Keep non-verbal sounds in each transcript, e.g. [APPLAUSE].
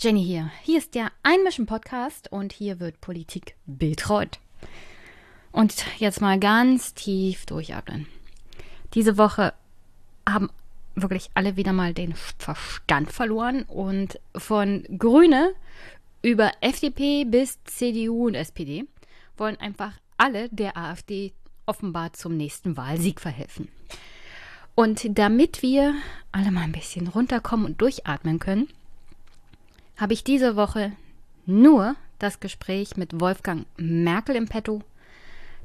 Jenny hier. Hier ist der Einmischen-Podcast und hier wird Politik betreut. Und jetzt mal ganz tief durchatmen. Diese Woche haben wirklich alle wieder mal den Verstand verloren und von Grüne über FDP bis CDU und SPD wollen einfach alle der AfD offenbar zum nächsten Wahlsieg verhelfen. Und damit wir alle mal ein bisschen runterkommen und durchatmen können, habe ich diese Woche nur das Gespräch mit Wolfgang Merkel im Petto.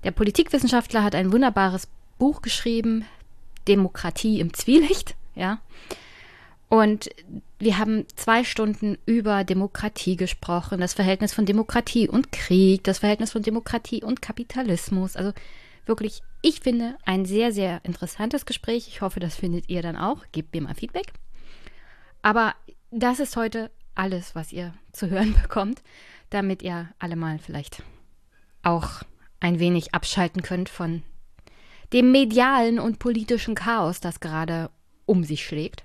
Der Politikwissenschaftler hat ein wunderbares Buch geschrieben, Demokratie im Zwielicht, ja. Und wir haben zwei Stunden über Demokratie gesprochen, das Verhältnis von Demokratie und Krieg, das Verhältnis von Demokratie und Kapitalismus. Also wirklich ich finde, ein sehr, sehr interessantes Gespräch. Ich hoffe, das findet ihr dann auch. Gebt mir mal Feedback. Aber das ist heute alles, was ihr zu hören [LAUGHS] bekommt, damit ihr alle mal vielleicht auch ein wenig abschalten könnt von dem medialen und politischen Chaos, das gerade um sich schlägt.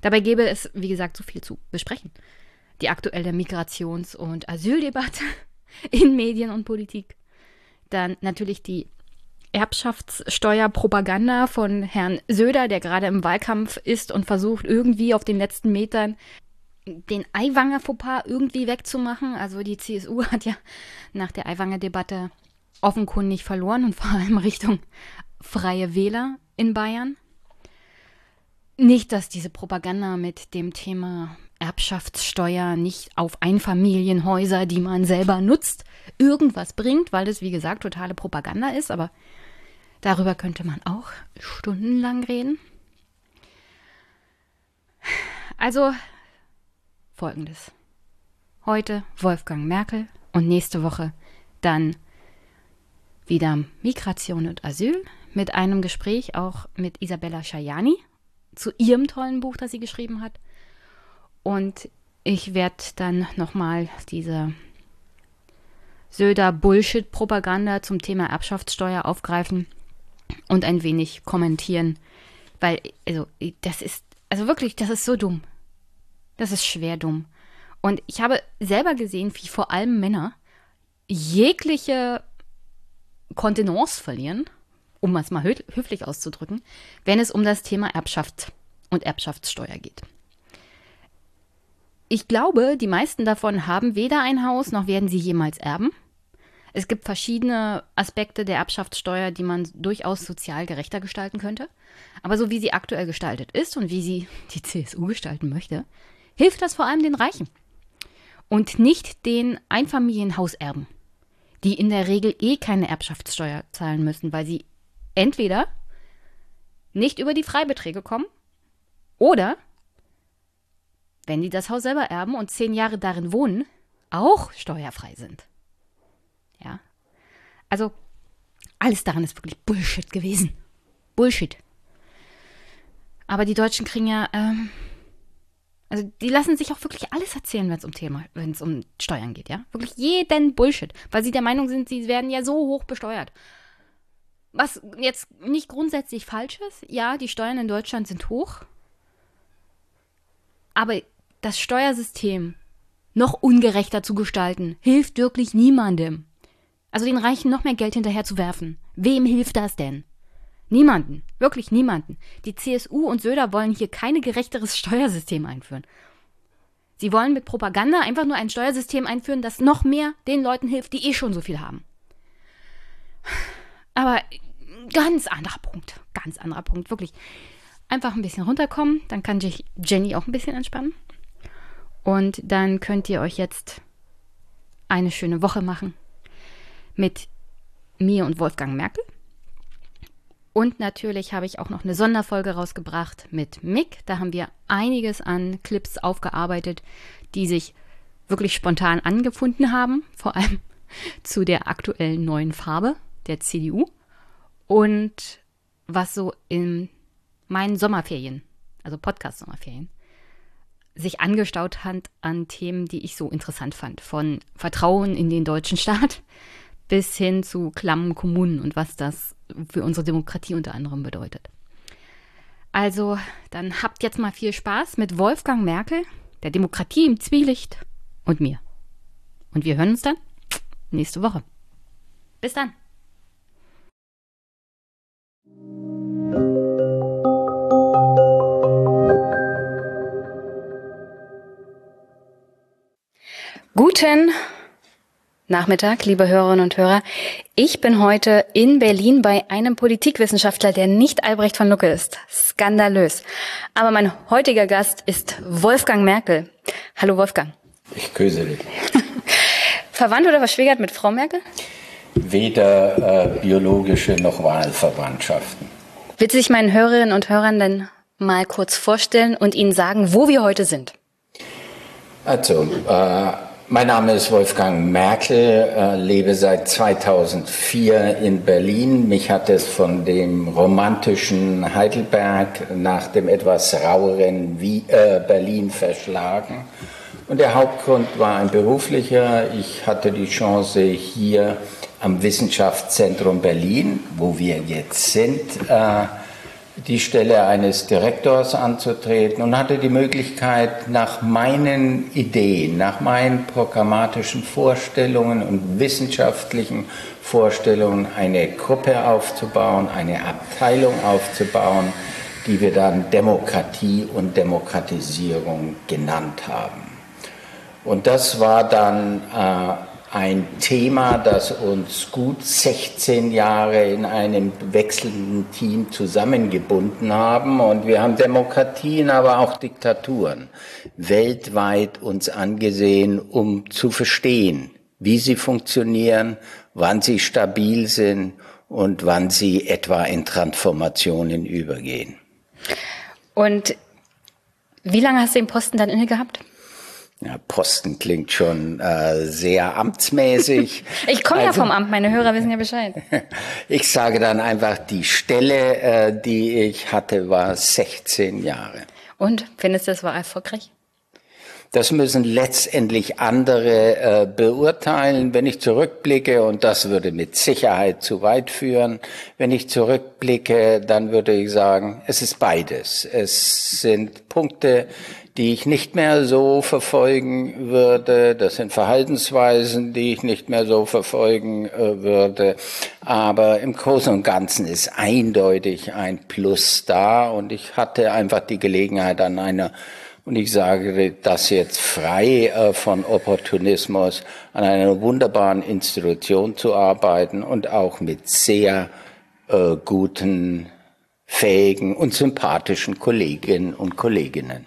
Dabei gäbe es, wie gesagt, so viel zu besprechen. Die aktuelle Migrations- und Asyldebatte [LAUGHS] in Medien und Politik. Dann natürlich die Erbschaftssteuerpropaganda von Herrn Söder, der gerade im Wahlkampf ist und versucht, irgendwie auf den letzten Metern den Aiwanger Fauxpas irgendwie wegzumachen. Also die CSU [LAUGHS] hat ja nach der Aiwanger Debatte offenkundig verloren und vor allem Richtung freie Wähler in Bayern. Nicht, dass diese Propaganda mit dem Thema Erbschaftssteuer nicht auf Einfamilienhäuser, die man selber nutzt, irgendwas bringt, weil das, wie gesagt, totale Propaganda ist, aber Darüber könnte man auch stundenlang reden. Also folgendes. Heute Wolfgang Merkel und nächste Woche dann wieder Migration und Asyl mit einem Gespräch auch mit Isabella Schajani zu ihrem tollen Buch, das sie geschrieben hat. Und ich werde dann nochmal diese Söder Bullshit-Propaganda zum Thema Erbschaftssteuer aufgreifen und ein wenig kommentieren, weil, also, das ist, also wirklich, das ist so dumm. Das ist schwer dumm. Und ich habe selber gesehen, wie vor allem Männer jegliche Kontenance verlieren, um es mal höflich auszudrücken, wenn es um das Thema Erbschaft und Erbschaftssteuer geht. Ich glaube, die meisten davon haben weder ein Haus noch werden sie jemals erben. Es gibt verschiedene Aspekte der Erbschaftssteuer, die man durchaus sozial gerechter gestalten könnte. Aber so wie sie aktuell gestaltet ist und wie sie die CSU gestalten möchte, hilft das vor allem den Reichen. Und nicht den Einfamilienhauserben, die in der Regel eh keine Erbschaftssteuer zahlen müssen, weil sie entweder nicht über die Freibeträge kommen oder, wenn die das Haus selber erben und zehn Jahre darin wohnen, auch steuerfrei sind. Ja. Also, alles daran ist wirklich Bullshit gewesen. Bullshit. Aber die Deutschen kriegen ja, ähm, also die lassen sich auch wirklich alles erzählen, wenn es um Thema, wenn es um Steuern geht, ja? Wirklich jeden Bullshit, weil sie der Meinung sind, sie werden ja so hoch besteuert. Was jetzt nicht grundsätzlich falsch ist, ja, die Steuern in Deutschland sind hoch, aber das Steuersystem noch ungerechter zu gestalten, hilft wirklich niemandem. Also den Reichen noch mehr Geld hinterher zu werfen. Wem hilft das denn? Niemanden. Wirklich niemanden. Die CSU und Söder wollen hier kein gerechteres [LAUGHS] Steuersystem einführen. Sie wollen mit Propaganda einfach nur ein Steuersystem einführen, das noch mehr den Leuten hilft, die eh schon so viel haben. Aber ganz anderer Punkt. Ganz anderer Punkt. Wirklich. Einfach ein bisschen runterkommen. Dann kann sich Jenny auch ein bisschen entspannen. Und dann könnt ihr euch jetzt eine schöne Woche machen mit mir und Wolfgang Merkel. Und natürlich habe ich auch noch eine Sonderfolge rausgebracht mit Mick. Da haben wir einiges an Clips aufgearbeitet, die sich wirklich spontan angefunden haben, vor allem [LAUGHS] zu der aktuellen neuen Farbe der CDU und was so in meinen Sommerferien, also Podcast-Sommerferien, sich angestaut hat an Themen, die ich so interessant fand. Von Vertrauen in den deutschen Staat [LAUGHS] bis hin zu klammen Kommunen und was das für unsere Demokratie unter anderem bedeutet. Also, dann habt jetzt mal viel Spaß mit Wolfgang Merkel, der Demokratie im Zwielicht und mir. Und wir hören uns dann nächste Woche. Bis dann. Guten Nachmittag, liebe Hörerinnen und Hörer. Ich bin heute in Berlin bei einem Politikwissenschaftler, der nicht Albrecht von Lucke ist. Skandalös. Aber mein heutiger Gast ist Wolfgang Merkel. Hallo Wolfgang. Ich grüße dich. [LAUGHS] Verwandt oder verschwägert mit Frau Merkel? Weder äh, biologische noch Wahlverwandtschaften. Willst du dich meinen Hörerinnen und Hörern denn mal kurz vorstellen und ihnen sagen, wo wir heute sind? Also, äh, mein Name ist Wolfgang Merkel, äh, lebe seit 2004 in Berlin. Mich hat es von dem romantischen Heidelberg nach dem etwas raueren Wie äh, Berlin verschlagen. Und der Hauptgrund war ein beruflicher. Ich hatte die Chance, hier am Wissenschaftszentrum Berlin, wo wir jetzt sind, äh, die Stelle eines Direktors anzutreten und hatte die Möglichkeit, nach meinen Ideen, nach meinen programmatischen Vorstellungen und wissenschaftlichen Vorstellungen eine Gruppe aufzubauen, eine Abteilung aufzubauen, die wir dann Demokratie und Demokratisierung genannt haben. Und das war dann äh, ein Thema, das uns gut 16 Jahre in einem wechselnden Team zusammengebunden haben. Und wir haben Demokratien, aber auch Diktaturen weltweit uns angesehen, um zu verstehen, wie sie funktionieren, wann sie stabil sind und wann sie etwa in Transformationen übergehen. Und wie lange hast du den Posten dann inne gehabt? Ja, Posten klingt schon äh, sehr amtsmäßig. [LAUGHS] ich komme also, ja vom Amt, meine Hörer wissen ja Bescheid. [LAUGHS] ich sage dann einfach, die Stelle, äh, die ich hatte, war 16 Jahre. Und findest du, das war erfolgreich? Das müssen letztendlich andere äh, beurteilen. Wenn ich zurückblicke, und das würde mit Sicherheit zu weit führen, wenn ich zurückblicke, dann würde ich sagen, es ist beides. Es sind Punkte, die ich nicht mehr so verfolgen würde. Das sind Verhaltensweisen, die ich nicht mehr so verfolgen äh, würde. Aber im Großen und Ganzen ist eindeutig ein Plus da und ich hatte einfach die Gelegenheit an einer und ich sage das jetzt frei äh, von Opportunismus, an einer wunderbaren Institution zu arbeiten und auch mit sehr äh, guten, fähigen und sympathischen Kolleginnen und Kolleginnen.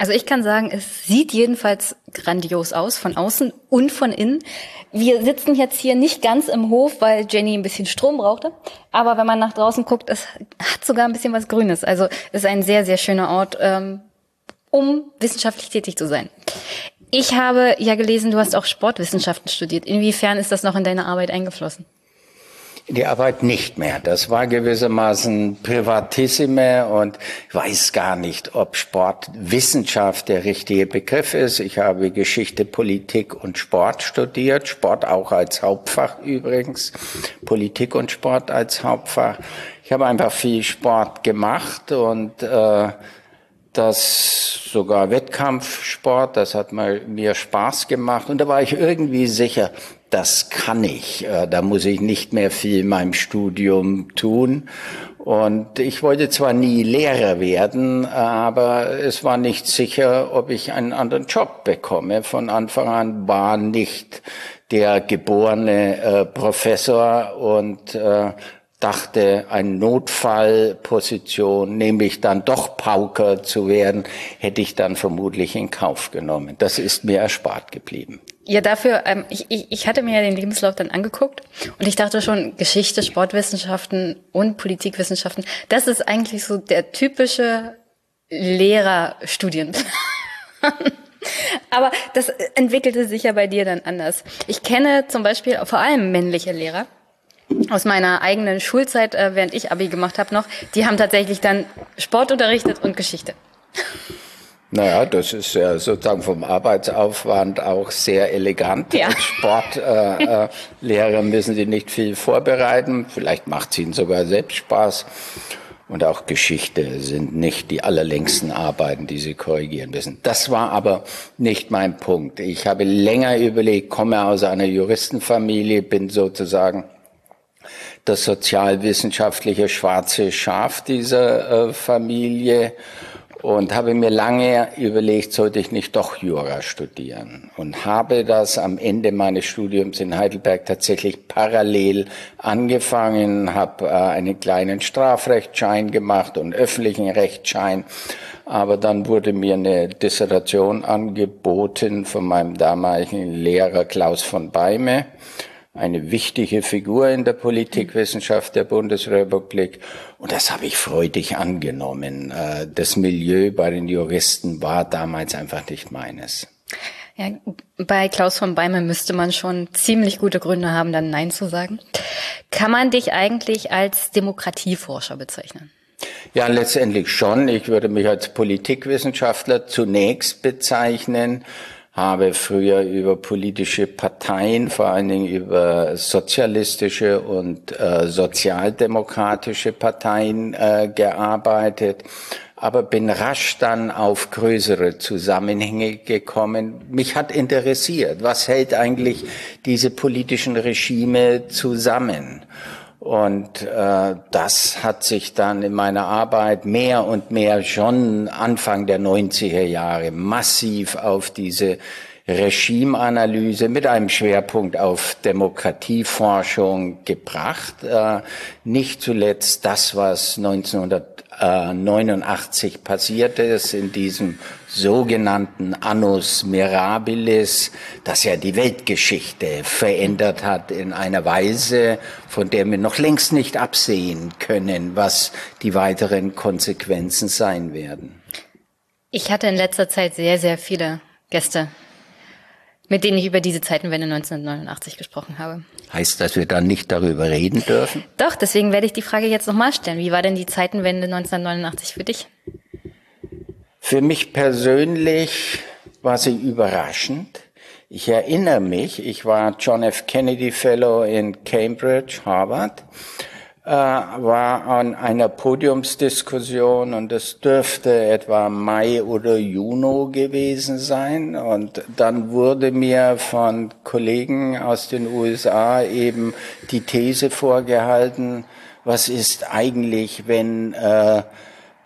Also ich kann sagen, es sieht jedenfalls grandios aus, von außen und von innen. Wir sitzen jetzt hier nicht ganz im Hof, weil Jenny ein bisschen Strom brauchte. Aber wenn man nach draußen guckt, es hat sogar ein bisschen was Grünes. Also es ist ein sehr, sehr schöner Ort, ähm, um wissenschaftlich tätig zu sein. Ich habe ja gelesen, du hast auch Sportwissenschaften studiert. Inwiefern ist das noch in deine Arbeit eingeflossen? Die Arbeit nicht mehr. Das war gewissermaßen Privatissime und ich weiß gar nicht, ob Sportwissenschaft der richtige Begriff ist. Ich habe Geschichte, Politik und Sport studiert, Sport auch als Hauptfach übrigens, Politik und Sport als Hauptfach. Ich habe einfach viel Sport gemacht und äh, das sogar Wettkampfsport, das hat mir Spaß gemacht und da war ich irgendwie sicher, das kann ich. Äh, da muss ich nicht mehr viel in meinem Studium tun. Und ich wollte zwar nie Lehrer werden, aber es war nicht sicher, ob ich einen anderen Job bekomme. Von Anfang an war nicht der geborene äh, Professor und äh, dachte, eine Notfallposition, nämlich dann doch Pauker zu werden, hätte ich dann vermutlich in Kauf genommen. Das ist mir erspart geblieben. Ja, dafür, ähm, ich, ich, ich hatte mir ja den Lebenslauf dann angeguckt und ich dachte schon, Geschichte, Sportwissenschaften und Politikwissenschaften, das ist eigentlich so der typische Lehrerstudienplan. [LAUGHS] Aber das entwickelte sich ja bei dir dann anders. Ich kenne zum Beispiel vor allem männliche Lehrer aus meiner eigenen Schulzeit, äh, während ich Abi gemacht habe noch, die haben tatsächlich dann Sport unterrichtet und Geschichte. Naja, das ist ja sozusagen vom Arbeitsaufwand auch sehr elegant. Ja. Sportlehrer äh, müssen sie nicht viel vorbereiten. Vielleicht macht es ihnen sogar selbst Spaß. und auch Geschichte sind nicht die allerlängsten Arbeiten, die Sie korrigieren müssen. Das war aber nicht mein Punkt. Ich habe länger überlegt, komme aus einer Juristenfamilie, bin sozusagen das sozialwissenschaftliche schwarze Schaf dieser äh, Familie und habe mir lange überlegt, sollte ich nicht doch Jura studieren? Und habe das am Ende meines Studiums in Heidelberg tatsächlich parallel angefangen, habe äh, einen kleinen Strafrechtsschein gemacht und öffentlichen Rechtsschein, aber dann wurde mir eine Dissertation angeboten von meinem damaligen Lehrer Klaus von Beime eine wichtige Figur in der Politikwissenschaft der Bundesrepublik. Und das habe ich freudig angenommen. Äh, das Milieu bei den Juristen war damals einfach nicht meines. Ja, bei Klaus von Beimer müsste man schon ziemlich gute Gründe haben, dann Nein zu sagen. Kann man dich eigentlich als Demokratieforscher bezeichnen? Ja, letztendlich schon. Ich würde mich als Politikwissenschaftler zunächst bezeichnen habe früher über politische Parteien, vor allen Dingen über sozialistische und äh, sozialdemokratische Parteien äh, gearbeitet, aber bin rasch dann auf größere Zusammenhänge gekommen. Mich hat interessiert, was hält eigentlich diese politischen Regime zusammen? Und äh, das hat sich dann in meiner Arbeit mehr und mehr schon Anfang der 90er Jahre massiv auf diese Regimeanalyse mit einem Schwerpunkt auf Demokratieforschung gebracht. Äh, nicht zuletzt das, was 1989 passiert ist in diesem sogenannten Annus Mirabilis, das ja die Weltgeschichte verändert hat in einer Weise, von der wir noch längst nicht absehen können, was die weiteren Konsequenzen sein werden. Ich hatte in letzter Zeit sehr, sehr viele Gäste mit denen ich über diese Zeitenwende 1989 gesprochen habe. Heißt das, wir dann nicht darüber reden dürfen? Doch, deswegen werde ich die Frage jetzt nochmal stellen. Wie war denn die Zeitenwende 1989 für dich? Für mich persönlich war sie überraschend. Ich erinnere mich, ich war John F. Kennedy Fellow in Cambridge, Harvard war an einer Podiumsdiskussion und es dürfte etwa Mai oder Juni gewesen sein. Und dann wurde mir von Kollegen aus den USA eben die These vorgehalten, was ist eigentlich, wenn äh,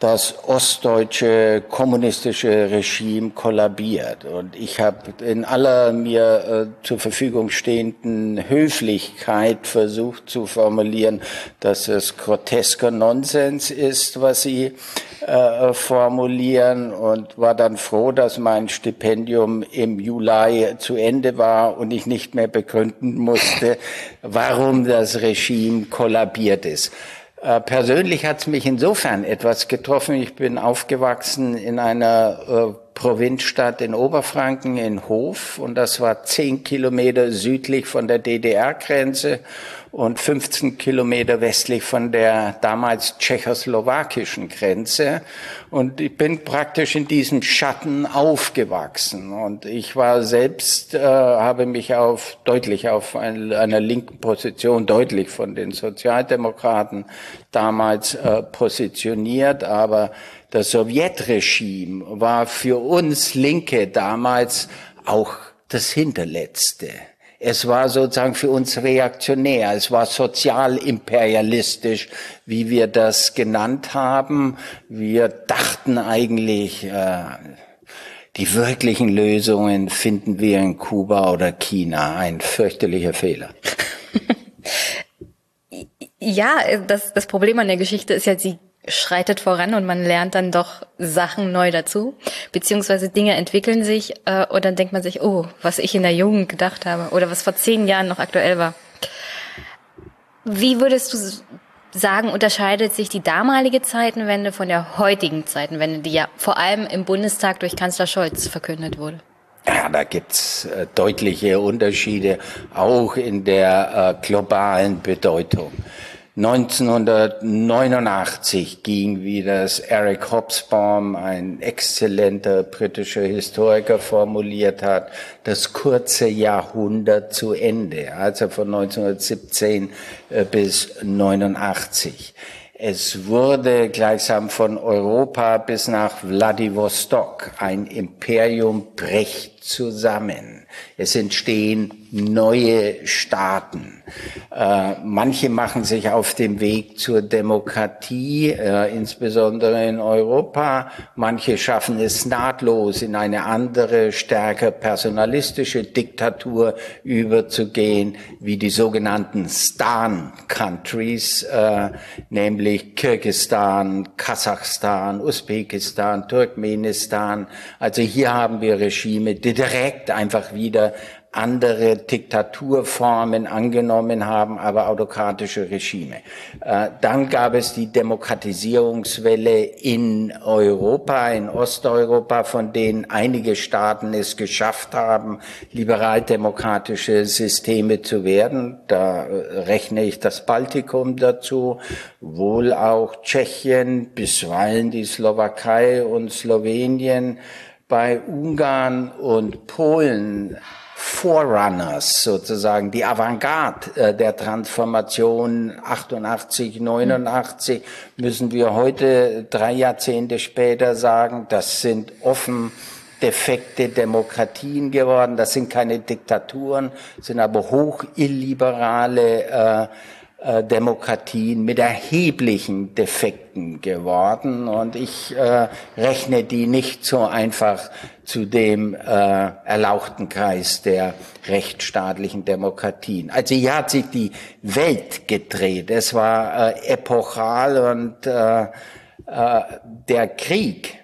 das ostdeutsche kommunistische Regime kollabiert. Und ich habe in aller mir äh, zur Verfügung stehenden Höflichkeit versucht zu formulieren, dass es grotesker Nonsens ist, was sie äh, formulieren und war dann froh, dass mein Stipendium im Juli zu Ende war und ich nicht mehr begründen musste, warum das Regime kollabiert ist. Äh, persönlich hat es mich insofern etwas getroffen. Ich bin aufgewachsen in einer äh, Provinzstadt in Oberfranken in Hof und das war zehn Kilometer südlich von der DDR-Grenze und 15 Kilometer westlich von der damals tschechoslowakischen Grenze. Und ich bin praktisch in diesem Schatten aufgewachsen. Und ich war selbst, äh, habe mich auf, deutlich auf ein, einer linken Position, deutlich von den Sozialdemokraten damals äh, positioniert. Aber das Sowjetregime war für uns Linke damals auch das Hinterletzte. Es war sozusagen für uns reaktionär, es war sozialimperialistisch, wie wir das genannt haben. Wir dachten eigentlich, äh, die wirklichen Lösungen finden wir in Kuba oder China. Ein fürchterlicher Fehler. [LAUGHS] ja, das, das Problem an der Geschichte ist ja, sie schreitet voran und man lernt dann doch Sachen neu dazu, beziehungsweise Dinge entwickeln sich äh, und dann denkt man sich, oh, was ich in der Jugend gedacht habe oder was vor zehn Jahren noch aktuell war. Wie würdest du sagen, unterscheidet sich die damalige Zeitenwende von der heutigen Zeitenwende, die ja vor allem im Bundestag durch Kanzler Scholz verkündet wurde? Ja, da gibt's äh, deutliche Unterschiede, auch in der äh, globalen Bedeutung. 1989 ging, wie das Eric Hobsbawm, ein exzellenter britischer Historiker, formuliert hat, das kurze Jahrhundert zu Ende, also von 1917 äh, bis 89. Es wurde gleichsam von Europa bis nach Wladiwostok ein Imperium bricht zusammen. Es entstehen neue Staaten. Äh, manche machen sich auf dem Weg zur Demokratie, äh, insbesondere in Europa. Manche schaffen es nahtlos in eine andere, stärker personalistische Diktatur überzugehen, wie die sogenannten Stan-Countries, äh, nämlich Kirgistan, Kasachstan, Usbekistan, Turkmenistan. Also hier haben wir Regime, die direkt einfach wieder andere Diktaturformen angenommen haben, aber autokratische Regime. Äh, dann gab es die Demokratisierungswelle in Europa, in Osteuropa, von denen einige Staaten es geschafft haben, liberaldemokratische Systeme zu werden. Da äh, rechne ich das Baltikum dazu, wohl auch Tschechien, bisweilen die Slowakei und Slowenien. Bei Ungarn und Polen Forerunners sozusagen, die Avantgarde äh, der Transformation 88, 89, müssen wir heute drei Jahrzehnte später sagen, das sind offen defekte Demokratien geworden, das sind keine Diktaturen, sind aber hoch illiberale äh, äh, Demokratien mit erheblichen Defekten geworden und ich äh, rechne die nicht so einfach zu dem äh, erlauchten Kreis der rechtsstaatlichen Demokratien. Also hier hat sich die Welt gedreht. Es war äh, epochal und äh, äh, der Krieg,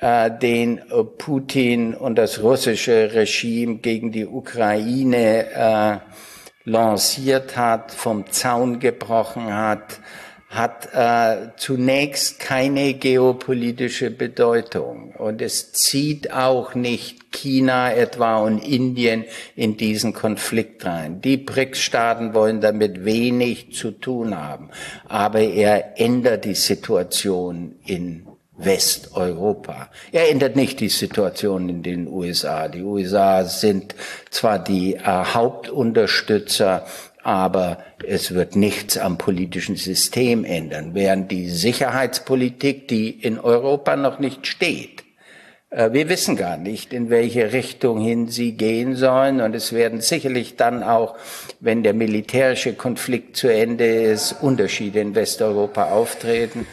äh, den Putin und das russische Regime gegen die Ukraine äh, lanciert hat, vom Zaun gebrochen hat, hat äh, zunächst keine geopolitische Bedeutung. Und es zieht auch nicht China etwa und Indien in diesen Konflikt rein. Die BRICS-Staaten wollen damit wenig zu tun haben. Aber er ändert die Situation in Westeuropa. Er ändert nicht die Situation in den USA. Die USA sind zwar die äh, Hauptunterstützer, aber es wird nichts am politischen System ändern, während die Sicherheitspolitik, die in Europa noch nicht steht, äh, wir wissen gar nicht, in welche Richtung hin sie gehen sollen. Und es werden sicherlich dann auch, wenn der militärische Konflikt zu Ende ist, Unterschiede in Westeuropa auftreten.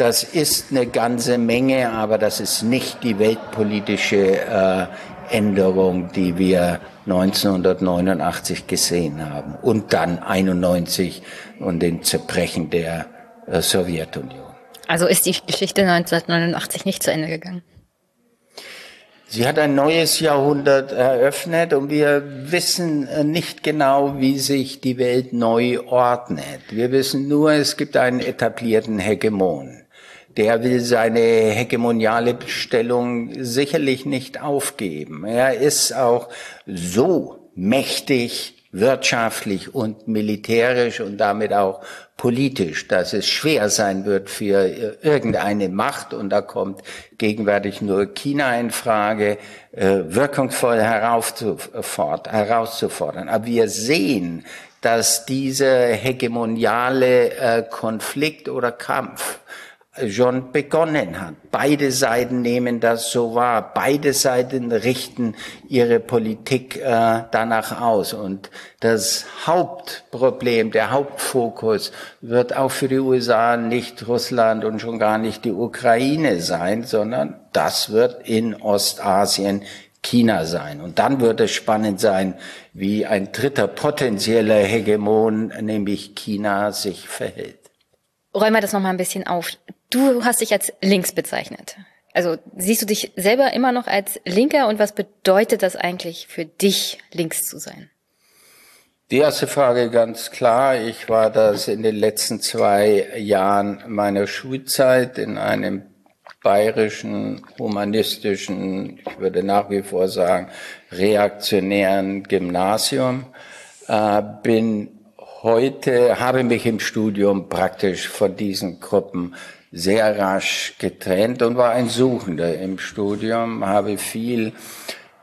Das ist eine ganze Menge, aber das ist nicht die weltpolitische äh, Änderung, die wir 1989 gesehen haben und dann 91 und den Zerbrechen der äh, Sowjetunion. Also ist die Geschichte 1989 nicht zu Ende gegangen? Sie hat ein neues Jahrhundert eröffnet und wir wissen äh, nicht genau, wie sich die Welt neu ordnet. Wir wissen nur, es gibt einen etablierten Hegemon der will seine hegemoniale Stellung sicherlich nicht aufgeben. Er ist auch so mächtig wirtschaftlich und militärisch und damit auch politisch, dass es schwer sein wird für irgendeine Macht, und da kommt gegenwärtig nur China in Frage, äh, wirkungsvoll herauszufordern. Aber wir sehen, dass dieser hegemoniale äh, Konflikt oder Kampf schon begonnen hat. Beide Seiten nehmen das so wahr. Beide Seiten richten ihre Politik äh, danach aus. Und das Hauptproblem, der Hauptfokus wird auch für die USA nicht Russland und schon gar nicht die Ukraine sein, sondern das wird in Ostasien China sein. Und dann wird es spannend sein, wie ein dritter potenzieller Hegemon, nämlich China, sich verhält. Räumen wir das nochmal ein bisschen auf. Du hast dich als links bezeichnet. Also siehst du dich selber immer noch als Linker und was bedeutet das eigentlich für dich, links zu sein? Die erste Frage ganz klar. Ich war das in den letzten zwei Jahren meiner Schulzeit in einem bayerischen, humanistischen, ich würde nach wie vor sagen, reaktionären Gymnasium. Äh, bin heute, habe mich im Studium praktisch von diesen Gruppen sehr rasch getrennt und war ein Suchender im Studium, habe viel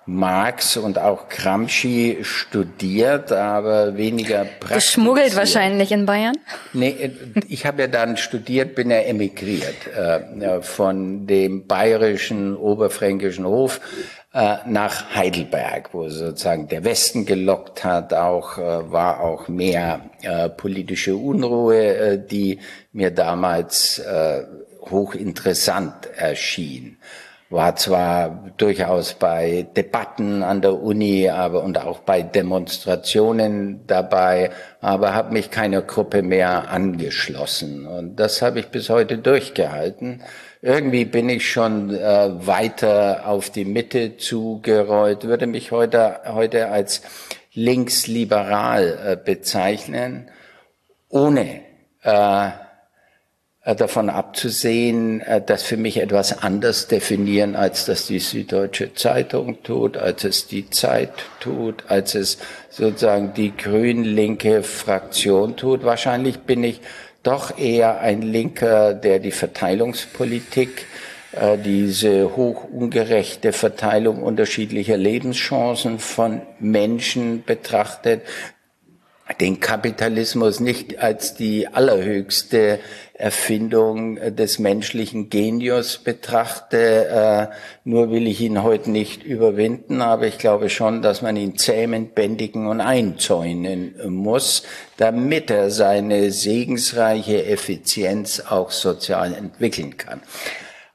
Marx und auch Gramsci studiert, aber weniger praktiziert. Geschmuggelt wahrscheinlich in Bayern? Nee, ich habe ja dann studiert, bin ja emigriert äh, von dem bayerischen, oberfränkischen Hof äh, nach Heidelberg, wo sozusagen der Westen gelockt hat, auch äh, war auch mehr äh, politische Unruhe, äh, die mir damals äh, hochinteressant erschien war zwar durchaus bei Debatten an der Uni, aber und auch bei Demonstrationen dabei, aber habe mich keiner Gruppe mehr angeschlossen und das habe ich bis heute durchgehalten. Irgendwie bin ich schon äh, weiter auf die Mitte zugerollt, würde mich heute heute als linksliberal äh, bezeichnen, ohne äh, äh, davon abzusehen, äh, das für mich etwas anders definieren, als das die Süddeutsche Zeitung tut, als es die Zeit tut, als es sozusagen die grün-linke Fraktion tut. Wahrscheinlich bin ich doch eher ein Linker, der die Verteilungspolitik äh, diese hoch ungerechte Verteilung unterschiedlicher Lebenschancen von Menschen betrachtet, den Kapitalismus nicht als die allerhöchste Erfindung des menschlichen Genius betrachte. Äh, nur will ich ihn heute nicht überwinden, aber ich glaube schon, dass man ihn zähmen, bändigen und einzäunen muss, damit er seine segensreiche Effizienz auch sozial entwickeln kann.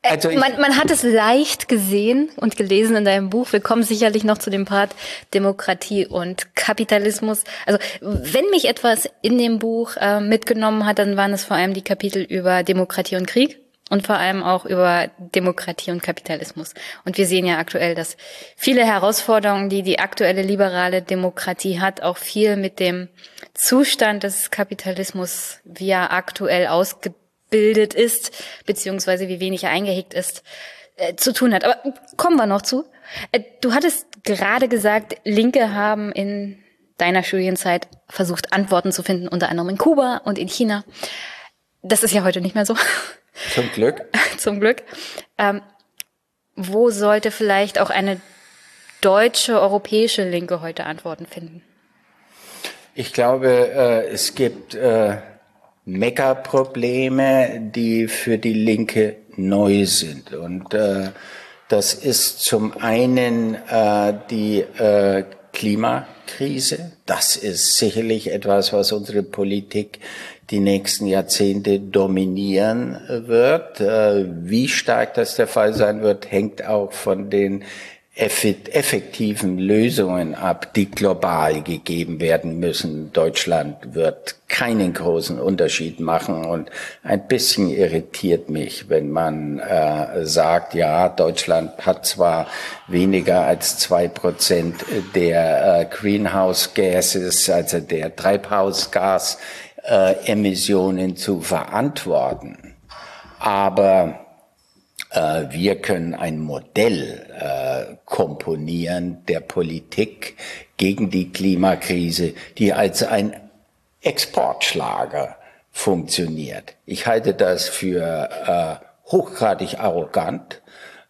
Also man, man hat es leicht gesehen und gelesen in deinem Buch. Wir kommen sicherlich noch zu dem Part Demokratie und Kapitalismus. Also wenn mich etwas in dem Buch äh, mitgenommen hat, dann waren es vor allem die Kapitel über Demokratie und Krieg und vor allem auch über Demokratie und Kapitalismus. Und wir sehen ja aktuell, dass viele Herausforderungen, die die aktuelle liberale Demokratie hat, auch viel mit dem Zustand des Kapitalismus, wie er aktuell ausgebildet ausgebildet ist, beziehungsweise wie wenig er eingehegt ist, äh, zu tun hat. Aber kommen wir noch zu. Äh, du hattest gerade gesagt, Linke haben in deiner Studienzeit versucht, Antworten zu finden, unter anderem in Kuba und in China. Das ist ja heute nicht mehr so. Zum Glück. [LAUGHS] Zum Glück. Ähm, wo sollte vielleicht auch eine deutsche, europäische Linke heute Antworten finden? Ich glaube, äh, es gibt Meckerprobleme, die für die Linke neu sind. Und äh, das ist zum einen äh, die äh, Klimakrise. Das ist sicherlich etwas, was unsere Politik die nächsten Jahrzehnte dominieren wird. Äh, wie stark das der Fall sein wird, hängt auch von den effektiven Lösungen ab, die global gegeben werden müssen. Deutschland wird keinen großen Unterschied machen und ein bisschen irritiert mich, wenn man äh, sagt, ja, Deutschland hat zwar weniger als zwei Prozent der äh, Greenhouse Gases, also der Treibhausgasemissionen äh, zu verantworten, aber wir können ein Modell äh, komponieren der Politik gegen die Klimakrise, die als ein Exportschlager funktioniert. Ich halte das für äh, hochgradig arrogant,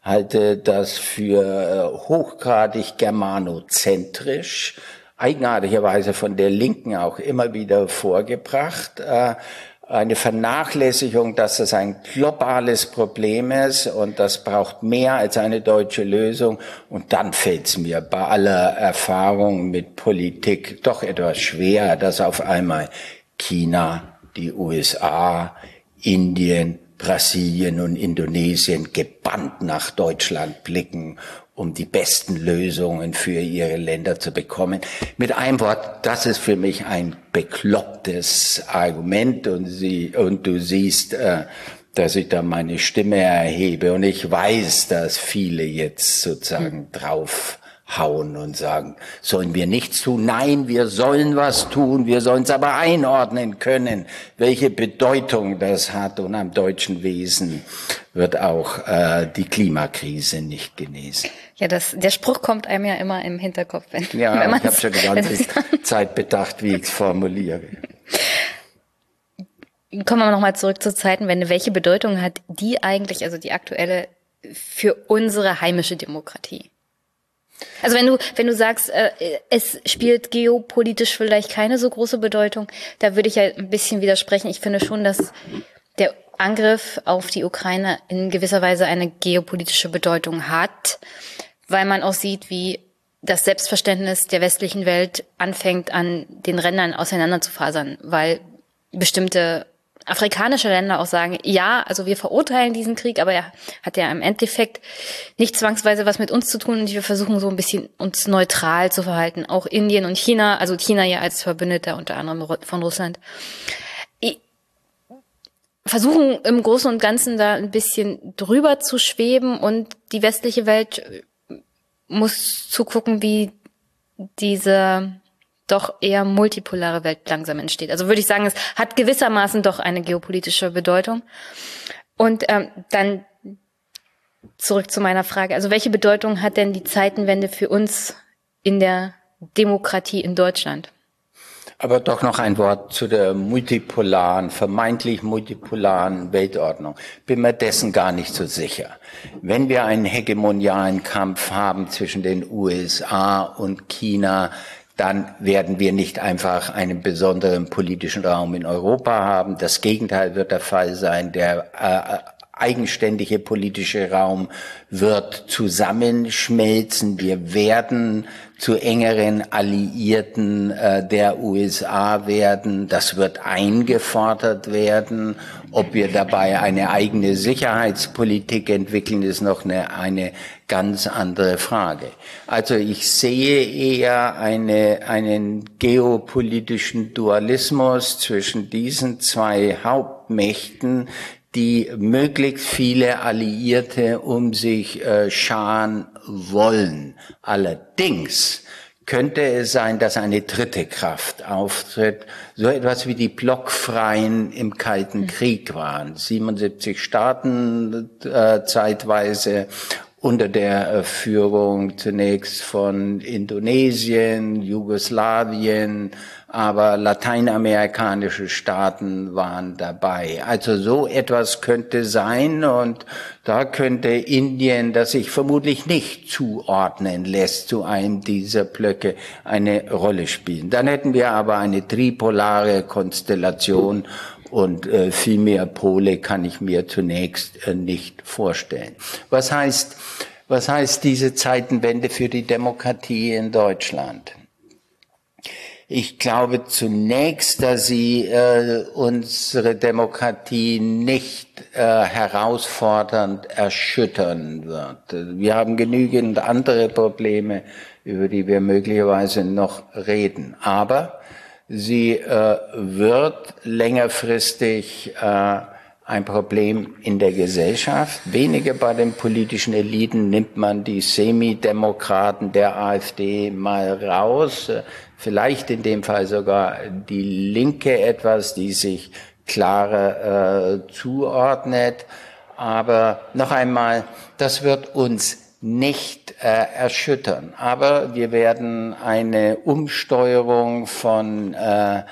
halte das für hochgradig germanozentrisch, eigenartigerweise von der Linken auch immer wieder vorgebracht eine Vernachlässigung, dass das ein globales Problem ist und das braucht mehr als eine deutsche Lösung. Und dann fällt es mir bei aller Erfahrung mit Politik doch etwas schwer, dass auf einmal China, die USA, Indien, Brasilien und Indonesien gebannt nach Deutschland blicken um die besten Lösungen für ihre Länder zu bekommen. Mit einem Wort, das ist für mich ein beklopptes Argument und, sie, und du siehst, äh, dass ich da meine Stimme erhebe und ich weiß, dass viele jetzt sozusagen drauf hauen und sagen, sollen wir nichts tun? Nein, wir sollen was tun, wir sollen es aber einordnen können, welche Bedeutung das hat. Und am deutschen Wesen wird auch äh, die Klimakrise nicht genesen. Ja, das, der Spruch kommt einem ja immer im Hinterkopf. Wenn, ja, wenn ich habe schon die [LAUGHS] ganze Zeit bedacht, wie ich es formuliere. Kommen wir nochmal zurück zu Zeiten, wenn welche Bedeutung hat die eigentlich, also die aktuelle, für unsere heimische Demokratie? Also wenn du, wenn du sagst, äh, es spielt geopolitisch vielleicht keine so große Bedeutung, da würde ich ja ein bisschen widersprechen. Ich finde schon, dass der Angriff auf die Ukraine in gewisser Weise eine geopolitische Bedeutung hat, weil man auch sieht, wie das Selbstverständnis der westlichen Welt anfängt, an den Rändern auseinanderzufasern, weil bestimmte afrikanische Länder auch sagen, ja, also wir verurteilen diesen Krieg, aber er hat ja im Endeffekt nicht zwangsweise was mit uns zu tun und wir versuchen so ein bisschen uns neutral zu verhalten. Auch Indien und China, also China ja als Verbündeter unter anderem von Russland, versuchen im Großen und Ganzen da ein bisschen drüber zu schweben und die westliche Welt muss zugucken, wie diese doch eher multipolare Welt langsam entsteht. Also würde ich sagen, es hat gewissermaßen doch eine geopolitische Bedeutung. Und ähm, dann zurück zu meiner Frage. Also welche Bedeutung hat denn die Zeitenwende für uns in der Demokratie in Deutschland? Aber doch noch ein Wort zu der multipolaren, vermeintlich multipolaren Weltordnung. Bin mir dessen gar nicht so sicher. Wenn wir einen hegemonialen Kampf haben zwischen den USA und China, dann werden wir nicht einfach einen besonderen politischen Raum in Europa haben. Das Gegenteil wird der Fall sein. Der äh, eigenständige politische Raum wird zusammenschmelzen. Wir werden zu engeren Alliierten äh, der USA werden. Das wird eingefordert werden. Ob wir dabei eine eigene Sicherheitspolitik entwickeln, ist noch eine, eine ganz andere Frage. Also ich sehe eher eine, einen geopolitischen Dualismus zwischen diesen zwei Hauptmächten, die möglichst viele Alliierte um sich äh, scharen wollen. Allerdings könnte es sein, dass eine dritte Kraft auftritt, so etwas wie die Blockfreien im Kalten hm. Krieg waren. 77 Staaten äh, zeitweise unter der äh, Führung zunächst von Indonesien, Jugoslawien, aber lateinamerikanische Staaten waren dabei. Also so etwas könnte sein und da könnte Indien, das sich vermutlich nicht zuordnen lässt zu einem dieser Blöcke, eine Rolle spielen. Dann hätten wir aber eine tripolare Konstellation und äh, viel mehr Pole kann ich mir zunächst äh, nicht vorstellen. Was heißt, was heißt diese Zeitenwende für die Demokratie in Deutschland? Ich glaube zunächst, dass sie äh, unsere Demokratie nicht äh, herausfordernd erschüttern wird. Wir haben genügend andere Probleme, über die wir möglicherweise noch reden. Aber Sie äh, wird längerfristig äh, ein Problem in der Gesellschaft. Weniger bei den politischen Eliten nimmt man die Semidemokraten der AfD mal raus. Vielleicht in dem Fall sogar die Linke etwas, die sich klarer äh, zuordnet. Aber noch einmal, das wird uns nicht äh, erschüttern. Aber wir werden eine Umsteuerung von äh,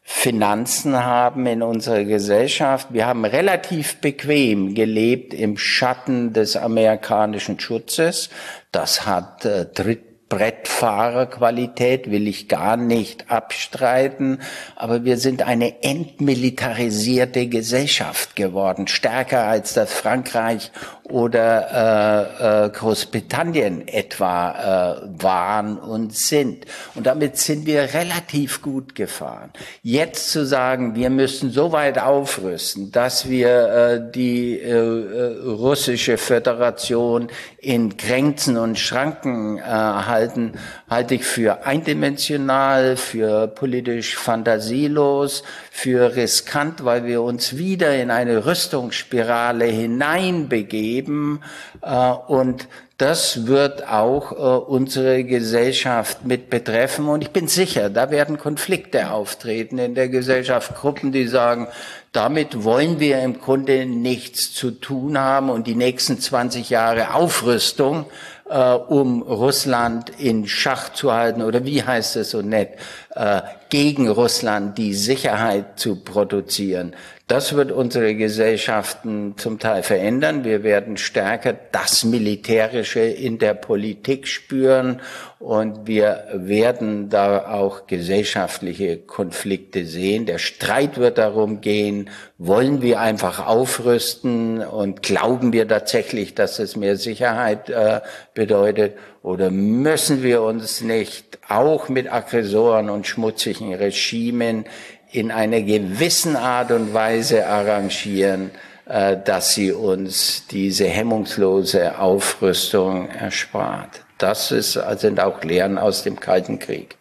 Finanzen haben in unserer Gesellschaft. Wir haben relativ bequem gelebt im Schatten des amerikanischen Schutzes. Das hat äh, Dritt Brettfahrerqualität will ich gar nicht abstreiten, aber wir sind eine entmilitarisierte Gesellschaft geworden, stärker als das Frankreich oder äh, äh, Großbritannien etwa äh, waren und sind. Und damit sind wir relativ gut gefahren. Jetzt zu sagen, wir müssen so weit aufrüsten, dass wir äh, die äh, äh russische Föderation in Grenzen und Schranken äh, halten, halte ich für eindimensional, für politisch fantasielos, für riskant, weil wir uns wieder in eine Rüstungsspirale hineinbegeben äh, und das wird auch äh, unsere Gesellschaft mit betreffen. Und ich bin sicher, da werden Konflikte auftreten in der Gesellschaft. Gruppen, die sagen, damit wollen wir im Grunde nichts zu tun haben und die nächsten 20 Jahre Aufrüstung äh, um Russland in Schach zu halten oder wie heißt es so nett, äh, gegen Russland die Sicherheit zu produzieren. Das wird unsere Gesellschaften zum Teil verändern. Wir werden stärker das Militärische in der Politik spüren und wir werden da auch gesellschaftliche Konflikte sehen. Der Streit wird darum gehen, wollen wir einfach aufrüsten und glauben wir tatsächlich, dass es mehr Sicherheit äh, bedeutet oder müssen wir uns nicht auch mit Aggressoren und schmutzigen Regimen in einer gewissen Art und Weise arrangieren, äh, dass sie uns diese hemmungslose Aufrüstung erspart. Das ist, sind auch Lehren aus dem Kalten Krieg.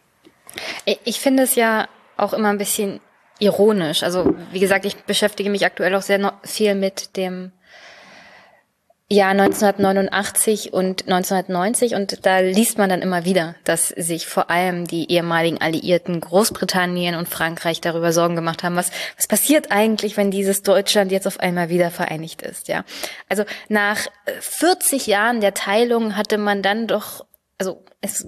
Ich finde es ja auch immer ein bisschen ironisch. Also, wie gesagt, ich beschäftige mich aktuell auch sehr viel mit dem Jahr 1989 und 1990 und da liest man dann immer wieder, dass sich vor allem die ehemaligen Alliierten Großbritannien und Frankreich darüber Sorgen gemacht haben, was, was passiert eigentlich, wenn dieses Deutschland jetzt auf einmal wieder vereinigt ist, ja. Also nach 40 Jahren der Teilung hatte man dann doch, also es,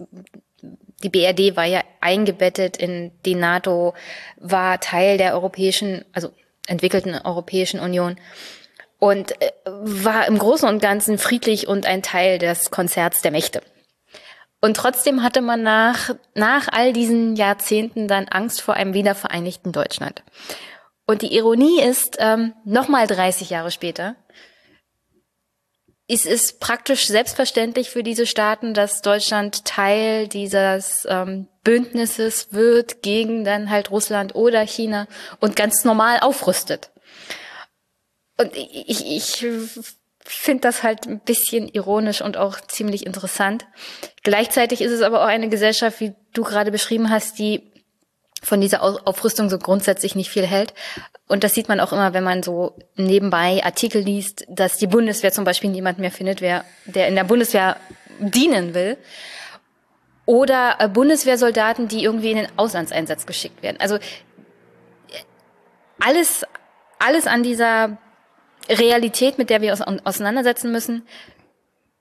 die BRD war ja eingebettet in die NATO, war Teil der europäischen, also entwickelten Europäischen Union und äh, war im Großen und Ganzen friedlich und ein Teil des Konzerts der Mächte. Und trotzdem hatte man nach, nach all diesen Jahrzehnten dann Angst vor einem wiedervereinigten Deutschland. Und die Ironie ist, ähm, nochmal 30 Jahre später, ist es praktisch selbstverständlich für diese Staaten, dass Deutschland Teil dieses ähm, Bündnisses wird gegen dann halt Russland oder China und ganz normal aufrüstet. Und ich, ich finde das halt ein bisschen ironisch und auch ziemlich interessant. Gleichzeitig ist es aber auch eine Gesellschaft, wie du gerade beschrieben hast, die von dieser Aufrüstung so grundsätzlich nicht viel hält. Und das sieht man auch immer, wenn man so nebenbei Artikel liest, dass die Bundeswehr zum Beispiel niemand mehr findet, wer, der in der Bundeswehr dienen will. Oder äh, Bundeswehrsoldaten, die irgendwie in den Auslandseinsatz geschickt werden. Also alles, alles an dieser Realität, mit der wir uns auseinandersetzen müssen,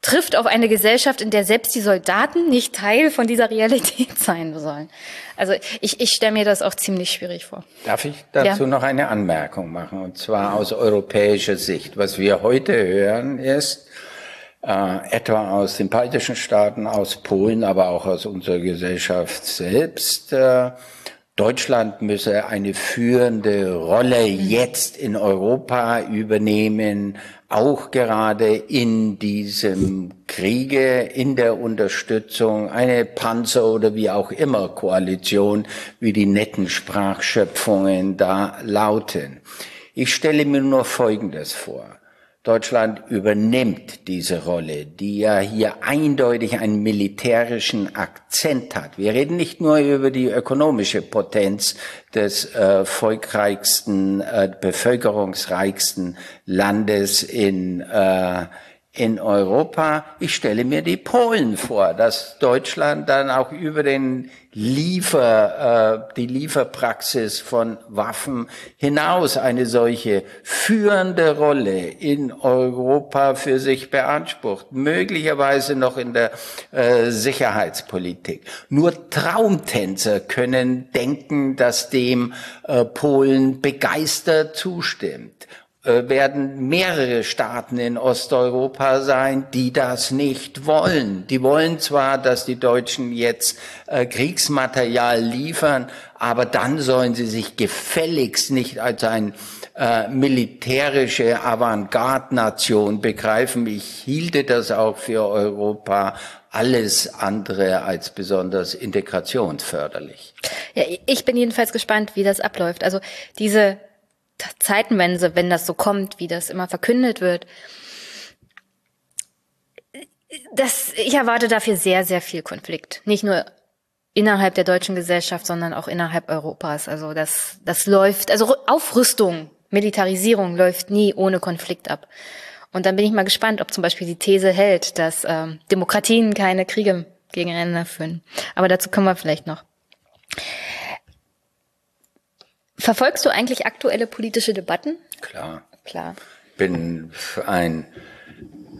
trifft auf eine Gesellschaft, in der selbst die Soldaten nicht Teil von dieser Realität [LAUGHS] sein sollen. Also ich, ich stelle mir das auch ziemlich schwierig vor. Darf ich dazu ja. noch eine Anmerkung machen, und zwar aus europäischer Sicht. Was wir heute hören ist, äh, etwa aus den baltischen Staaten, aus Polen, aber auch aus unserer Gesellschaft selbst, äh, Deutschland müsse eine führende Rolle jetzt in Europa übernehmen, auch gerade in diesem Kriege, in der Unterstützung, eine Panzer- oder wie auch immer Koalition, wie die netten Sprachschöpfungen da lauten. Ich stelle mir nur Folgendes vor. Deutschland übernimmt diese Rolle, die ja hier eindeutig einen militärischen Akzent hat. Wir reden nicht nur über die ökonomische Potenz des äh, volkreichsten, äh, bevölkerungsreichsten Landes in äh, in Europa. Ich stelle mir die Polen vor, dass Deutschland dann auch über den Liefer, äh, die Lieferpraxis von Waffen hinaus eine solche führende Rolle in Europa für sich beansprucht, möglicherweise noch in der äh, Sicherheitspolitik. Nur Traumtänzer können denken, dass dem äh, Polen begeistert zustimmt. Äh, werden mehrere Staaten in Osteuropa sein, die das nicht wollen. Die wollen zwar, dass die Deutschen jetzt äh, Kriegsmaterial liefern, aber dann sollen sie sich gefälligst nicht als ein äh, militärische Avantgarde-Nation begreifen. Ich hielte das auch für Europa alles andere als besonders integrationsförderlich. Ja, ich bin jedenfalls gespannt, wie das abläuft. Also diese Zeitenwende, wenn das so kommt, wie das immer verkündet wird. Das, ich erwarte dafür sehr, sehr viel Konflikt. Nicht nur innerhalb der deutschen Gesellschaft, sondern auch innerhalb Europas. Also das, das läuft, also Aufrüstung, Militarisierung läuft nie ohne Konflikt ab. Und dann bin ich mal gespannt, ob zum Beispiel die These hält, dass ähm, Demokratien keine Kriege gegeneinander führen. Aber dazu kommen wir vielleicht noch. Verfolgst du eigentlich aktuelle politische Debatten? Klar. Klar. Bin ein,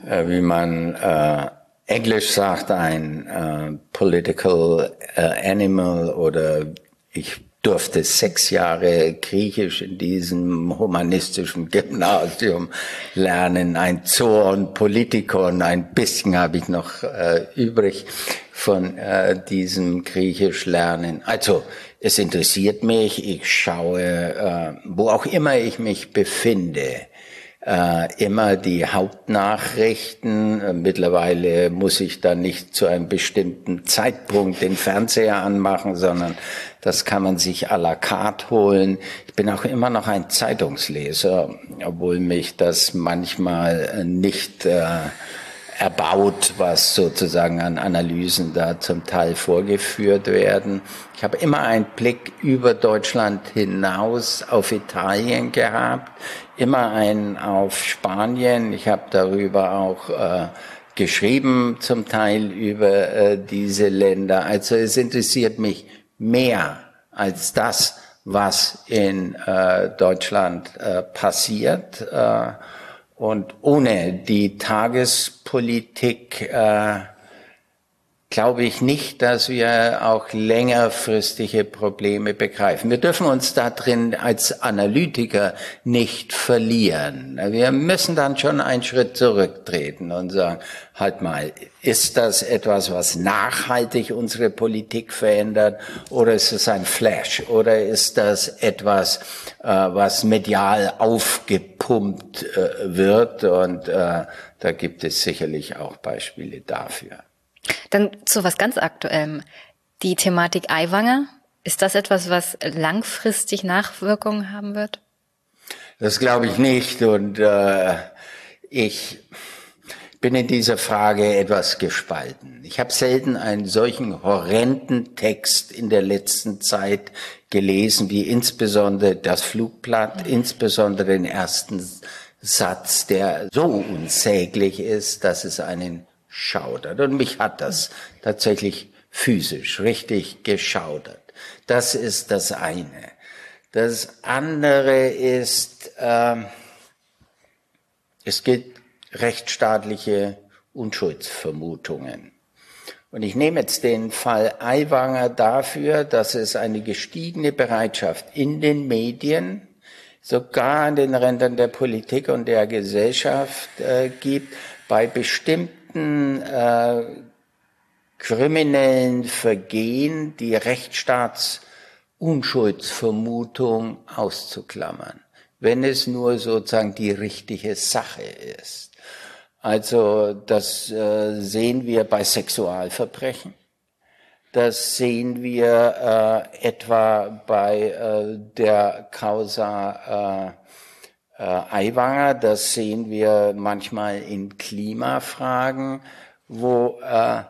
äh, wie man äh, Englisch sagt ein äh, Political äh, Animal oder ich durfte sechs Jahre Griechisch in diesem humanistischen Gymnasium lernen, ein Zoon, Politikon, ein bisschen habe ich noch äh, übrig von äh, diesem Griechisch lernen. Also es interessiert mich, ich schaue, äh, wo auch immer ich mich befinde, äh, immer die Hauptnachrichten. Äh, mittlerweile muss ich dann nicht zu einem bestimmten Zeitpunkt den Fernseher anmachen, sondern das kann man sich à la carte holen. Ich bin auch immer noch ein Zeitungsleser, obwohl mich das manchmal nicht äh, erbaut, was sozusagen an Analysen da zum Teil vorgeführt werden. Ich habe immer einen Blick über Deutschland hinaus auf Italien gehabt, immer einen auf Spanien. Ich habe darüber auch äh, geschrieben, zum Teil über äh, diese Länder. Also es interessiert mich mehr als das, was in äh, Deutschland äh, passiert. Und ohne die Tagespolitik äh, glaube ich nicht, dass wir auch längerfristige Probleme begreifen. Wir dürfen uns da drin als Analytiker nicht verlieren. Wir müssen dann schon einen Schritt zurücktreten und sagen, halt mal, ist das etwas, was nachhaltig unsere Politik verändert oder ist es ein Flash oder ist das etwas, äh, was medial aufgepumpt äh, wird und äh, da gibt es sicherlich auch Beispiele dafür. Dann zu was ganz Aktuellem. Die Thematik Eiwanger, ist das etwas, was langfristig Nachwirkungen haben wird? Das glaube ich nicht. Und äh, ich bin in dieser Frage etwas gespalten. Ich habe selten einen solchen horrenden Text in der letzten Zeit gelesen, wie insbesondere das Flugblatt, insbesondere den ersten Satz, der so unsäglich ist, dass es einen geschaudert. Und mich hat das tatsächlich physisch richtig geschaudert. Das ist das eine. Das andere ist, äh, es gibt rechtsstaatliche Unschuldsvermutungen. Und ich nehme jetzt den Fall Aiwanger dafür, dass es eine gestiegene Bereitschaft in den Medien, sogar an den Rändern der Politik und der Gesellschaft äh, gibt, bei bestimmten bestimmten äh, kriminellen Vergehen die Rechtsstaatsunschuldsvermutung auszuklammern, wenn es nur sozusagen die richtige Sache ist. Also das äh, sehen wir bei Sexualverbrechen. Das sehen wir äh, etwa bei äh, der Causa äh, äh, Aiwanger, das sehen wir manchmal in Klimafragen, wo äh,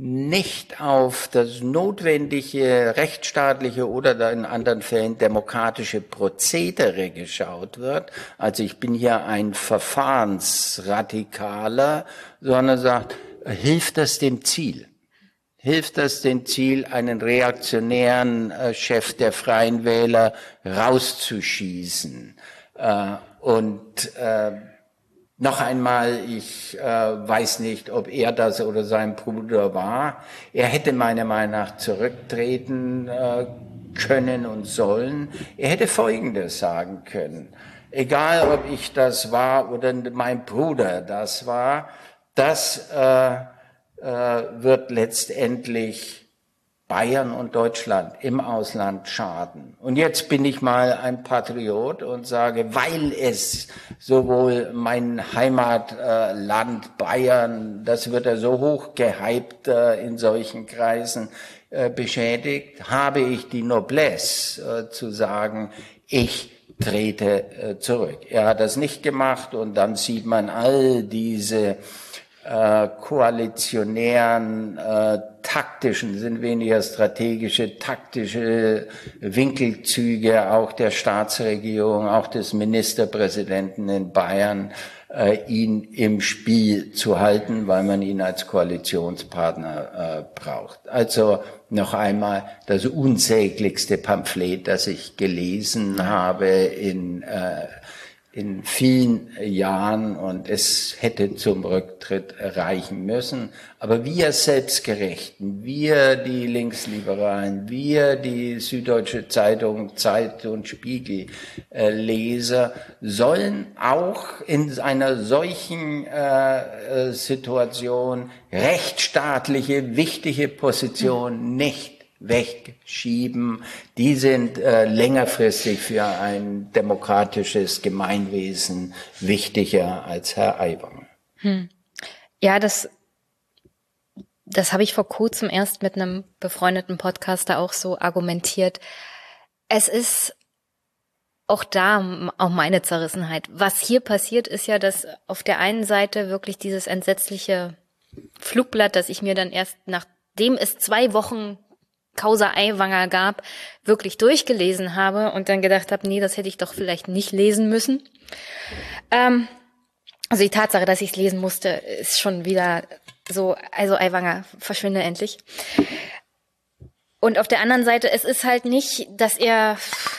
nicht auf das notwendige rechtsstaatliche oder in anderen Fällen demokratische Prozedere geschaut wird. Also ich bin hier ein Verfahrensradikaler, sondern sagt, hilft das dem Ziel? Hilft das dem Ziel, einen reaktionären äh, Chef der Freien Wähler rauszuschießen? Äh, und äh, noch einmal, ich äh, weiß nicht, ob er das oder sein Bruder war. Er hätte meiner Meinung nach zurücktreten äh, können und sollen. Er hätte Folgendes sagen können. Egal, ob ich das war oder mein Bruder das war, das äh, äh, wird letztendlich Bayern und Deutschland im Ausland schaden. Und jetzt bin ich mal ein Patriot und sage, weil es sowohl mein Heimatland Bayern, das wird ja so hoch gehypt äh, in solchen Kreisen, äh, beschädigt, habe ich die Noblesse äh, zu sagen, ich trete zurück. Er hat das nicht gemacht und dann sieht man all diese äh, koalitionären, äh, taktischen, sind weniger strategische, taktische Winkelzüge auch der Staatsregierung, auch des Ministerpräsidenten in Bayern, äh, ihn im Spiel zu halten, weil man ihn als Koalitionspartner äh, braucht. Also noch einmal das unsäglichste Pamphlet, das ich gelesen habe in äh, in vielen Jahren und es hätte zum Rücktritt reichen müssen. Aber wir Selbstgerechten, wir die Linksliberalen, wir die Süddeutsche Zeitung, Zeit und Spiegel äh, Leser sollen auch in einer solchen äh, Situation rechtsstaatliche, wichtige Position nicht wegschieben, die sind äh, längerfristig für ein demokratisches Gemeinwesen wichtiger als Herr Aiwanger. Hm. Ja, das, das habe ich vor kurzem erst mit einem befreundeten Podcaster auch so argumentiert. Es ist auch da auch meine Zerrissenheit. Was hier passiert, ist ja, dass auf der einen Seite wirklich dieses entsetzliche Flugblatt, das ich mir dann erst nachdem es zwei Wochen Causa Eiwanger gab, wirklich durchgelesen habe und dann gedacht habe, nee, das hätte ich doch vielleicht nicht lesen müssen. Ähm, also die Tatsache, dass ich es lesen musste, ist schon wieder so, also Eiwanger, verschwinde endlich. Und auf der anderen Seite, es ist halt nicht, dass er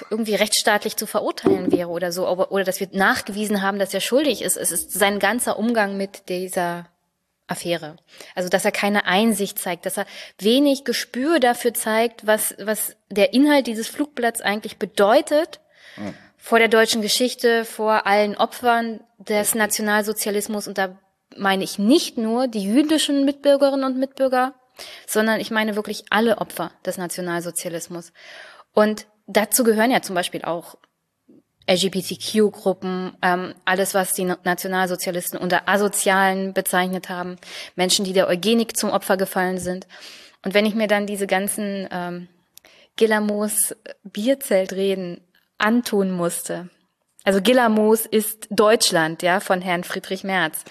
irgendwie rechtsstaatlich zu verurteilen wäre oder so, oder dass wir nachgewiesen haben, dass er schuldig ist. Es ist sein ganzer Umgang mit dieser Affäre. Also, dass er keine Einsicht zeigt, dass er wenig Gespür dafür zeigt, was, was der Inhalt dieses Flugblatts eigentlich bedeutet mhm. vor der deutschen Geschichte, vor allen Opfern des Nationalsozialismus. Und da meine ich nicht nur die jüdischen Mitbürgerinnen und Mitbürger, sondern ich meine wirklich alle Opfer des Nationalsozialismus. Und dazu gehören ja zum Beispiel auch LGBTQ-Gruppen, ähm, alles, was die Nationalsozialisten unter Asozialen bezeichnet haben, Menschen, die der Eugenik zum Opfer gefallen sind. Und wenn ich mir dann diese ganzen ähm, Gillamos Bierzeltreden antun musste, also Gillamos ist Deutschland, ja, von Herrn Friedrich Merz.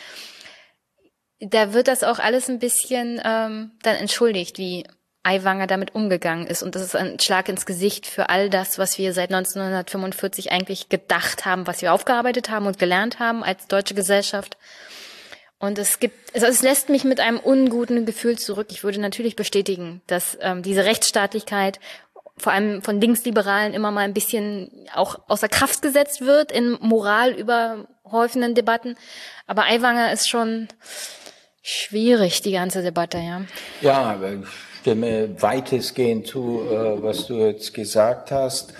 Da wird das auch alles ein bisschen ähm, dann entschuldigt, wie Aiwanger damit umgegangen ist. Und das ist ein Schlag ins Gesicht für all das, was wir seit 1945 eigentlich gedacht haben, was wir aufgearbeitet haben und gelernt haben als deutsche Gesellschaft. Und es gibt, also es lässt mich mit einem unguten Gefühl zurück. Ich würde natürlich bestätigen, dass ähm, diese Rechtsstaatlichkeit vor allem von Linksliberalen immer mal ein bisschen auch außer Kraft gesetzt wird in moral überhäufenden Debatten. Aber Aiwanger ist schon schwierig, die ganze Debatte, ja. Ja, stimme weitestgehend zu, äh, was du jetzt gesagt hast.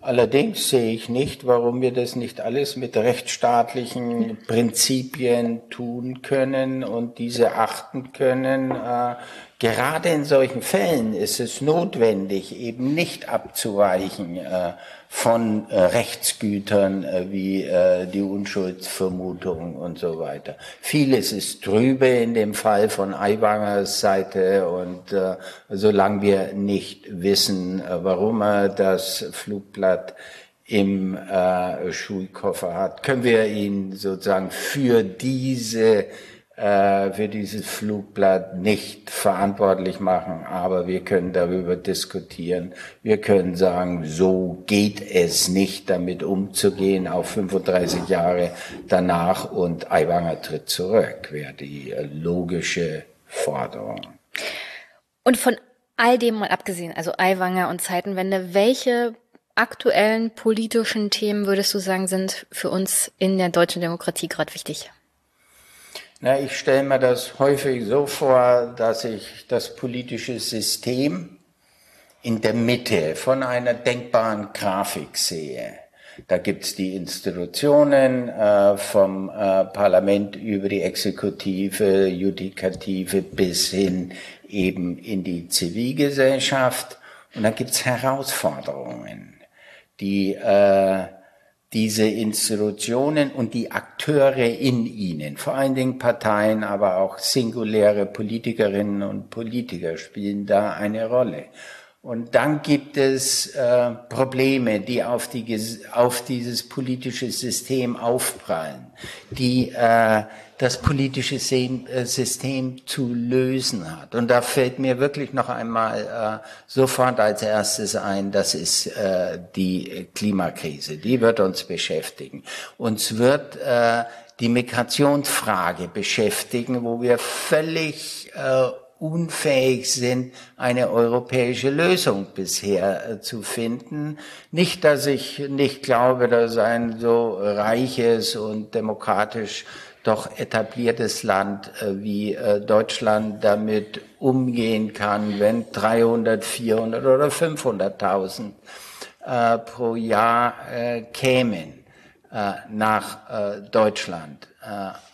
Allerdings sehe ich nicht, warum wir das nicht alles mit rechtsstaatlichen Prinzipien tun können und diese achten können. Äh, gerade in solchen Fällen ist es notwendig, eben nicht abzuweichen äh, von äh, Rechtsgütern äh, wie äh, die Unschuldsvermutung und so weiter. Vieles ist trübe in dem Fall von Aiwangers Seite und solange wir nicht wissen, warum er das Flugblatt im Schulkoffer hat, können wir ihn sozusagen für diese für dieses Flugblatt nicht verantwortlich machen, aber wir können darüber diskutieren. Wir können sagen, so geht es nicht, damit umzugehen, auch 35 Jahre danach und Aiwanger tritt zurück, wäre die logische Forderung. Und von all dem mal abgesehen, also Aiwanger und Zeitenwende, welche aktuellen politischen Themen würdest du sagen, sind für uns in der deutschen Demokratie gerade wichtig? Na, ich stelle mir das häufig so vor, dass ich das politische System in der Mitte von einer denkbaren Grafik sehe. Da gibt's die Institutionen äh, vom äh, Parlament über die Exekutive, Judikative bis hin eben in die Zivilgesellschaft. Und da gibt's Herausforderungen, die äh, diese Institutionen und die Akteure in ihnen, vor allen Dingen Parteien, aber auch singuläre Politikerinnen und Politiker spielen da eine Rolle. Und dann gibt es äh, Probleme, die auf, die, auf dieses politische System aufprallen, die äh, das politische äh, System zu lösen hat. Und da fällt mir wirklich noch einmal äh, sofort als erstes ein, das ist äh, die Klimakrise. Die wird uns beschäftigen. Uns wird die Migrationsfrage beschäftigen, wo wir völlig äh, unfähig sind, eine europäische Lösung bisher zu finden. Nicht, dass ich nicht glaube, dass ein so reiches und demokratisch doch etabliertes Land äh, wie äh, Deutschland damit umgehen kann, wenn 300, 400 oder 500.000 äh, pro Jahr kämen nach Deutschland.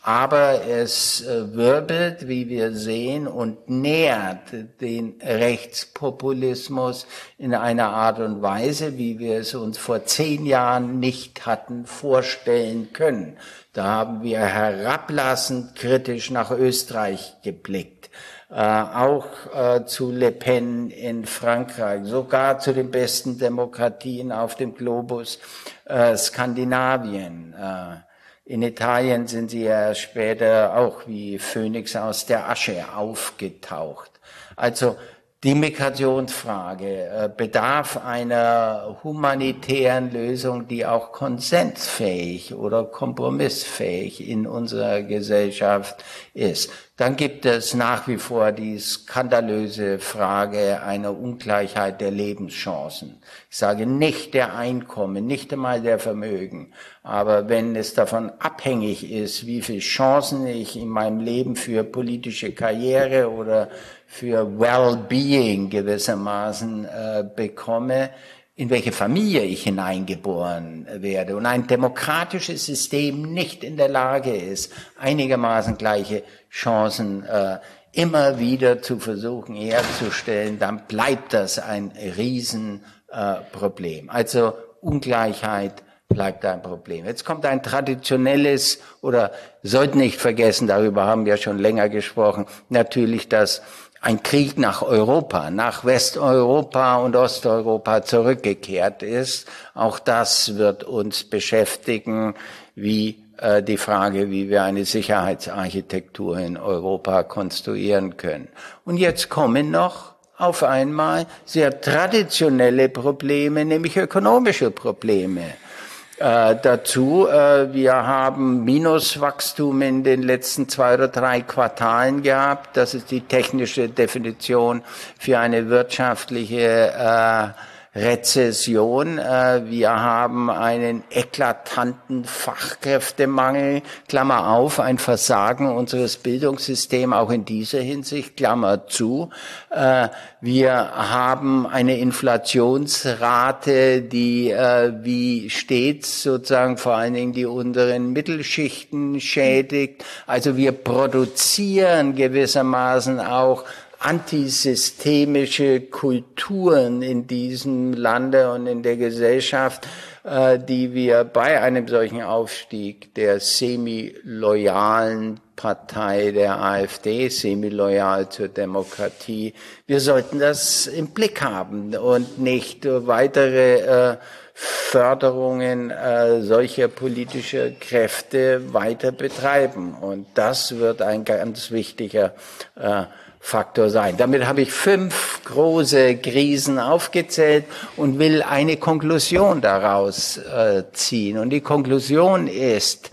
Aber es wirbelt, wie wir sehen, und nähert den Rechtspopulismus in einer Art und Weise, wie wir es uns vor zehn Jahren nicht hatten vorstellen können. Da haben wir herablassend kritisch nach Österreich geblickt. Äh, auch äh, zu Le Pen in Frankreich, sogar zu den besten Demokratien auf dem Globus äh, Skandinavien. Äh, in Italien sind sie ja später auch wie Phönix aus der Asche aufgetaucht. Also die Migrationsfrage äh, bedarf einer humanitären Lösung, die auch konsensfähig oder kompromissfähig in unserer Gesellschaft ist. Dann gibt es nach wie vor die skandalöse Frage einer Ungleichheit der Lebenschancen. Ich sage nicht der Einkommen, nicht einmal der Vermögen, aber wenn es davon abhängig ist, wie viele Chancen ich in meinem Leben für politische Karriere oder für Well-being gewissermaßen äh, bekomme, in welche Familie ich hineingeboren werde und ein demokratisches System nicht in der Lage ist, einigermaßen gleiche Chancen äh, immer wieder zu versuchen herzustellen, dann bleibt das ein Riesenproblem. Äh, also Ungleichheit bleibt ein Problem. Jetzt kommt ein traditionelles oder sollten nicht vergessen, darüber haben wir schon länger gesprochen, natürlich das ein Krieg nach Europa, nach Westeuropa und Osteuropa zurückgekehrt ist. Auch das wird uns beschäftigen, wie äh, die Frage, wie wir eine Sicherheitsarchitektur in Europa konstruieren können. Und jetzt kommen noch auf einmal sehr traditionelle Probleme, nämlich ökonomische Probleme äh, dazu. Äh, wir haben Minuswachstum in den letzten zwei oder drei Quartalen gehabt. Das ist die technische Definition für eine wirtschaftliche äh, Rezession. Äh, wir haben einen eklatanten Fachkräftemangel, Klammer auf, ein Versagen unseres Bildungssystems auch in dieser Hinsicht, Klammer zu. Äh, wir haben eine Inflationsrate, die äh, wie stets sozusagen vor allen Dingen die unteren Mittelschichten schädigt. Also wir produzieren gewissermaßen auch antisystemische Kulturen in diesem Lande und in der Gesellschaft, äh, die wir bei einem solchen Aufstieg der semi-loyalen Partei der AfD, semi-loyal zur Demokratie, wir sollten das im Blick haben und nicht weitere äh, Förderungen äh, solcher politischer Kräfte weiter betreiben. Und das wird ein ganz wichtiger äh, Faktor sein. Damit habe ich fünf große Krisen aufgezählt und will eine Konklusion daraus äh, ziehen. Und die Konklusion ist,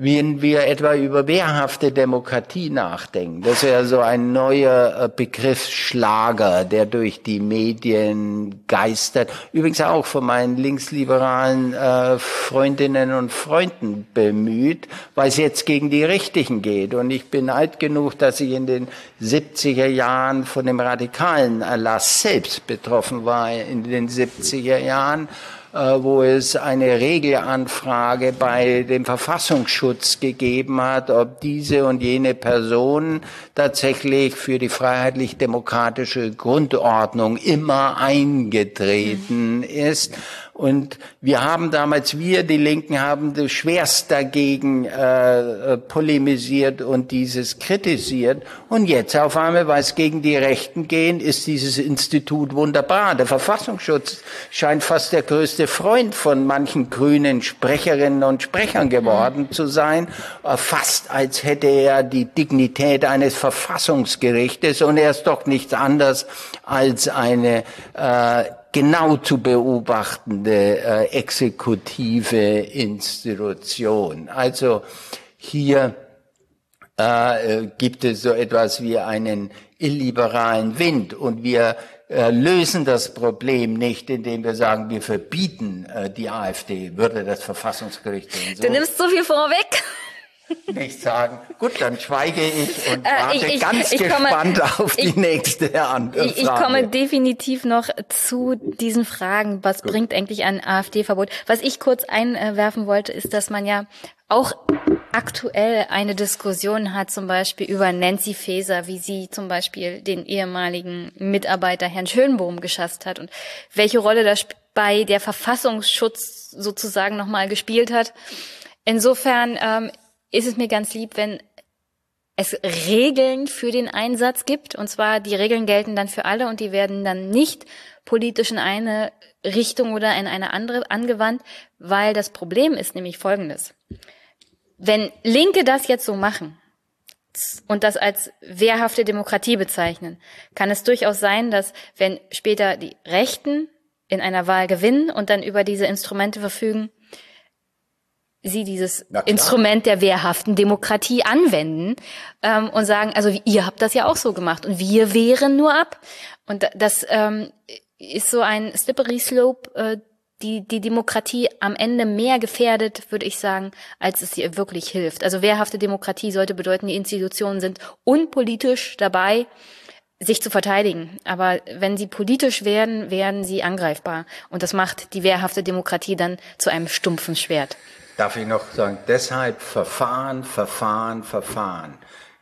wenn wir etwa über wehrhafte Demokratie nachdenken, das wäre so ein neuer äh, Begriffsschlager, der durch die Medien geistert, übrigens auch von meinen linksliberalen äh, Freundinnen und Freunden bemüht, weil es jetzt gegen die Richtigen geht. Und ich bin alt genug, dass ich in den 70er Jahren von dem radikalen Erlass selbst betroffen war, in den 70er Jahren wo es eine Regelanfrage bei dem Verfassungsschutz gegeben hat, ob diese und jene Person tatsächlich für die freiheitlich-demokratische Grundordnung immer eingetreten ist. Und wir haben damals, wir, die Linken, haben das schwerst dagegen äh, polemisiert und dieses kritisiert. Und jetzt auf einmal, weil es gegen die Rechten gehen, ist dieses Institut wunderbar. Der Verfassungsschutz scheint fast der größte Freund von manchen grünen Sprecherinnen und Sprechern geworden zu sein. Äh, fast als hätte er die Dignität eines Verfassungsgerichtes und er ist doch nichts anderes als eine äh, genau zu beobachtende äh, exekutive Institution. Also hier äh, gibt es so etwas wie einen illiberalen Wind und wir äh, lösen das Problem nicht, indem wir sagen, wir verbieten äh, die AfD, würde das Verfassungsgericht so. Du nimmst so viel vorweg nicht sagen. Gut, dann schweige ich und warte äh, ich, ich, ganz ich gespannt komme, [LAUGHS] auf die nächste Antwort. Ich, ich komme definitiv noch zu diesen Fragen. Was Gut. bringt eigentlich ein AfD-Verbot? Was ich kurz einwerfen wollte, ist, dass man ja auch aktuell eine Diskussion hat, zum Beispiel über Nancy Faeser, wie sie zum Beispiel den ehemaligen Mitarbeiter Herrn Schönbohm geschasst hat und welche Rolle das bei der Verfassungsschutz sozusagen nochmal gespielt hat. Insofern ähm, ist es mir ganz lieb, wenn es Regeln für den Einsatz gibt. Und zwar, die Regeln gelten dann für alle und die werden dann nicht politisch in eine Richtung oder in eine andere angewandt, weil das Problem ist nämlich folgendes. Wenn Linke das jetzt so machen und das als wehrhafte Demokratie bezeichnen, kann es durchaus sein, dass wenn später die Rechten in einer Wahl gewinnen und dann über diese Instrumente verfügen, sie dieses Instrument der wehrhaften Demokratie anwenden ähm, und sagen, also ihr habt das ja auch so gemacht und wir wehren nur ab. Und das ähm, ist so ein slippery slope, äh, die die Demokratie am Ende mehr gefährdet, würde ich sagen, als es ihr wirklich hilft. Also wehrhafte Demokratie sollte bedeuten, die Institutionen sind unpolitisch dabei, sich zu verteidigen. Aber wenn sie politisch werden, werden sie angreifbar. Und das macht die wehrhafte Demokratie dann zu einem stumpfen Schwert darf ich noch sagen, deshalb Verfahren, Verfahren, Verfahren.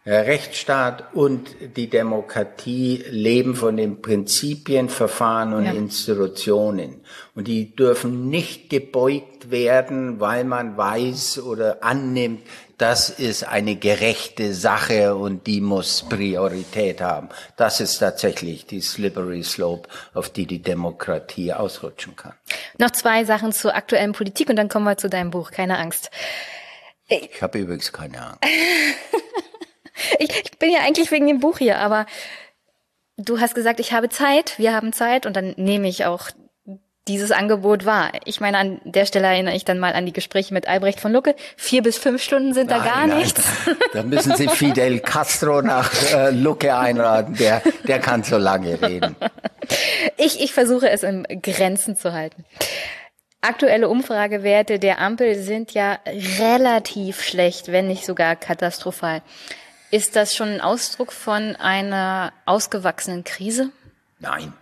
Der Rechtsstaat und die Demokratie leben von den Prinzipien, Verfahren und ja. Institutionen. Und die dürfen nicht gebeugt werden, weil man weiß oder annimmt, das ist eine gerechte Sache und die muss Priorität haben. Das ist tatsächlich die slippery slope, auf die die Demokratie ausrutschen kann. Noch zwei Sachen zur aktuellen Politik und dann kommen wir zu deinem Buch. Keine Angst. Ich habe übrigens keine Angst. [LAUGHS] ich, ich bin ja eigentlich wegen dem Buch hier, aber du hast gesagt, ich habe Zeit, wir haben Zeit und dann nehme ich auch dieses Angebot war. Ich meine, an der Stelle erinnere ich dann mal an die Gespräche mit Albrecht von Lucke. Vier bis fünf Stunden sind nein, da gar nein. nichts. [LAUGHS] Da müssen Sie Fidel Castro nach äh, Lucke einladen. Der, der kann so lange reden. Ich, ich versuche es in Grenzen zu halten. Aktuelle Umfragewerte der Ampel sind ja relativ schlecht, wenn nicht sogar katastrophal. Ist das schon ein Ausdruck von einer ausgewachsenen Krise? Nein,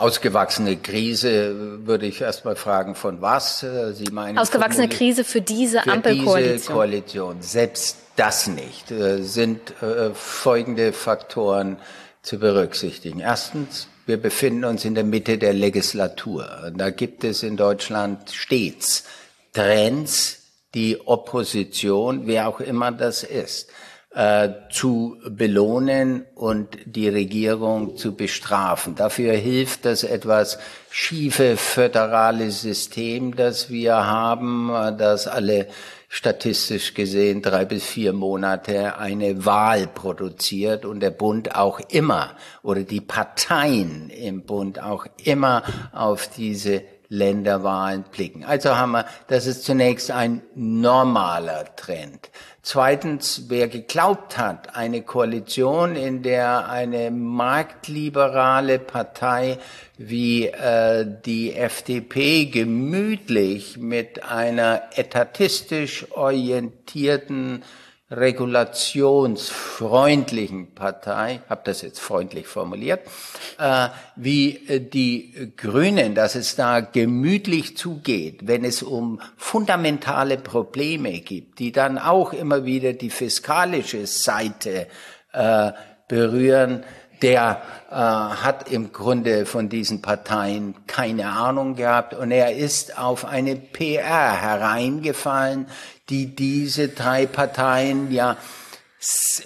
Ausgewachsene Krise würde ich erst mal fragen, von was äh, Sie meinen? Ausgewachsene Krise für diese für Ampelkoalition. Diese Koalition. Selbst das nicht. Äh, sind äh, folgende Faktoren zu berücksichtigen. Erstens, wir befinden uns in der Mitte der Legislatur. Da gibt es in Deutschland stets Trends, die Opposition, wer auch immer das ist, äh, zu belohnen und die Regierung zu bestrafen. Dafür hilft das etwas schiefe föderale System, das wir haben, das alle statistisch gesehen drei bis vier Monate eine Wahl produziert und der Bund auch immer oder die Parteien im Bund auch immer auf diese Länderwahlen blicken. Also haben wir, das ist zunächst ein normaler Trend. Zweitens, wer geglaubt hat, eine Koalition, in der eine marktliberale Partei wie äh, die FDP gemütlich mit einer etatistisch orientierten regulationsfreundlichen Partei, habe das jetzt freundlich formuliert, äh, wie äh, die Grünen, dass es da gemütlich zugeht, wenn es um fundamentale Probleme gibt, die dann auch immer wieder die fiskalische Seite äh, berühren, der äh, hat im Grunde von diesen Parteien keine Ahnung gehabt und er ist auf eine PR hereingefallen, die diese drei Parteien ja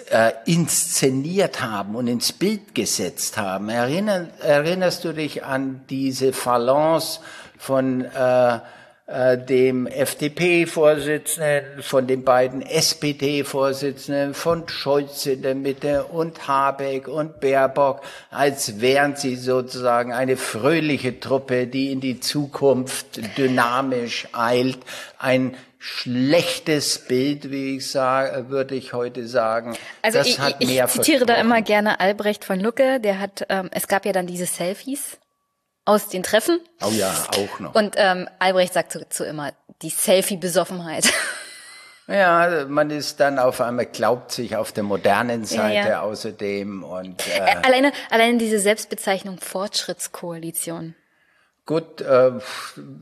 äh, inszeniert haben und ins Bild gesetzt haben. Erinner, erinnerst du dich an diese Phalanx von äh, äh, dem FDP-Vorsitzenden, von den beiden SPD-Vorsitzenden, von Scholz in der Mitte und Habeck und Baerbock, als wären sie sozusagen eine fröhliche Truppe, die in die Zukunft dynamisch eilt, ein schlechtes Bild, wie ich sage, würde ich heute sagen. Also das ich, hat ich, mehr zitiere da immer gerne Albrecht von Lucke, der hat, ähm, es gab ja dann diese Selfies aus den Treffen. Oh ja, auch noch. Und ähm, Albrecht sagt zu, zu immer, die Selfie-Besoffenheit. Ja, man ist dann auf einmal, glaubt sich auf der modernen Seite ja, ja. außerdem und äh, äh, alleine, alleine diese Selbstbezeichnung Fortschrittskoalition. Gut, äh,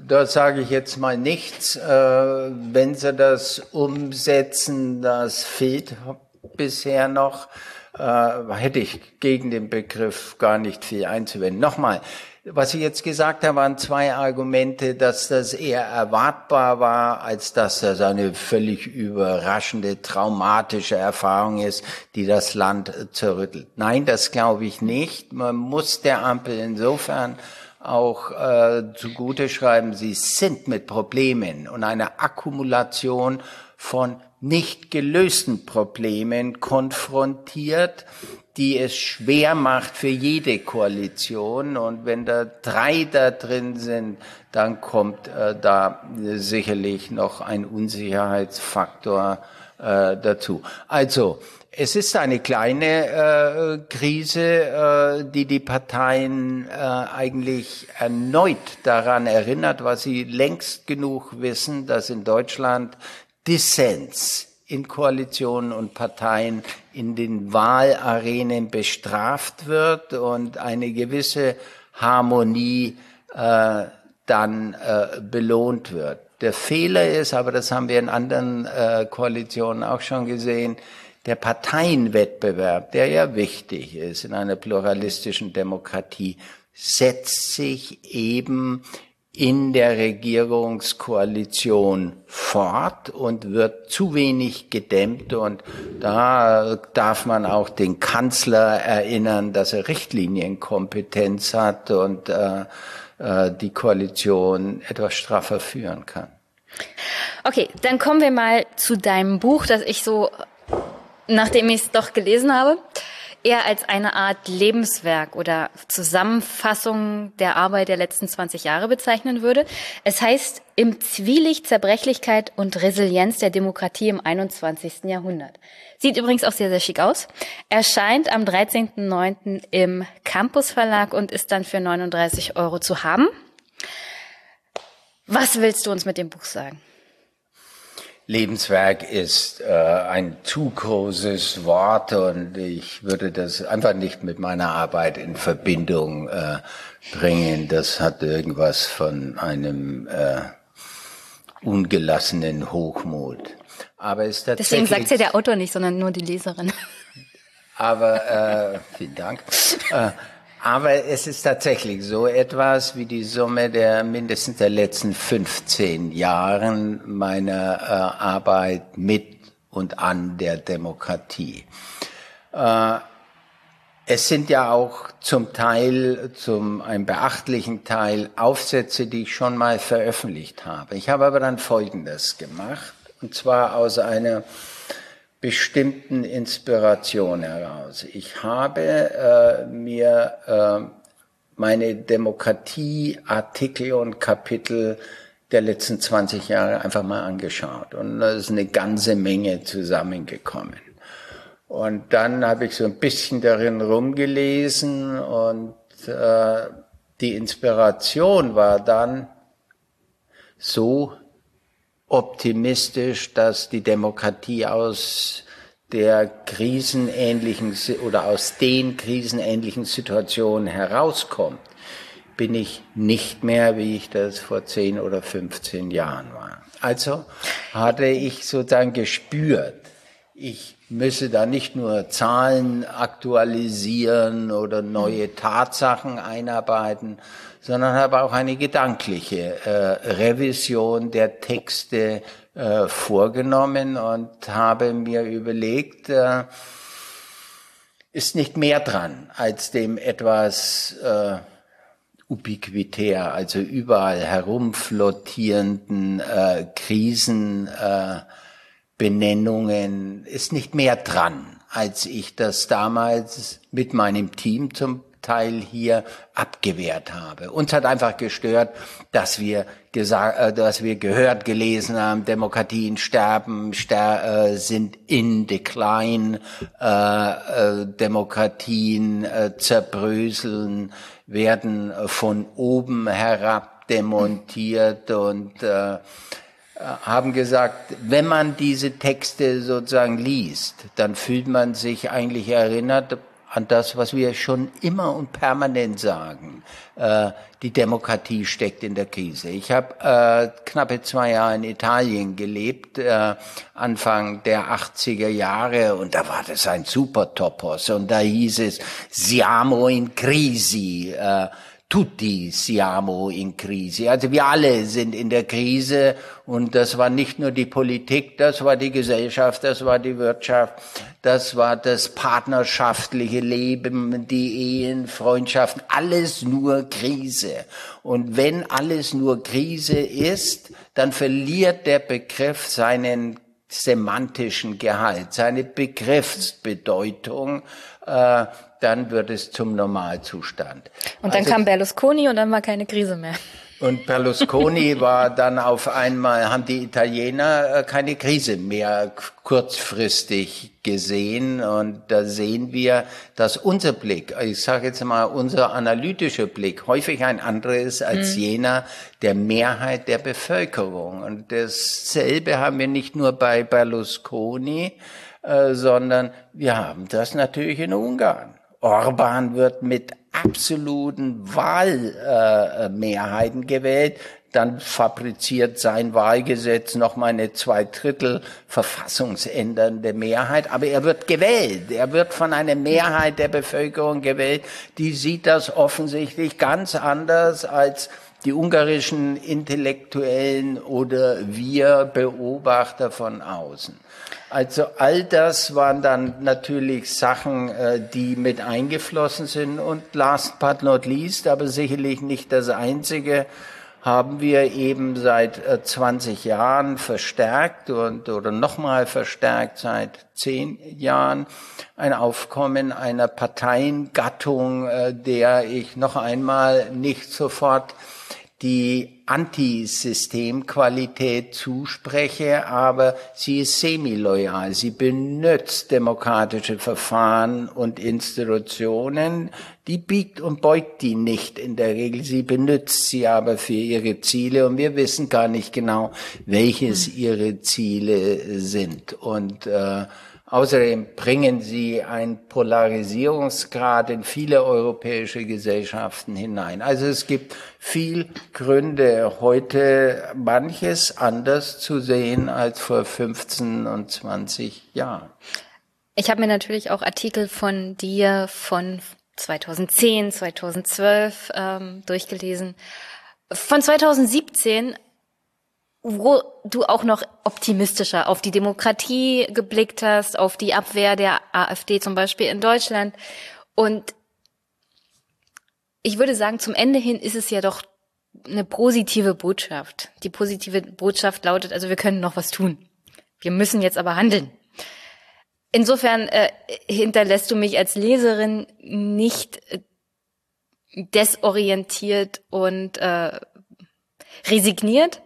da sage ich jetzt mal nichts. Äh, wenn Sie das umsetzen, das fehlt bisher noch, äh, hätte ich gegen den Begriff gar nicht viel einzuwenden. Nochmal, was ich jetzt gesagt habe, waren zwei Argumente, dass das eher erwartbar war, als dass das eine völlig überraschende, traumatische Erfahrung ist, die das Land zerrüttelt. Nein, das glaube ich nicht. Man muss der Ampel insofern auch äh, zugute schreiben, sie sind mit Problemen und einer Akkumulation von nicht gelösten Problemen konfrontiert, die es schwer macht für jede Koalition. Und wenn da drei da drin sind, dann kommt äh, da sicherlich noch ein Unsicherheitsfaktor äh, dazu. Also es ist eine kleine äh, Krise, äh, die die Parteien äh, eigentlich erneut daran erinnert, was sie längst genug wissen, dass in Deutschland Dissens in Koalitionen und Parteien in den Wahlarenen bestraft wird und eine gewisse Harmonie äh, dann äh, belohnt wird. Der Fehler ist, aber das haben wir in anderen äh, Koalitionen auch schon gesehen, der Parteienwettbewerb, der ja wichtig ist in einer pluralistischen Demokratie, setzt sich eben in der Regierungskoalition fort und wird zu wenig gedämmt. Und da darf man auch den Kanzler erinnern, dass er Richtlinienkompetenz hat und äh, äh, die Koalition etwas straffer führen kann. Okay, dann kommen wir mal zu deinem Buch, das ich so nachdem ich es doch gelesen habe, eher als eine Art Lebenswerk oder Zusammenfassung der Arbeit der letzten 20 Jahre bezeichnen würde. Es heißt Im Zwielicht Zerbrechlichkeit und Resilienz der Demokratie im 21. Jahrhundert. Sieht übrigens auch sehr, sehr schick aus. Erscheint am 13.09. im Campus Verlag und ist dann für 39 Euro zu haben. Was willst du uns mit dem Buch sagen? Lebenswerk ist äh, ein zu großes Wort und ich würde das einfach nicht mit meiner Arbeit in Verbindung äh, bringen. Das hat irgendwas von einem äh, ungelassenen Hochmut. Aber es tatsächlich, Deswegen sagt ja der Autor nicht, sondern nur die Leserin. Aber äh, vielen Dank. Äh, aber es ist tatsächlich so etwas wie die Summe der mindestens der letzten 15 Jahren meiner äh, Arbeit mit und an der Demokratie. Äh, es sind ja auch zum Teil, zum einem beachtlichen Teil Aufsätze, die ich schon mal veröffentlicht habe. Ich habe aber dann Folgendes gemacht, und zwar aus einer bestimmten Inspiration heraus. Ich habe äh, mir äh, meine Demokratieartikel und Kapitel der letzten 20 Jahre einfach mal angeschaut und da ist eine ganze Menge zusammengekommen. Und dann habe ich so ein bisschen darin rumgelesen und äh, die Inspiration war dann so optimistisch, dass die Demokratie aus der krisenähnlichen oder aus den krisenähnlichen Situationen herauskommt, bin ich nicht mehr, wie ich das vor 10 oder 15 Jahren war. Also hatte ich sozusagen gespürt, ich müsse da nicht nur Zahlen aktualisieren oder neue Tatsachen einarbeiten, sondern habe auch eine gedankliche äh, Revision der Texte äh, vorgenommen und habe mir überlegt, äh, ist nicht mehr dran als dem etwas äh, ubiquitär, also überall herumflottierenden äh, Krisenbenennungen, äh, ist nicht mehr dran, als ich das damals mit meinem Team zum Teil hier abgewehrt habe. Uns hat einfach gestört, dass wir gesagt, äh, dass wir gehört, gelesen haben, Demokratien sterben, ster äh, sind in decline, äh, äh, Demokratien äh, zerbröseln, werden von oben herab demontiert und äh, haben gesagt, wenn man diese Texte sozusagen liest, dann fühlt man sich eigentlich erinnert an das, was wir schon immer und permanent sagen. Äh, die Demokratie steckt in der Krise. Ich habe äh, knappe zwei Jahre in Italien gelebt, äh, Anfang der 80er Jahre, und da war das ein super Topos. Und da hieß es, siamo in crisi. Äh, tutti siamo in crisi. Also wir alle sind in der Krise und das war nicht nur die Politik, das war die Gesellschaft, das war die Wirtschaft, das war das partnerschaftliche Leben, die Ehen, Freundschaften, alles nur Krise. Und wenn alles nur Krise ist, dann verliert der Begriff seinen semantischen Gehalt, seine Begriffsbedeutung. Äh, dann wird es zum Normalzustand. Und dann also, kam Berlusconi und dann war keine Krise mehr. Und Berlusconi [LAUGHS] war dann auf einmal, haben die Italiener äh, keine Krise mehr kurzfristig gesehen. Und da sehen wir, dass unser Blick, ich sage jetzt mal unser analytischer Blick, häufig ein anderer ist als mhm. jener der Mehrheit der Bevölkerung. Und dasselbe haben wir nicht nur bei Berlusconi, äh, sondern wir haben das natürlich in Ungarn. Orban wird mit absoluten Wahlmehrheiten äh, gewählt. Dann fabriziert sein Wahlgesetz noch mal eine Zweidrittel verfassungsändernde Mehrheit. Aber er wird gewählt. Er wird von einer Mehrheit der Bevölkerung gewählt. Die sieht das offensichtlich ganz anders als die ungarischen Intellektuellen oder wir Beobachter von außen. Also all das waren dann natürlich Sachen, äh, die mit eingeflossen sind. Und last but not least, aber sicherlich nicht das Einzige, haben wir eben seit 20 äh, Jahren verstärkt und, oder nochmal verstärkt seit 10 Jahren ein Aufkommen einer Parteiengattung, äh, der ich noch einmal nicht sofort die Antisystemqualität zuspreche, aber sie ist semi-loyal. Sie benutzt demokratische Verfahren und Institutionen, die biegt und beugt die nicht in der Regel. Sie benutzt sie aber für ihre Ziele und wir wissen gar nicht genau, welches hm. ihre Ziele sind. Und äh, Außerdem bringen sie einen Polarisierungsgrad in viele europäische Gesellschaften hinein. Also es gibt viel Gründe, heute manches anders zu sehen als vor 15 und 20 Jahren. Ich habe mir natürlich auch Artikel von dir von 2010, 2012 ähm, durchgelesen. Von 2017 wo du auch noch optimistischer auf die Demokratie geblickt hast, auf die Abwehr der AfD zum Beispiel in Deutschland. Und ich würde sagen, zum Ende hin ist es ja doch eine positive Botschaft. Die positive Botschaft lautet, also wir können noch was tun. Wir müssen jetzt aber handeln. Insofern äh, hinterlässt du mich als Leserin nicht äh, desorientiert und äh, resigniert,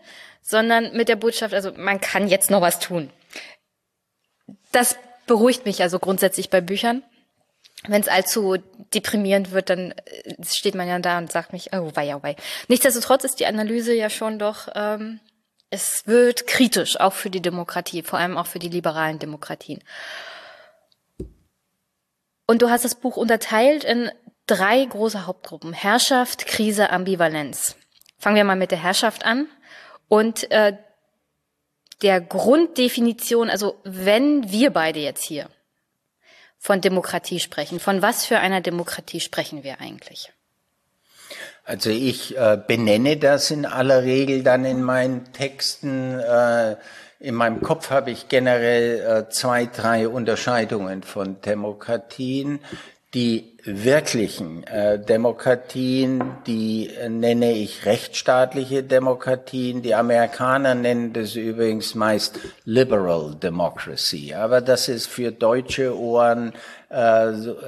sondern mit der Botschaft, also man kann jetzt noch was tun. Das beruhigt mich also grundsätzlich bei Büchern. Wenn es allzu deprimierend wird, dann äh, steht man ja da und sagt mich, oh wei, oh wei. Nichtsdestotrotz ist die Analyse ja schon doch, ähm, es wird kritisch, auch für die Demokratie, vor allem auch für die liberalen Demokratien. Und du hast das Buch unterteilt in drei große Hauptgruppen. Herrschaft, Krise, Ambivalenz. Fangen wir mal mit der Herrschaft an. Und äh, der Grunddefinition, also wenn wir beide jetzt hier von Demokratie sprechen, von was für einer Demokratie sprechen wir eigentlich? Also ich äh, benenne das in aller Regel dann in meinen Texten. Äh, in meinem Kopf habe ich generell äh, zwei, drei Unterscheidungen von Demokratien Die wirklichen äh, Demokratien, die äh, nenne ich rechtsstaatliche Demokratien. Die Amerikaner nennen das übrigens meist Liberal Democracy. Aber das ist für deutsche Ohren äh,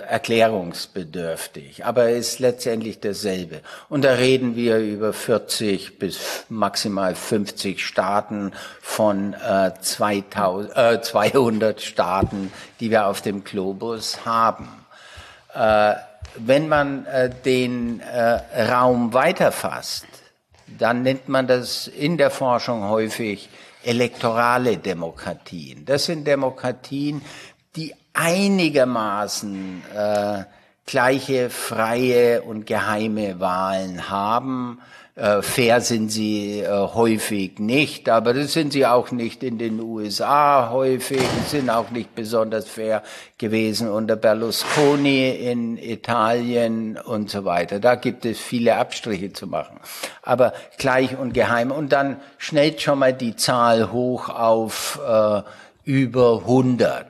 erklärungsbedürftig. Aber ist letztendlich dasselbe. Und da reden wir über 40 bis maximal 50 Staaten von äh, 2000, äh, 200 Staaten, die wir auf dem Globus haben. Äh, wenn man äh, den äh, Raum weiterfasst, dann nennt man das in der Forschung häufig elektorale Demokratien. Das sind Demokratien, die einigermaßen äh, gleiche freie und geheime Wahlen haben, äh, fair sind sie äh, häufig nicht, aber das sind sie auch nicht in den USA häufig, sind auch nicht besonders fair gewesen unter Berlusconi in Italien und so weiter. Da gibt es viele Abstriche zu machen. Aber gleich und geheim. Und dann schnellt schon mal die Zahl hoch auf äh, über 100.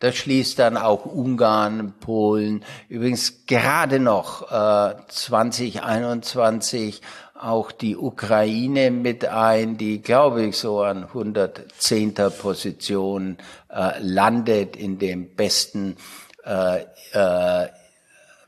Das schließt dann auch Ungarn, Polen, übrigens gerade noch äh, 2021 auch die Ukraine mit ein, die, glaube ich, so an 110. Position äh, landet in dem besten äh, äh,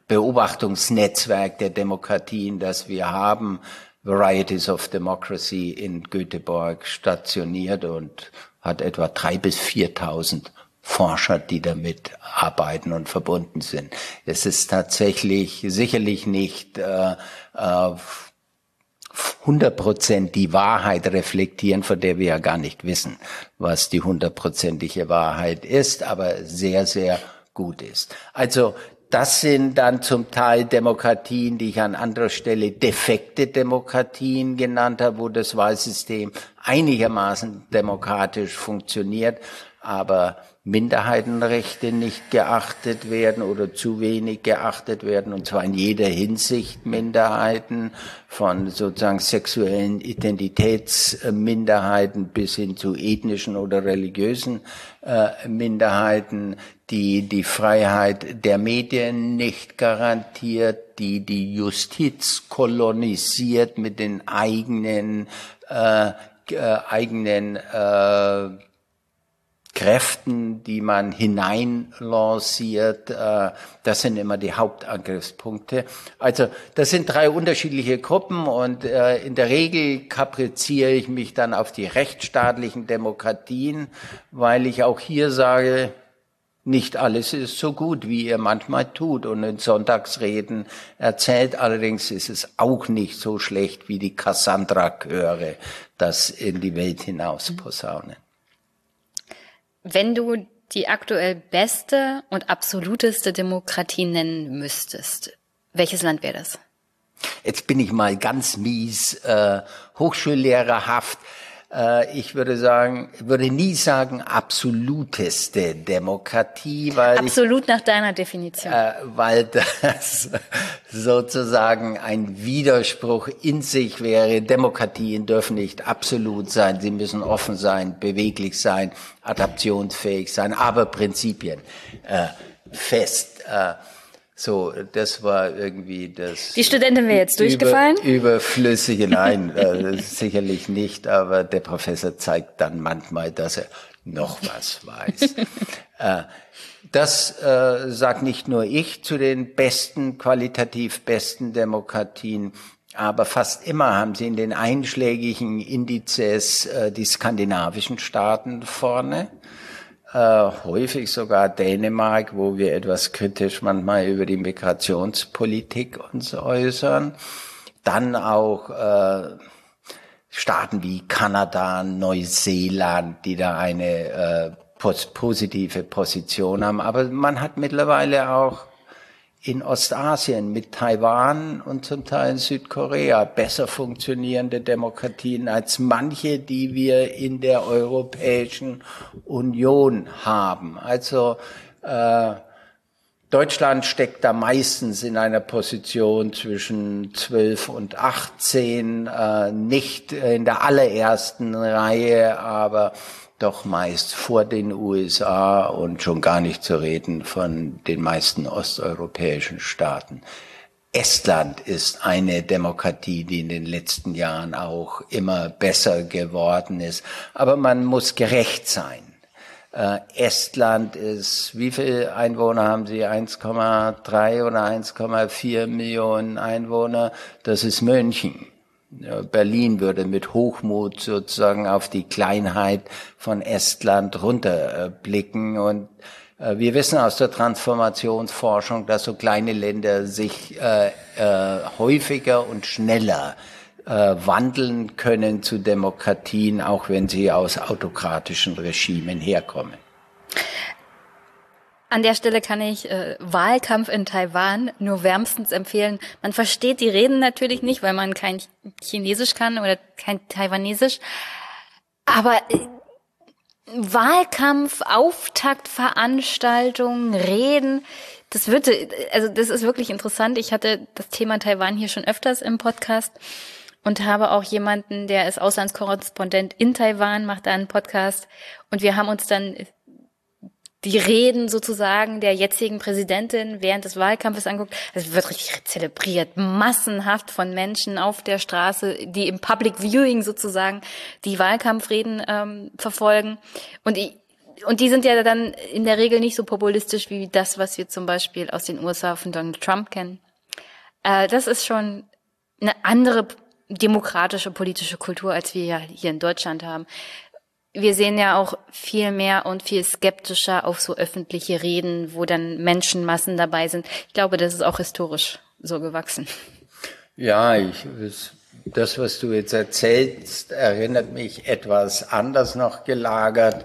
Beobachtungsnetzwerk der Demokratien, das wir haben. Varieties of Democracy in Göteborg stationiert und hat etwa drei bis 4.000 Forscher, die damit arbeiten und verbunden sind. Es ist tatsächlich sicherlich nicht äh, äh, 100 die Wahrheit reflektieren, von der wir ja gar nicht wissen, was die hundertprozentige Wahrheit ist, aber sehr, sehr gut ist. Also das sind dann zum Teil Demokratien, die ich an anderer Stelle defekte Demokratien genannt habe, wo das Wahlsystem einigermaßen demokratisch funktioniert, aber Minderheitenrechte nicht geachtet werden oder zu wenig geachtet werden, und zwar in jeder Hinsicht Minderheiten, von sozusagen sexuellen Identitätsminderheiten bis hin zu ethnischen oder religiösen äh, Minderheiten, die die Freiheit der Medien nicht garantiert, die die Justiz kolonisiert mit den eigenen äh, äh, eigenen äh, Kräften, die man hineinlanciert. Äh, das sind immer die Hauptangriffspunkte. Also das sind drei unterschiedliche Gruppen und äh, in der Regel kapriziere ich mich dann auf die rechtsstaatlichen Demokratien, weil ich auch hier sage, nicht alles ist so gut, wie ihr manchmal tut und in Sonntagsreden erzählt. Allerdings ist es auch nicht so schlecht, wie die Cassandra-Chöre das in die Welt hinaus posaunen. Wenn du die aktuell beste und absoluteste Demokratie nennen müsstest, welches Land wäre das? Jetzt bin ich mal ganz mies, äh, hochschullehrerhaft. Äh, ich würde sagen, würde nie sagen absoluteste Demokratie, weil absolut ich, nach deiner Definition, äh, weil das [LAUGHS] sozusagen ein Widerspruch in sich wäre. Demokratien dürfen nicht absolut sein, sie müssen offen sein, beweglich sein, adaptionsfähig sein, aber Prinzipien äh, fest. Äh, so, das war irgendwie das. Die Studentin wäre jetzt durchgefallen? Über, überflüssige, [LAUGHS] nein, äh, sicherlich nicht, aber der Professor zeigt dann manchmal, dass er noch was weiß. [LAUGHS] äh, das äh, sagt nicht nur ich zu den besten, qualitativ besten Demokratien, aber fast immer haben sie in den einschlägigen Indizes äh, die skandinavischen Staaten vorne äh, häufig sogar Dänemark, wo wir etwas kritisch manchmal über die Migrationspolitik uns äußern. Dann auch äh, Staaten wie Kanada, Neuseeland, die da eine äh, positive Position haben. Aber man hat mittlerweile auch in Ostasien mit Taiwan und zum Teil in Südkorea besser funktionierende Demokratien als manche, die wir in der Europäischen Union haben. Also äh, Deutschland steckt da meistens in einer Position zwischen 12 und 18, äh, nicht in der allerersten Reihe, aber doch meist vor den USA und schon gar nicht zu reden von den meisten osteuropäischen Staaten. Estland ist eine Demokratie, die in den letzten Jahren auch immer besser geworden ist. Aber man muss gerecht sein. Äh, Estland ist, wie viele Einwohner haben Sie? 1,3 oder 1,4 Millionen Einwohner. Das ist München. Berlin würde mit Hochmut sozusagen auf die Kleinheit von Estland runterblicken und äh, wir wissen aus der Transformationsforschung, dass so kleine Länder sich äh, äh, häufiger und schneller äh, wandeln können zu Demokratien, auch wenn sie aus autokratischen Regimen herkommen. An der Stelle kann ich äh, Wahlkampf in Taiwan nur wärmstens empfehlen. Man versteht die Reden natürlich nicht, weil man kein Chinesisch kann oder kein Taiwanesisch. Aber äh, Wahlkampf, Auftaktveranstaltungen, Reden. Das wird, also das ist wirklich interessant. Ich hatte das Thema Taiwan hier schon öfters im Podcast und habe auch jemanden, der ist Auslandskorrespondent in Taiwan, macht da einen Podcast und wir haben uns dann die Reden sozusagen der jetzigen Präsidentin während des Wahlkampfes anguckt. Es wird richtig zelebriert, massenhaft von Menschen auf der Straße, die im Public Viewing sozusagen die Wahlkampfreden ähm, verfolgen. Und und die sind ja dann in der Regel nicht so populistisch wie das, was wir zum Beispiel aus den USA von Donald Trump kennen. Äh, das ist schon eine andere demokratische politische Kultur, als wir ja hier in Deutschland haben wir sehen ja auch viel mehr und viel skeptischer auf so öffentliche Reden, wo dann Menschenmassen dabei sind. Ich glaube, das ist auch historisch so gewachsen. Ja, ich, das, was du jetzt erzählst, erinnert mich etwas anders noch gelagert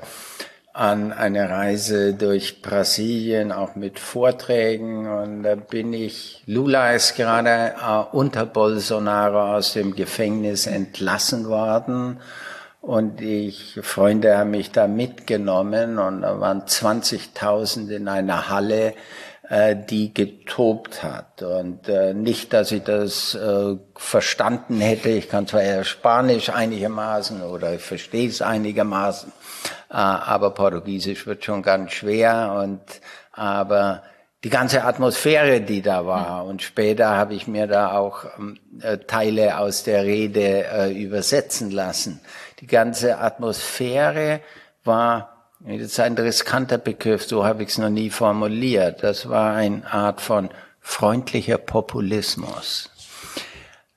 an eine Reise durch Brasilien, auch mit Vorträgen. Und da bin ich, Lula ist gerade äh, unter Bolsonaro aus dem Gefängnis entlassen worden. Und ich, Freunde haben mich da mitgenommen und da waren 20.000 in einer Halle, äh, die getobt hat. Und äh, nicht, dass ich das äh, verstanden hätte. Ich kann zwar eher Spanisch einigermaßen oder ich verstehe es einigermaßen, äh, aber Portugiesisch wird schon ganz schwer. Und aber die ganze Atmosphäre, die da war. Und später habe ich mir da auch ähm, äh, Teile aus der Rede äh, übersetzen lassen. Die ganze Atmosphäre war, das ist ein riskanter Begriff, so habe ich es noch nie formuliert. Das war eine Art von freundlicher Populismus.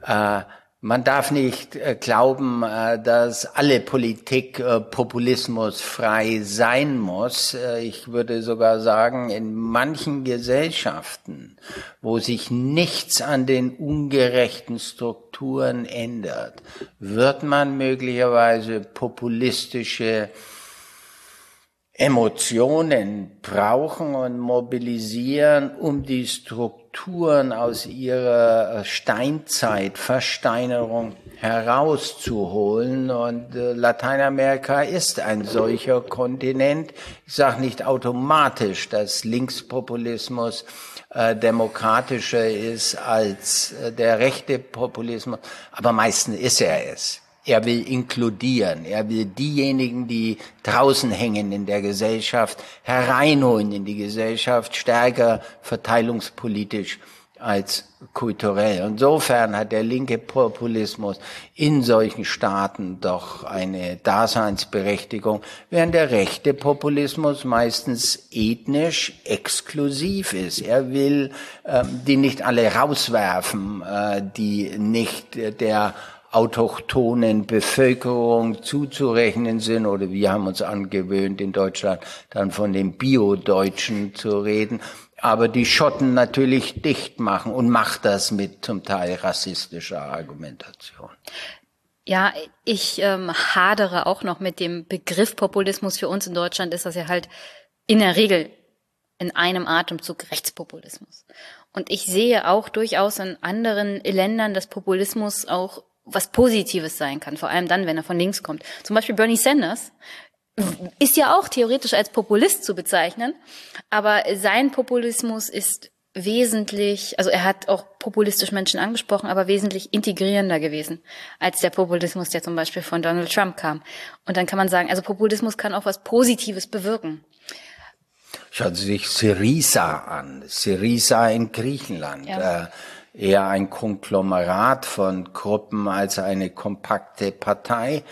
Äh, man darf nicht äh, glauben, äh, dass alle Politik äh, populismusfrei sein muss. Ich würde sogar sagen, in manchen Gesellschaften, wo sich nichts an den ungerechten Strukturen ändert, wird man möglicherweise populistische Emotionen brauchen und mobilisieren, um die Strukturen aus ihrer Steinzeit, Versteinerung herauszuholen. Und äh, Lateinamerika ist ein solcher Kontinent. Ich sage nicht automatisch, dass Linkspopulismus äh, demokratischer ist als äh, der rechte Populismus, aber meistens ist er es. Er will inkludieren. Er will diejenigen, die draußen hängen in der Gesellschaft, hereinholen in die Gesellschaft, stärker verteilungspolitisch als kulturell. Insofern hat der linke Populismus in solchen Staaten doch eine Daseinsberechtigung, während der rechte Populismus meistens ethnisch exklusiv ist. Er will ähm, die nicht alle rauswerfen, äh, die nicht der autochthonen Bevölkerung zuzurechnen sind oder wir haben uns angewöhnt in Deutschland dann von den Bio-Deutschen zu reden, aber die Schotten natürlich dicht machen und macht das mit zum Teil rassistischer Argumentation. Ja, ich ähm, hadere auch noch mit dem Begriff Populismus. Für uns in Deutschland ist das ja halt in der Regel in einem Atemzug Rechtspopulismus. Und ich sehe auch durchaus in anderen Ländern, dass Populismus auch was Positives sein kann, vor allem dann, wenn er von links kommt. Zum Beispiel Bernie Sanders ist ja auch theoretisch als Populist zu bezeichnen, aber sein Populismus ist wesentlich, also er hat auch populistisch Menschen angesprochen, aber wesentlich integrierender gewesen als der Populismus, der zum Beispiel von Donald Trump kam. Und dann kann man sagen, also Populismus kann auch was Positives bewirken. Schauen Sie sich Syriza an. Syriza in Griechenland. Ja. Äh, eher ein Konglomerat von Gruppen als eine kompakte Partei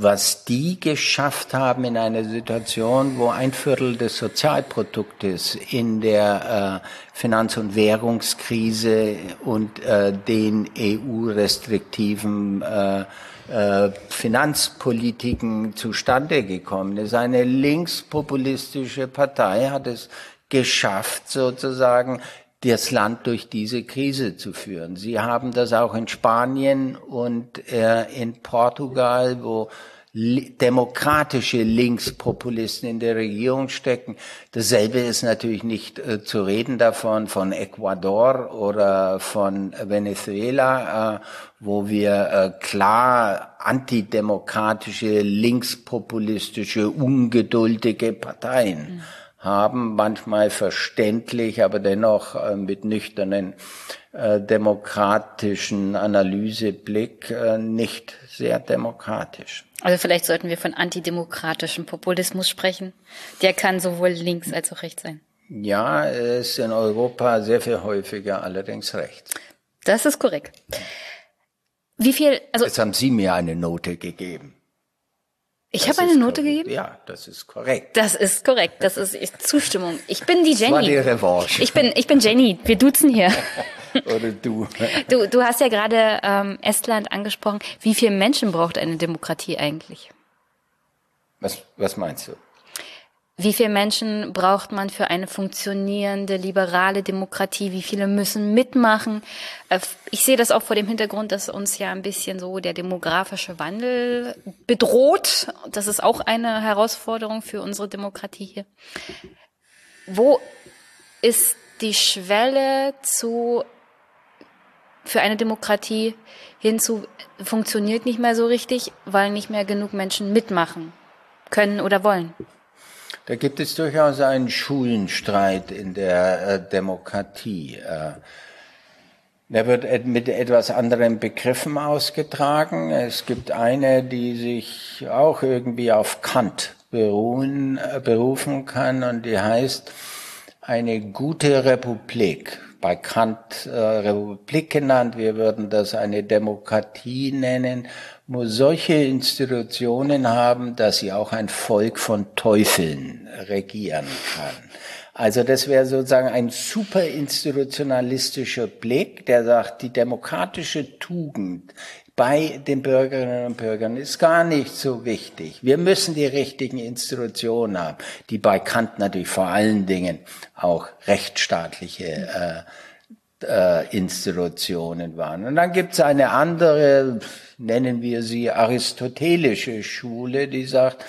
was die geschafft haben in einer Situation, wo ein Viertel des Sozialproduktes in der äh, Finanz- und Währungskrise und äh, den EU-restriktiven äh, äh, Finanzpolitiken zustande gekommen ist. Eine linkspopulistische Partei hat es geschafft, sozusagen das Land durch diese Krise zu führen. Sie haben das auch in Spanien und äh, in Portugal, wo demokratische Linkspopulisten in der Regierung stecken. Dasselbe ist natürlich nicht äh, zu reden davon von Ecuador oder von Venezuela, äh, wo wir äh, klar antidemokratische, linkspopulistische, ungeduldige Parteien mhm haben, manchmal verständlich, aber dennoch äh, mit nüchternen äh, demokratischen Analyseblick äh, nicht sehr demokratisch. Also vielleicht sollten wir von antidemokratischem Populismus sprechen. Der kann sowohl links als auch rechts sein. Ja, er ist in Europa sehr viel häufiger allerdings rechts. Das ist korrekt. Wie viel, also. Jetzt haben Sie mir eine Note gegeben. Ich habe eine Note korrekt. gegeben? Ja, das ist korrekt. Das ist korrekt. Das ist Zustimmung. Ich bin die Jenny. Das war die Revanche. Ich bin, ich bin Jenny. Wir duzen hier. [LAUGHS] Oder du. Du, du hast ja gerade ähm, Estland angesprochen. Wie viele Menschen braucht eine Demokratie eigentlich? Was, was meinst du? Wie viele Menschen braucht man für eine funktionierende liberale Demokratie? Wie viele müssen mitmachen? Äh, ich sehe das auch vor dem Hintergrund, dass uns ja ein bisschen so der demografische Wandel bedroht. Das ist auch eine Herausforderung für unsere Demokratie hier. Wo ist die Schwelle zu für eine Demokratie hinzu funktioniert nicht mehr so richtig, weil nicht mehr genug Menschen mitmachen können oder wollen? Da gibt es durchaus einen Schulenstreit in der äh, Demokratie. Äh, der wird mit etwas anderen Begriffen ausgetragen. Es gibt eine, die sich auch irgendwie auf Kant beruhen, äh, berufen kann und die heißt eine gute Republik. Bei Kant äh, Republik genannt, wir würden das eine Demokratie nennen muss solche Institutionen haben, dass sie auch ein Volk von Teufeln regieren kann. Also das wäre sozusagen ein super institutionalistischer Blick, der sagt, die demokratische Tugend bei den Bürgerinnen und Bürgern ist gar nicht so wichtig. Wir müssen die richtigen Institutionen haben, die bei Kant natürlich vor allen Dingen auch rechtsstaatliche äh, äh, Institutionen waren. Und dann gibt es eine andere, nennen wir sie aristotelische Schule, die sagt,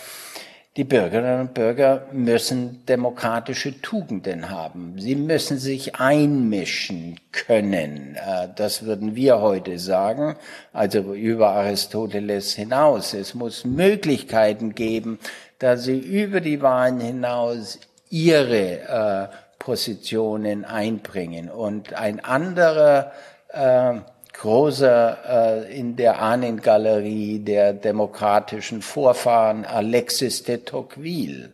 die Bürgerinnen und Bürger müssen demokratische Tugenden haben. Sie müssen sich einmischen können. Äh, das würden wir heute sagen, also über Aristoteles hinaus. Es muss Möglichkeiten geben, dass sie über die Wahlen hinaus ihre Positionen einbringen. Und ein anderer äh, großer äh, in der Ahnengalerie der demokratischen Vorfahren, Alexis de Tocqueville.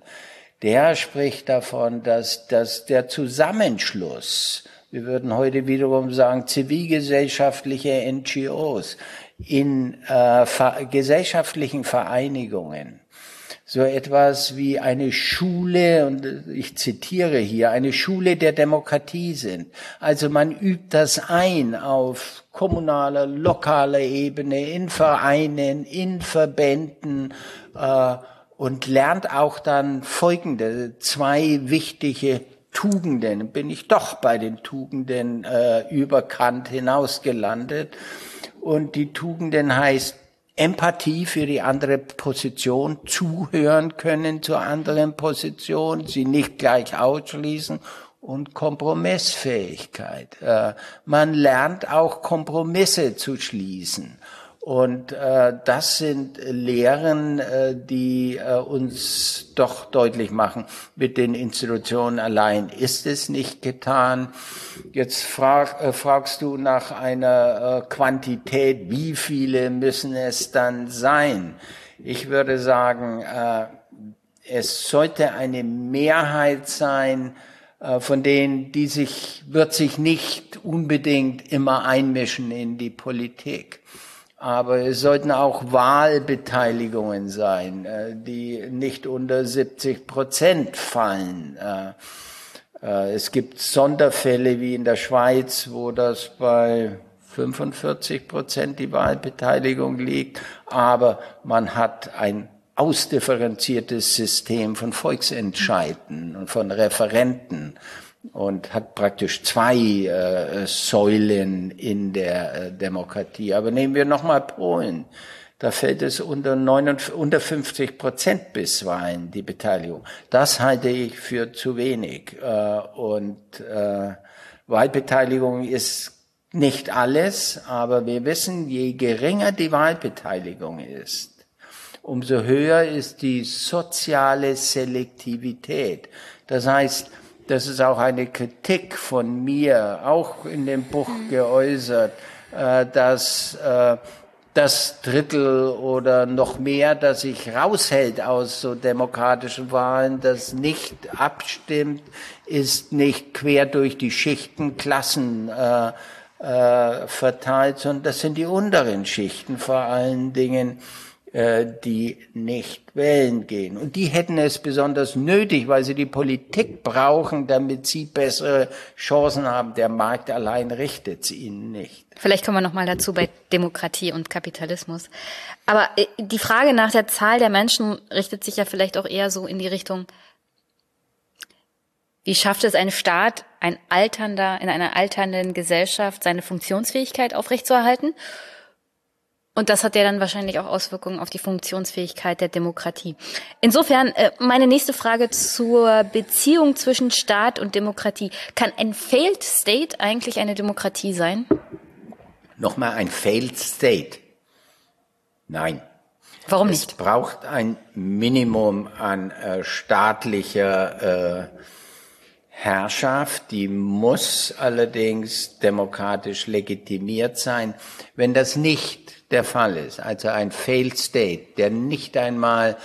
Der spricht davon, dass, dass der Zusammenschluss, wir würden heute wiederum sagen, zivilgesellschaftliche NGOs in äh, gesellschaftlichen Vereinigungen so etwas wie eine Schule, und ich zitiere hier, eine Schule der Demokratie sind. Also man übt das ein auf kommunaler, lokaler Ebene, in Vereinen, in Verbänden äh, und lernt auch dann folgende zwei wichtige Tugenden. Bin ich doch bei den Tugenden äh, über Kant hinaus gelandet. Und die Tugenden heißt Empathie für die andere Position, zuhören können zur anderen Position, sie nicht gleich ausschließen und Kompromissfähigkeit. Äh, man lernt auch Kompromisse zu schließen Und äh, das sind Lehren, äh, die äh, uns doch deutlich machen, mit den Institutionen allein ist es nicht getan. Jetzt frag, äh, fragst du nach einer äh, Quantität, wie viele müssen es dann sein? Ich würde sagen, äh, es sollte eine Mehrheit sein, äh, von denen, die sich, wird sich nicht unbedingt immer einmischen in die Politik. Aber es sollten auch Wahlbeteiligungen sein, äh, die nicht unter 70 Prozent fallen. Äh, äh, es gibt Sonderfälle wie in der Schweiz, wo das bei 45 Prozent die Wahlbeteiligung liegt, aber man hat ein ausdifferenziertes System von Volksentscheiden und von Referenten und hat praktisch zwei äh, Säulen in der äh, Demokratie. Aber nehmen wir nochmal Polen. Da fällt es unter, 59, unter 50 Prozent bisweilen, die Beteiligung. Das halte ich für zu wenig. Äh, und äh, Wahlbeteiligung ist nicht alles, aber wir wissen, je geringer die Wahlbeteiligung ist, umso höher ist die soziale Selektivität. Das heißt, das ist auch eine Kritik von mir, auch in dem Buch geäußert, äh, dass äh, das Drittel oder noch mehr, das sich raushält aus so demokratischen Wahlen, das nicht abstimmt, ist nicht quer durch die Schichten, Klassen äh, äh, verteilt, sondern das sind die unteren Schichten vor allen Dingen die nicht wählen gehen. Und die hätten es besonders nötig, weil sie die Politik brauchen, damit sie bessere Chancen haben. Der Markt allein richtet sie ihnen nicht. Vielleicht kommen wir nochmal dazu bei Demokratie und Kapitalismus. Aber äh, die Frage nach der Zahl der Menschen richtet sich ja vielleicht auch eher so in die Richtung, wie schafft es ein Staat, ein alternder, in einer alternden Gesellschaft seine Funktionsfähigkeit aufrechtzuerhalten? Und das hat ja dann wahrscheinlich auch Auswirkungen auf die Funktionsfähigkeit der Demokratie. Insofern äh, meine nächste Frage zur Beziehung zwischen Staat und Demokratie. Kann ein Failed State eigentlich eine Demokratie sein? Nochmal ein Failed State. Nein. Warum nicht? Es braucht ein Minimum an äh, staatlicher äh, Herrschaft, die muss allerdings demokratisch legitimiert sein. Wenn das nicht der Fall ist, also ein Failed State, der nicht einmal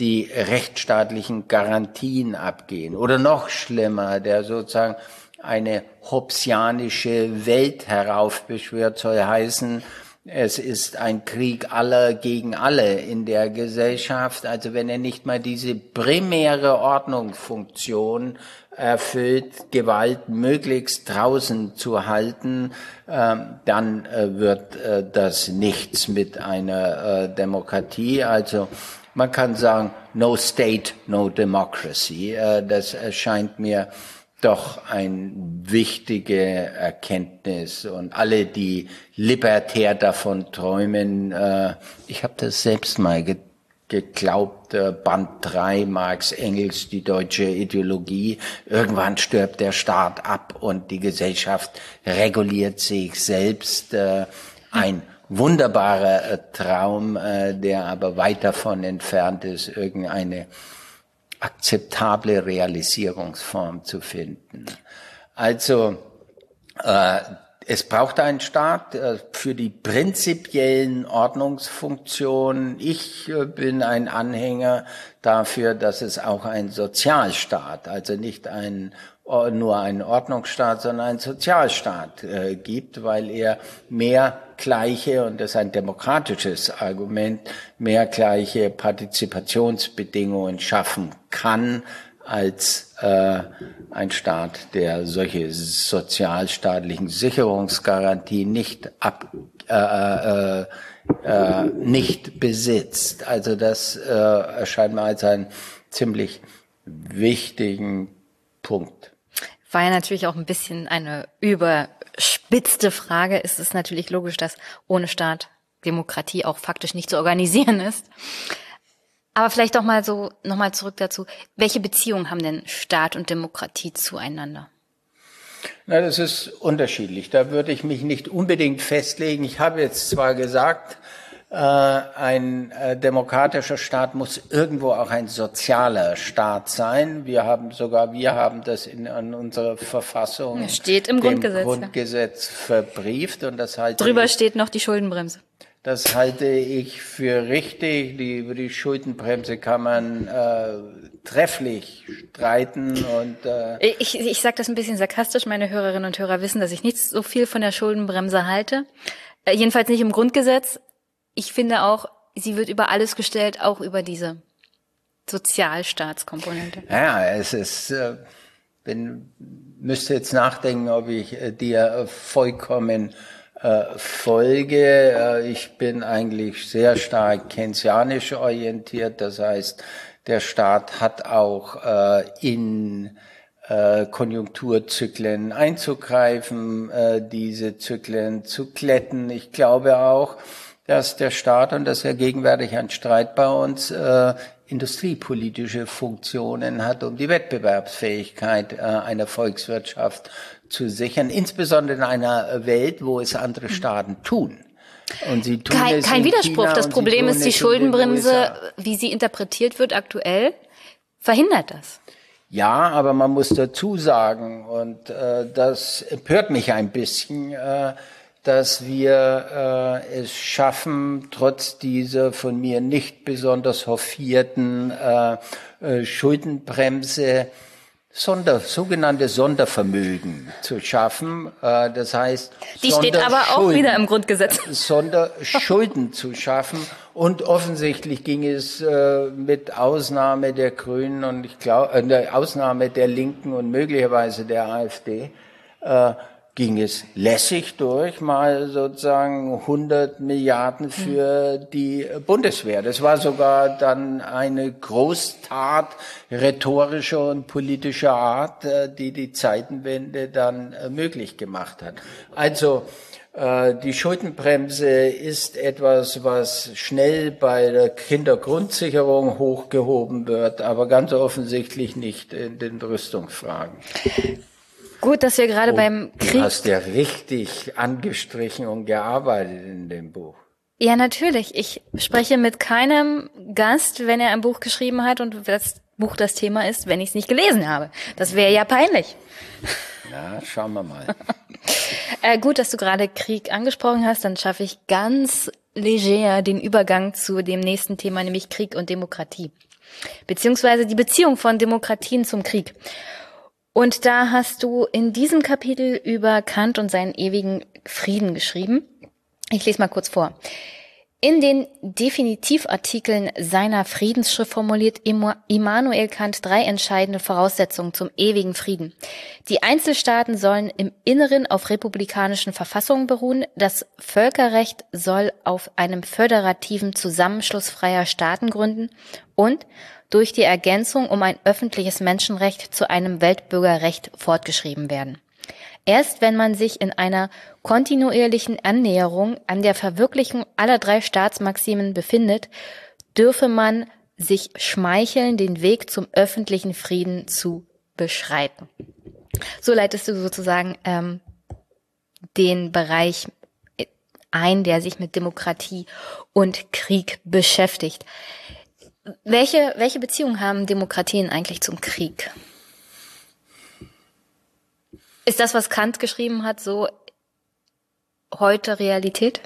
die rechtsstaatlichen Garantien abgehen oder noch schlimmer, der sozusagen eine hobbesianische Welt heraufbeschwört, soll heißen, es ist ein Krieg aller gegen alle in der Gesellschaft. Also wenn er nicht mal diese primäre Ordnungsfunktion erfüllt, Gewalt möglichst draußen zu halten, ähm, dann äh, wird äh, das nichts mit einer äh, Demokratie. Also man kann sagen, no state, no democracy. das erscheint mir doch ein wichtige Erkenntnis und alle, die libertär davon träumen, ich habe das selbst mal getan geglaubt, Band 3 Marx Engels, die deutsche Ideologie. Irgendwann stirbt der Staat ab und die Gesellschaft reguliert sich selbst. Äh, ein wunderbarer äh, Traum, äh, der aber weit davon entfernt ist, irgendeine akzeptable Realisierungsform zu finden. Also es braucht einen Staat äh, für die prinzipiellen Ordnungsfunktionen. Ich äh, bin ein Anhänger dafür, dass es auch ein Sozialstaat, also nicht ein nur ein Ordnungsstaat, sondern ein Sozialstaat äh, gibt, weil er mehr gleiche, und das ist ein demokratisches Argument, mehr gleiche Partizipationsbedingungen schaffen kann, als äh, ein Staat, der solche sozialstaatlichen Sicherungsgarantien nicht ab, äh, äh, äh, nicht besitzt. Also das äh, erscheint mir als ein ziemlich wichtigen Punkt. War ja natürlich auch ein bisschen eine überspitzte Frage. Es ist natürlich logisch, dass ohne Staat Demokratie auch faktisch nicht zu organisieren ist. Aber vielleicht doch mal so, nochmal zurück dazu. Welche Beziehungen haben denn Staat und Demokratie zueinander? Na, das ist unterschiedlich. Da würde ich mich nicht unbedingt festlegen. Ich habe jetzt zwar gesagt, äh, ein äh, demokratischer Staat muss irgendwo auch ein sozialer Staat sein. Wir haben sogar, wir haben das in, in unserer Verfassung, steht im Grundgesetz, Grundgesetz ja. verbrieft und das halt drüber steht noch die Schuldenbremse. Das halte ich für richtig. Die, über die Schuldenbremse kann man äh, trefflich streiten und äh ich, ich sage das ein bisschen sarkastisch. Meine Hörerinnen und Hörer wissen, dass ich nicht so viel von der Schuldenbremse halte. Äh, jedenfalls nicht im Grundgesetz. Ich finde auch, sie wird über alles gestellt, auch über diese Sozialstaatskomponente. Ja, es ist, äh, bin, müsste jetzt nachdenken, ob ich äh, dir vollkommen folge. Äh, ich bin eigentlich sehr stark keynesianisch orientiert. Das heißt, der Staat hat auch äh, in Konjunkturzyklen einzugreifen, diese Zyklen zu kletten. Ich glaube auch, dass der Staat, und das ist ja gegenwärtig ein Streit bei uns, industriepolitische Funktionen hat, um die Wettbewerbsfähigkeit einer Volkswirtschaft zu sichern, insbesondere in einer Welt, wo es andere Staaten tun. Und sie tun kein, kein Widerspruch. Das Problem ist, die Schuldenbremse, wie sie interpretiert wird aktuell, verhindert das. Ja, aber man muss dazu sagen, und äh, das empört mich ein bisschen, äh, dass wir äh, es schaffen, trotz dieser von mir nicht besonders hoffierten äh, äh, Schuldenbremse Sonder, sogenannte Sondervermögen zu schaffen. Äh, das heißt, die steht aber auch wieder im Grundgesetz. [LAUGHS] Sonderschulden zu schaffen. Und offensichtlich ging es äh, mit Ausnahme der Grünen und ich glaube, äh, Ausnahme der Linken und möglicherweise der AfD, ging es lässig durch, mal sozusagen 100 Milliarden für die Bundeswehr. Das war sogar dann eine Großtat rhetorischer und politischer Art, äh, die die Zeitenwende dann äh, möglich gemacht hat. Also äh, die Schuldenbremse ist etwas, was schnell bei der Kindergrundsicherung hochgehoben wird, aber ganz offensichtlich nicht in den Rüstungsfragen. Gut, dass wir gerade beim Krieg. Du hast ja richtig angestrichen und gearbeitet in dem Buch. Ja, natürlich. Ich spreche mit keinem Gast, wenn er ein Buch geschrieben hat und das Buch das Thema ist, wenn ich es nicht gelesen habe. Das wäre ja peinlich. Ja, schauen wir mal. [LAUGHS] äh, gut, dass du gerade Krieg angesprochen hast, dann schaffe ich ganz leger den Übergang zu dem nächsten Thema, nämlich Krieg und Demokratie. Beziehungsweise die Beziehung von Demokratien zum Krieg. Und da hast du in diesem Kapitel über Kant und seinen ewigen Frieden geschrieben. Ich lese mal kurz vor. In den Definitivartikeln seiner Friedensschrift formuliert Immanuel Kant drei entscheidende Voraussetzungen zum ewigen Frieden. Die Einzelstaaten sollen im Inneren auf republikanischen Verfassungen beruhen, das Völkerrecht soll auf einem föderativen Zusammenschluss freier Staaten gründen und durch die Ergänzung um ein öffentliches Menschenrecht zu einem Weltbürgerrecht fortgeschrieben werden. Erst wenn man sich in einer kontinuierlichen Annäherung an der Verwirklichung aller drei Staatsmaximen befindet, dürfe man sich schmeicheln, den Weg zum öffentlichen Frieden zu beschreiten. So leitest du sozusagen ähm, den Bereich ein, der sich mit Demokratie und Krieg beschäftigt. Welche, welche Beziehung haben Demokratien eigentlich zum Krieg? Ist das, was Kant geschrieben hat, so heute Realität?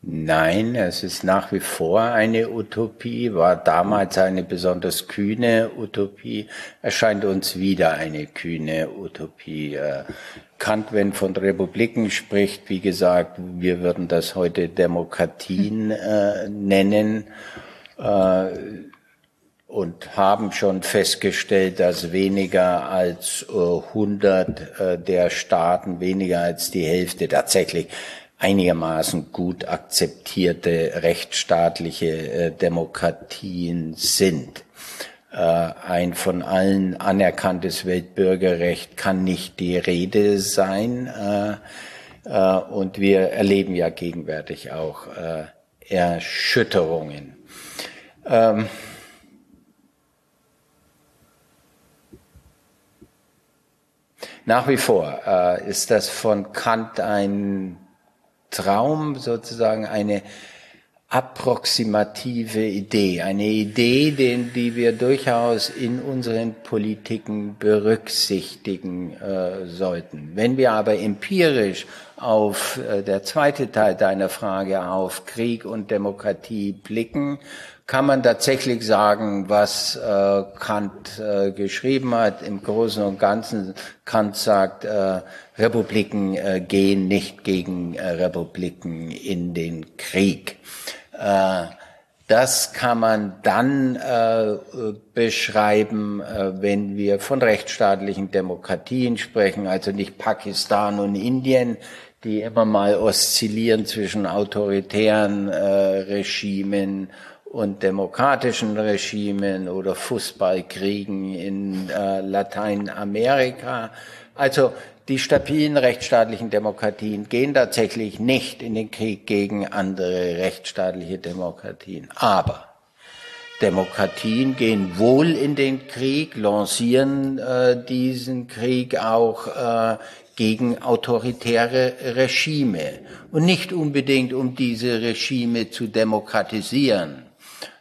Nein, es ist nach wie vor eine Utopie, war damals eine besonders kühne Utopie, erscheint uns wieder eine kühne Utopie. Äh, Kant, wenn von Republiken spricht, wie gesagt, wir würden das heute Demokratien äh, nennen und haben schon festgestellt, dass weniger als 100 äh, der Staaten, weniger als die Hälfte tatsächlich einigermaßen gut akzeptierte rechtsstaatliche äh, Demokratien sind. Ein von allen anerkanntes Weltbürgerrecht kann nicht die Rede sein. Und wir erleben ja gegenwärtig auch Erschütterungen. Ähm, Nach wie vor äh, ist das von Kant ein Traum, sozusagen eine approximative Idee, eine Idee, den, die wir durchaus in unseren Politiken berücksichtigen äh, sollten. Wenn wir aber empirisch auf äh, der zweite Teil deiner Frage auf Krieg und Demokratie blicken, kann man tatsächlich sagen, was äh, Kant äh, geschrieben hat. Im Großen und Ganzen, Kant sagt, äh, Republiken äh, gehen nicht gegen äh, Republiken in den Krieg. Äh, das kann man dann äh, beschreiben, äh, wenn wir von rechtsstaatlichen Demokratien sprechen, also nicht Pakistan und Indien, die immer mal oszillieren zwischen autoritären äh, Regimen und demokratischen Regimen oder Fußballkriegen in äh, Lateinamerika. Also die stabilen rechtsstaatlichen Demokratien gehen tatsächlich nicht in den Krieg gegen andere rechtsstaatliche Demokratien. Aber Demokratien gehen wohl in den Krieg, lancieren äh, diesen Krieg auch äh, gegen autoritäre Regime. Und nicht unbedingt, um diese Regime zu demokratisieren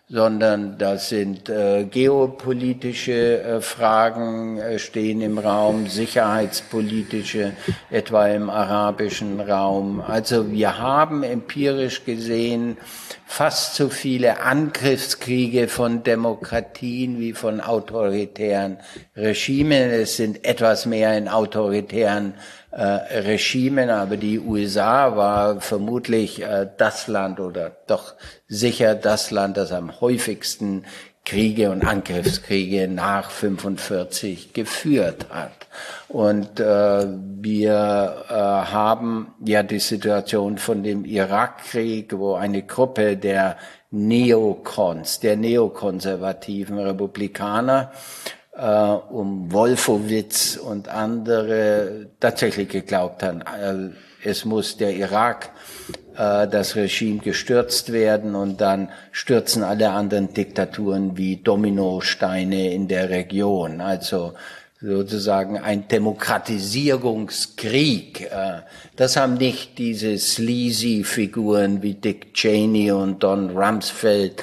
sondern das sind äh, geopolitische äh, Fragen äh, stehen im Raum, sicherheitspolitische, etwa im arabischen Raum. Also wir haben empirisch gesehen fast so viele Angriffskriege von Demokratien wie von autoritären Regimen. Es sind etwas mehr in autoritären äh, Regimen, aber die USA war vermutlich äh, das Land oder doch sicher das Land, das am häufigsten Kriege und Angriffskriege nach 45 geführt hat. Und äh, wir äh, haben ja die Situation von dem Irakkrieg, wo eine Gruppe der Neokons, der neokonservativen Republikaner, um Wolfowitz und andere tatsächlich geglaubt haben, äh, es muss der Irak äh, das Regime gestürzt werden und dann stürzen alle anderen Diktaturen wie Dominosteine in der Region. Also sozusagen ein Demokratisierungskrieg. Äh, das haben nicht diese sleazy Figuren wie Dick Cheney und Don Rumsfeld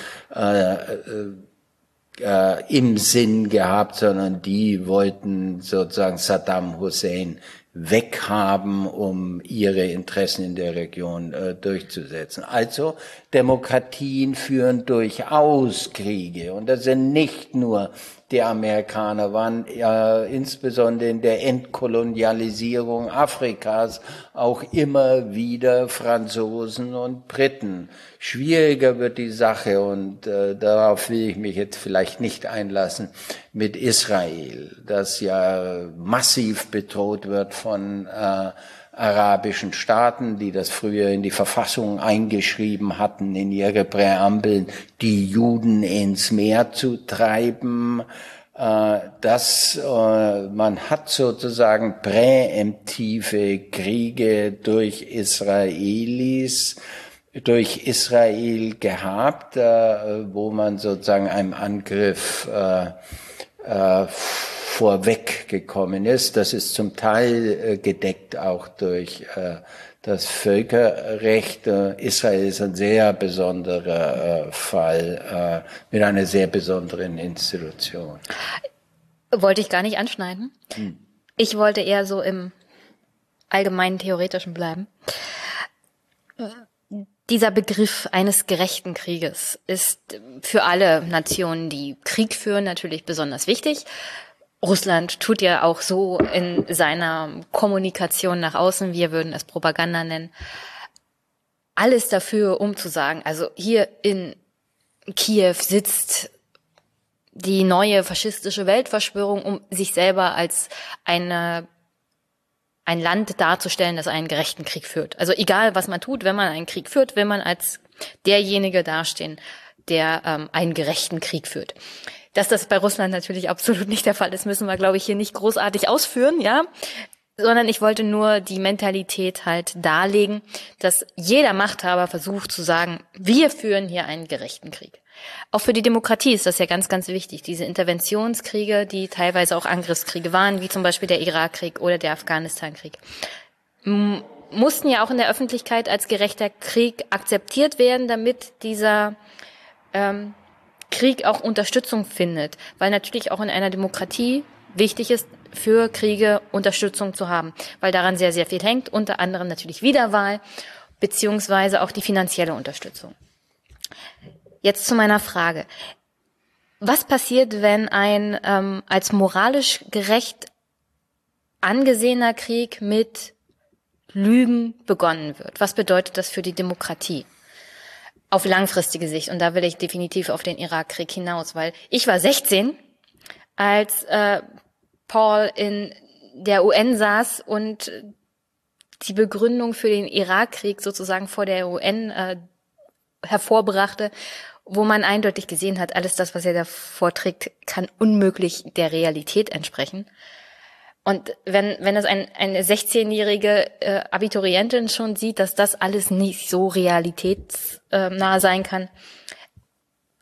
äh, im Sinn gehabt, sondern die wollten sozusagen Saddam Hussein weghaben, um ihre Interessen in der Region äh, durchzusetzen. Also Demokratien führen durchaus Kriege und das sind nicht nur die Amerikaner waren ja insbesondere in der Entkolonialisierung Afrikas auch immer wieder Franzosen und Briten. Schwieriger wird die Sache und äh, darauf will ich mich jetzt vielleicht nicht einlassen mit Israel, das ja massiv bedroht wird von äh, arabischen Staaten, die das früher in die Verfassung eingeschrieben hatten, in ihre Präambeln, die Juden ins Meer zu treiben. Äh, dass äh, man hat sozusagen präemptive Kriege durch Israelis, durch Israel gehabt, äh, wo man sozusagen einem Angriff vorweggekommen ist. Das ist zum Teil äh, gedeckt auch durch äh, das Völkerrecht. Äh, Israel ist ein sehr besonderer Fall mit einer sehr besonderen Institution. Wollte ich gar nicht anschneiden. Hm. Ich wollte eher so im allgemeinen theoretischen bleiben. Dieser Begriff eines gerechten Krieges ist für alle Nationen, die Krieg führen, natürlich besonders wichtig. Russland tut ja auch so in seiner Kommunikation nach außen, wir würden es Propaganda nennen, alles dafür, um zu sagen, also hier in Kiew sitzt die neue faschistische Weltverschwörung, um sich selber als eine ein Land darzustellen, das einen gerechten Krieg führt. Also egal, was man tut, wenn man einen Krieg führt, will man als derjenige dastehen, der ähm, einen gerechten Krieg führt. Dass das bei Russland natürlich absolut nicht der Fall ist, müssen wir, glaube ich, hier nicht großartig ausführen, ja. Sondern ich wollte nur die Mentalität halt darlegen, dass jeder Machthaber versucht zu sagen, wir führen hier einen gerechten Krieg. Auch für die Demokratie ist das ja ganz, ganz wichtig. Diese Interventionskriege, die teilweise auch Angriffskriege waren, wie zum Beispiel der Irakkrieg oder der Afghanistankrieg, mussten ja auch in der Öffentlichkeit als gerechter Krieg akzeptiert werden, damit dieser ähm, Krieg auch Unterstützung findet. Weil natürlich auch in einer Demokratie wichtig ist, für Kriege Unterstützung zu haben, weil daran sehr, sehr viel hängt, unter anderem natürlich Wiederwahl, beziehungsweise auch die finanzielle Unterstützung. Jetzt zu meiner Frage. Was passiert, wenn ein ähm, als moralisch gerecht angesehener Krieg mit Lügen begonnen wird? Was bedeutet das für die Demokratie? Auf langfristige Sicht. Und da will ich definitiv auf den Irakkrieg hinaus, weil ich war 16, als äh, Paul in der UN saß und die Begründung für den Irakkrieg sozusagen vor der UN äh, hervorbrachte wo man eindeutig gesehen hat, alles das, was er da vorträgt, kann unmöglich der Realität entsprechen. Und wenn, wenn das ein, eine 16-jährige äh, Abiturientin schon sieht, dass das alles nicht so realitätsnah sein kann,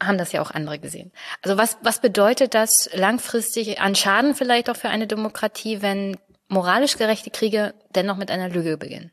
haben das ja auch andere gesehen. Also was, was bedeutet das langfristig an Schaden vielleicht auch für eine Demokratie, wenn moralisch gerechte Kriege dennoch mit einer Lüge beginnen?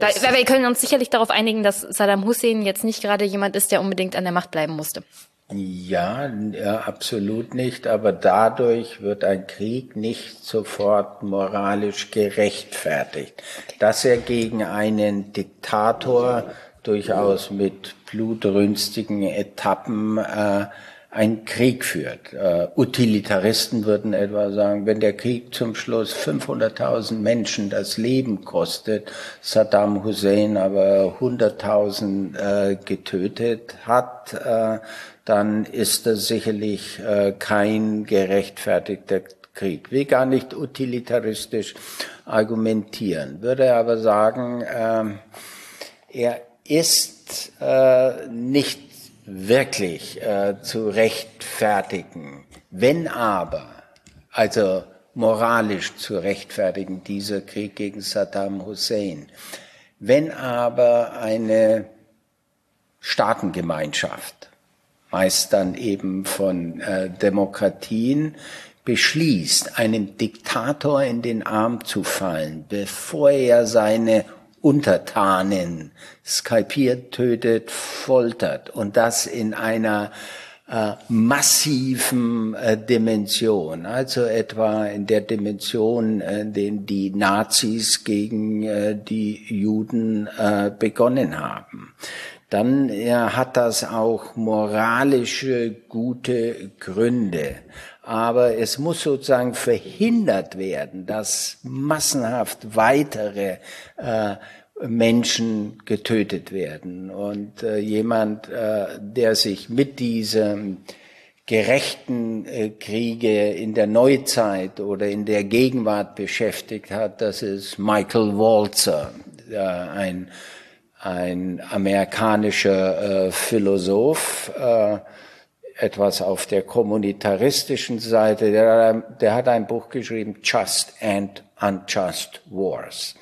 Weil, weil wir können uns sicherlich darauf einigen, dass Saddam Hussein jetzt nicht gerade jemand ist, der unbedingt an der Macht bleiben musste. Ja, ja, absolut nicht. Aber dadurch wird ein Krieg nicht sofort moralisch gerechtfertigt. Dass er gegen einen Diktator durchaus mit blutrünstigen Etappen äh, ein Krieg führt. Uh, Utilitaristen würden etwa sagen, wenn der Krieg zum Schluss 500.000 Menschen das Leben kostet, Saddam Hussein aber 100.000 uh, getötet hat, uh, dann ist das sicherlich kein gerechtfertigter Krieg. Will gar nicht utilitaristisch argumentieren, würde aber sagen, ähm, er ist nicht wirklich äh, zu rechtfertigen. Wenn aber, also moralisch zu rechtfertigen, dieser Krieg gegen Saddam Hussein, wenn aber eine Staatengemeinschaft, meist dann eben von äh, Demokratien, beschließt, einem Diktator in den Arm zu fallen, bevor er seine Untertanen skalpiert, tötet, foltert und das in einer äh, massiven äh, Dimension, also etwa in der Dimension, äh, den die Nazis gegen äh, die Juden äh, begonnen haben. Dann hat das auch moralische gute Gründe aber es muss sozusagen verhindert werden, dass massenhaft weitere äh, Menschen getötet werden. Und äh, jemand, äh, der sich mit diesem gerechten äh, Kriege in der Neuzeit oder in der Gegenwart beschäftigt hat, das ist Michael Walzer, äh, ein, ein amerikanischer äh, Philosoph, äh, etwas auf der kommunitaristischen Seite, der, der hat ein Buch geschrieben, Just and Unjust Wars.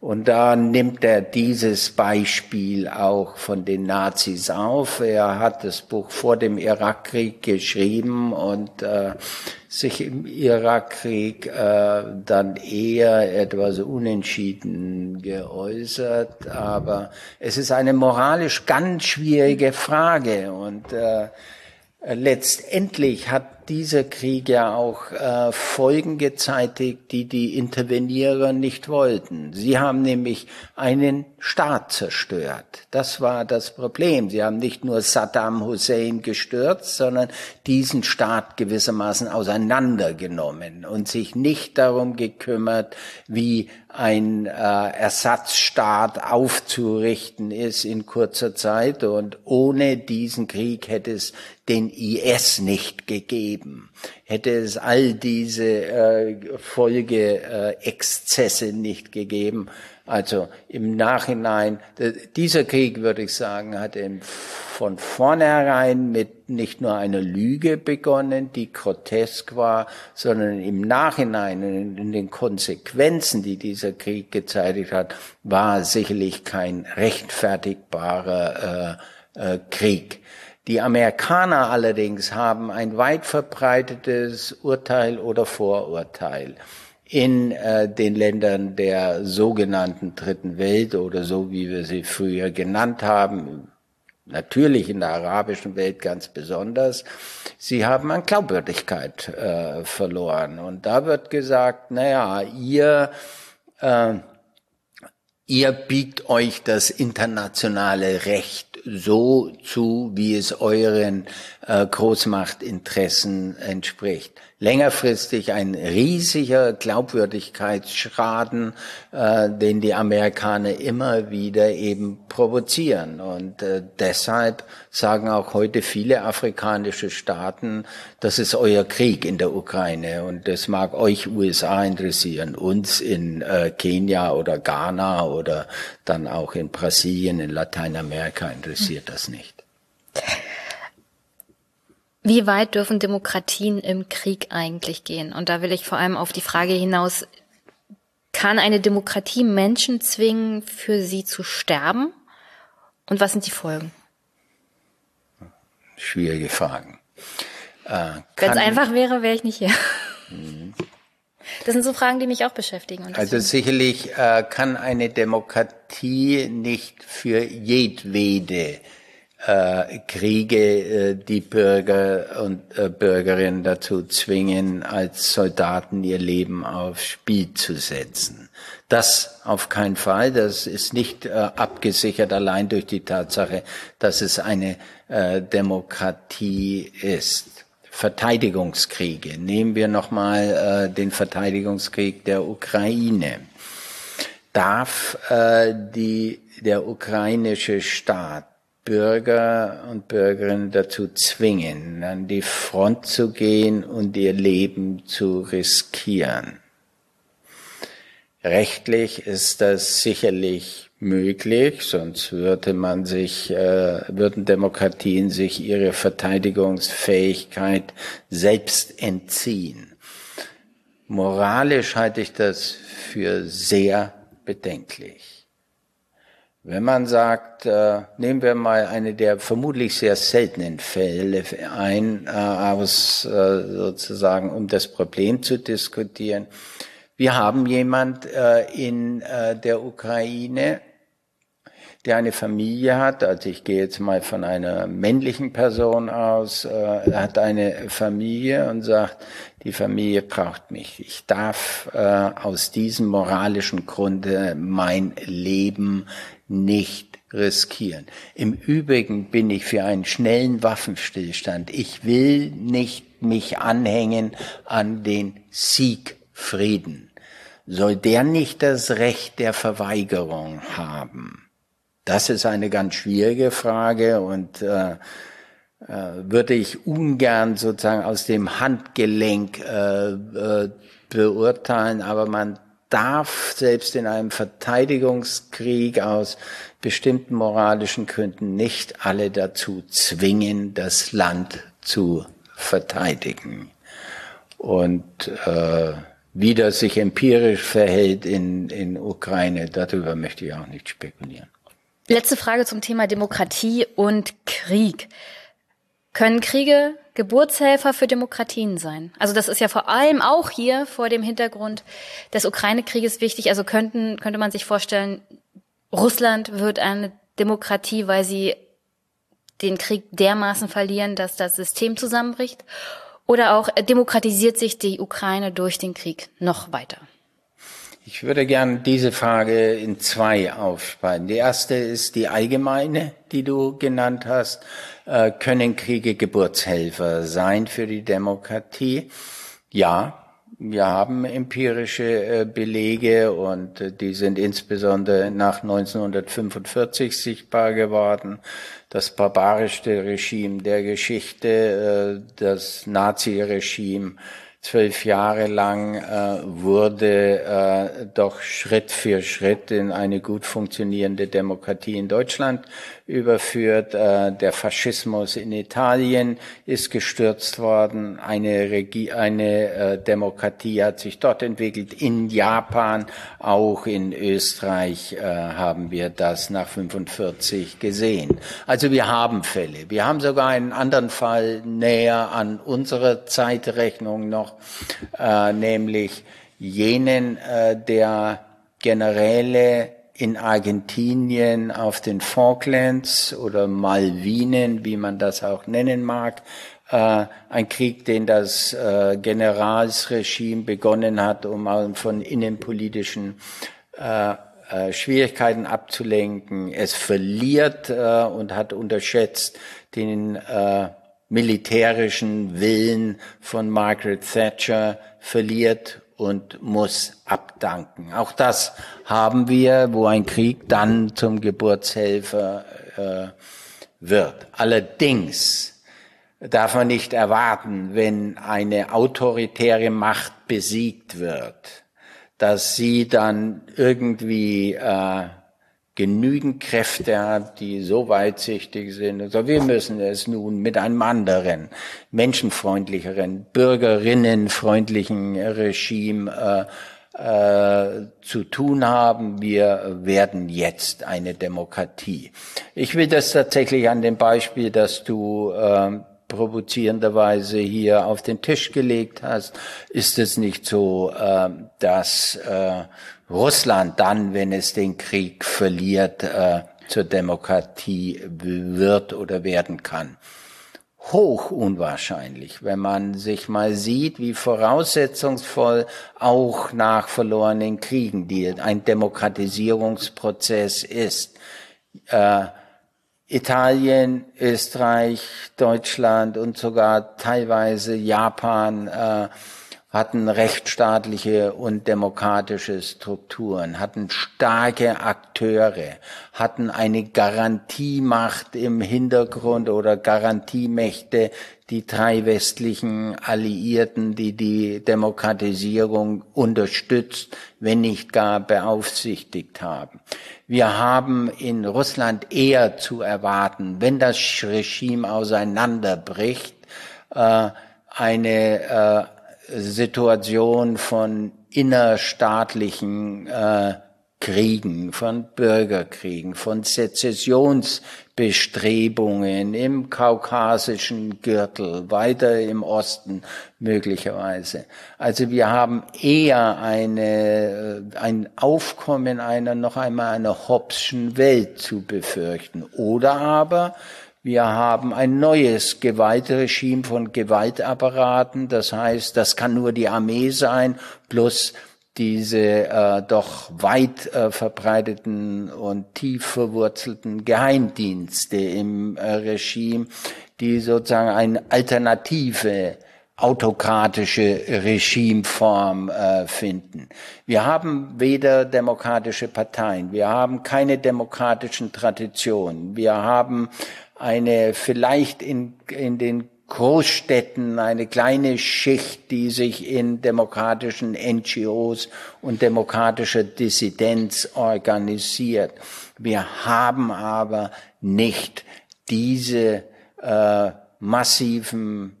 Und da nimmt er dieses Beispiel auch von den Nazis auf. Er hat das Buch vor dem Irakkrieg geschrieben und äh, sich im Irakkrieg äh, dann eher etwas unentschieden geäußert. Aber es ist eine moralisch ganz schwierige Frage und äh, letztendlich hat dieser Krieg ja auch äh, Folgen gezeitigt, die die Intervenierer nicht wollten. Sie haben nämlich einen Staat zerstört. Das war das Problem. Sie haben nicht nur Saddam Hussein gestürzt, sondern diesen Staat gewissermaßen auseinandergenommen und sich nicht darum gekümmert, wie ein äh, Ersatzstaat aufzurichten ist in kurzer Zeit. Und ohne diesen Krieg hätte es den IS nicht gegeben, hätte es all diese äh, Folgeexzesse äh, nicht gegeben. Also im Nachhinein, dieser Krieg, würde ich sagen, hat von vornherein mit nicht nur einer Lüge begonnen, die grotesk war, sondern im Nachhinein, in den Konsequenzen, die dieser Krieg gezeitigt hat, war sicherlich kein rechtfertigbarer äh, äh, Krieg. Die Amerikaner allerdings haben ein weit verbreitetes Urteil oder Vorurteil in äh, den Ländern der sogenannten Dritten Welt oder so wie wir sie früher genannt haben, natürlich in der arabischen Welt ganz besonders, sie haben an Glaubwürdigkeit äh, verloren. Und da wird gesagt, naja, ihr, äh, ihr biegt euch das internationale Recht so zu, wie es euren äh, Großmachtinteressen entspricht längerfristig ein riesiger Glaubwürdigkeitsschaden, äh, den die Amerikaner immer wieder eben provozieren. Und äh, deshalb sagen auch heute viele afrikanische Staaten, das ist euer Krieg in der Ukraine und das mag euch USA interessieren, uns in äh, Kenia oder Ghana oder dann auch in Brasilien, in Lateinamerika interessiert das nicht. [LAUGHS] Wie weit dürfen Demokratien im Krieg eigentlich gehen? Und da will ich vor allem auf die Frage hinaus, kann eine Demokratie Menschen zwingen, für sie zu sterben? Und was sind die Folgen? Schwierige Fragen. Äh, Wenn es einfach wäre, wäre ich nicht hier. Mhm. Das sind so Fragen, die mich auch beschäftigen. also sicherlich äh, kann eine Demokratie nicht für jedwede äh, Kriege äh, die Bürger und äh, Bürgerinnen dazu zwingen, als Soldaten ihr Leben aufs Spiel zu setzen. Das auf keinen Fall. Das ist nicht äh, abgesichert allein durch die Tatsache, dass es eine Demokratie ist. Verteidigungskriege. Nehmen wir nochmal den Verteidigungskrieg der Ukraine. Darf äh, die, der ukrainische Staat Bürger und Bürgerinnen dazu zwingen, an die Front zu gehen und ihr Leben zu riskieren. Rechtlich ist das sicherlich möglich, sonst würde man sich, äh, würden Demokratien sich ihre Verteidigungsfähigkeit selbst entziehen. Moralisch halte ich das für sehr bedenklich. Wenn man sagt, äh, nehmen wir mal eine der vermutlich sehr seltenen Fälle ein, äh, aus äh, sozusagen, um das Problem zu diskutieren. Wir haben jemand äh, in äh, der Ukraine, der eine Familie hat, also ich gehe jetzt mal von einer männlichen Person aus, äh, hat eine Familie und sagt, die Familie braucht mich. Ich darf äh, aus diesem moralischen Grunde mein Leben nicht riskieren. Im Übrigen bin ich für einen schnellen Waffenstillstand. Ich will nicht mich anhängen an den Siegfrieden. Soll der nicht das Recht der Verweigerung haben? Das ist eine ganz schwierige Frage und äh, äh, würde ich ungern sozusagen aus dem Handgelenk äh, äh, beurteilen, aber man darf selbst in einem Verteidigungskrieg aus bestimmten moralischen Gründen nicht alle dazu zwingen, das Land zu verteidigen. Und äh, wie das sich empirisch verhält in, in Ukraine, darüber möchte ich auch nicht spekulieren. Letzte Frage zum Thema Demokratie und Krieg. Können Kriege Geburtshelfer für Demokratien sein? Also das ist ja vor allem auch hier vor dem Hintergrund des Ukraine-Krieges wichtig. Also könnten, könnte man sich vorstellen, Russland wird eine Demokratie, weil sie den Krieg dermaßen verlieren, dass das System zusammenbricht? Oder auch demokratisiert sich die Ukraine durch den Krieg noch weiter? Ich würde gern diese Frage in zwei aufspalten. Die erste ist die allgemeine, die du genannt hast. Äh, können Kriege Geburtshelfer sein für die Demokratie? Ja, wir haben empirische äh, Belege und äh, die sind insbesondere nach 1945 sichtbar geworden. Das barbarischste Regime der Geschichte, das Naziregime, zwölf Jahre lang äh, wurde äh, doch Schritt für Schritt in eine gut funktionierende Demokratie in Deutschland überführt. Äh, der Faschismus in Italien ist gestürzt worden. Eine, Regie, eine äh, Demokratie hat sich dort entwickelt. In Japan, auch in Österreich äh, haben wir das nach 45 gesehen. Also wir haben Fälle. Wir haben sogar einen anderen Fall näher an unserer Zeitrechnung noch, nämlich jenen der Generäle in Argentinien auf den Falklands oder Malvinen, wie man das auch nennen mag, äh, ein Krieg, den das äh, Generalsregime begonnen hat, um von innenpolitischen äh, äh, Schwierigkeiten abzulenken. Es verliert äh, und hat unterschätzt den äh, militärischen Willen von Margaret Thatcher, verliert und muss abdanken. Auch das haben wir, wo ein Krieg dann zum Geburtshelfer äh, wird. Allerdings darf man nicht erwarten, wenn eine autoritäre Macht besiegt wird, dass sie dann irgendwie äh, genügend Kräfte hat, die so weitsichtig sind. Also wir müssen es nun mit einem anderen, menschenfreundlicheren, bürgerinnenfreundlichen Regime äh, äh, zu tun haben. Wir werden jetzt eine Demokratie. Ich will das tatsächlich an dem Beispiel, dass du äh, provozierenderweise hier auf den Tisch gelegt hast, ist es nicht so, äh, dass äh, Russland dann, wenn es den Krieg verliert, äh, zur Demokratie wird oder werden kann. Hoch unwahrscheinlich, wenn man sich mal sieht, wie voraussetzungsvoll auch nach verlorenen Kriegen die, ein Demokratisierungsprozess ist. Äh, Italien, Österreich, Deutschland und sogar teilweise Japan äh, hatten rechtsstaatliche und demokratische Strukturen, hatten starke Akteure, hatten eine Garantiemacht im Hintergrund oder Garantiemächte, die drei westlichen Alliierten, die die Demokratisierung unterstützt, wenn nicht gar beaufsichtigt haben. Wir haben in Russland eher zu erwarten, wenn das Regime auseinanderbricht, äh, eine äh, Situation von innerstaatlichen äh, Kriegen, von Bürgerkriegen, von Sezessionsbestrebungen im kaukasischen Gürtel, weiter im Osten möglicherweise. Also wir haben eher eine, äh, ein Aufkommen einer noch einmal einer Hobbschen Welt zu befürchten. Oder aber wir haben ein neues Gewaltregime von Gewaltapparaten. Das heißt, das kann nur die Armee sein, plus diese äh, doch weit äh, verbreiteten und tief verwurzelten Geheimdienste im äh, Regime, die sozusagen eine alternative autokratische Regimeform äh, finden. Wir haben weder demokratische Parteien, wir haben keine demokratischen Traditionen, wir haben eine vielleicht in, in den Großstädten eine kleine Schicht, die sich in demokratischen NGOs und demokratischer Dissidenz organisiert. Wir haben aber nicht diese äh, massiven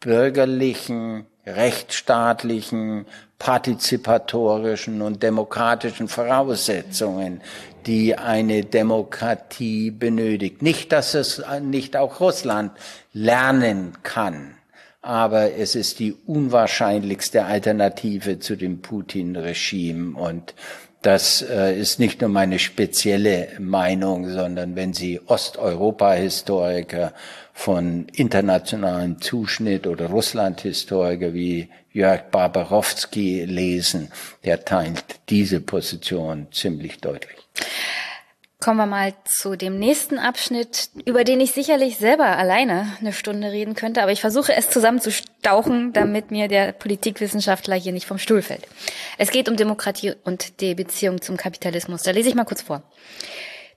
bürgerlichen, rechtsstaatlichen, partizipatorischen und demokratischen Voraussetzungen, die eine Demokratie benötigt. Nicht, dass es nicht auch Russland lernen kann, aber es ist die unwahrscheinlichste Alternative zu dem Putin-Regime und das äh, ist nicht nur meine spezielle Meinung, sondern wenn Sie Osteuropa-Historiker von internationalem Zuschnitt oder Russland-Historiker wie Jörg Barbarowski lesen, der teilt diese Position ziemlich deutlich. Kommen wir mal zu dem nächsten Abschnitt, über den ich sicherlich selber alleine eine Stunde reden könnte, aber ich versuche es zusammenzustauchen, damit mir der Politikwissenschaftler hier nicht vom Stuhl fällt. Es geht um Demokratie und die Beziehung zum Kapitalismus. Da lese ich mal kurz vor.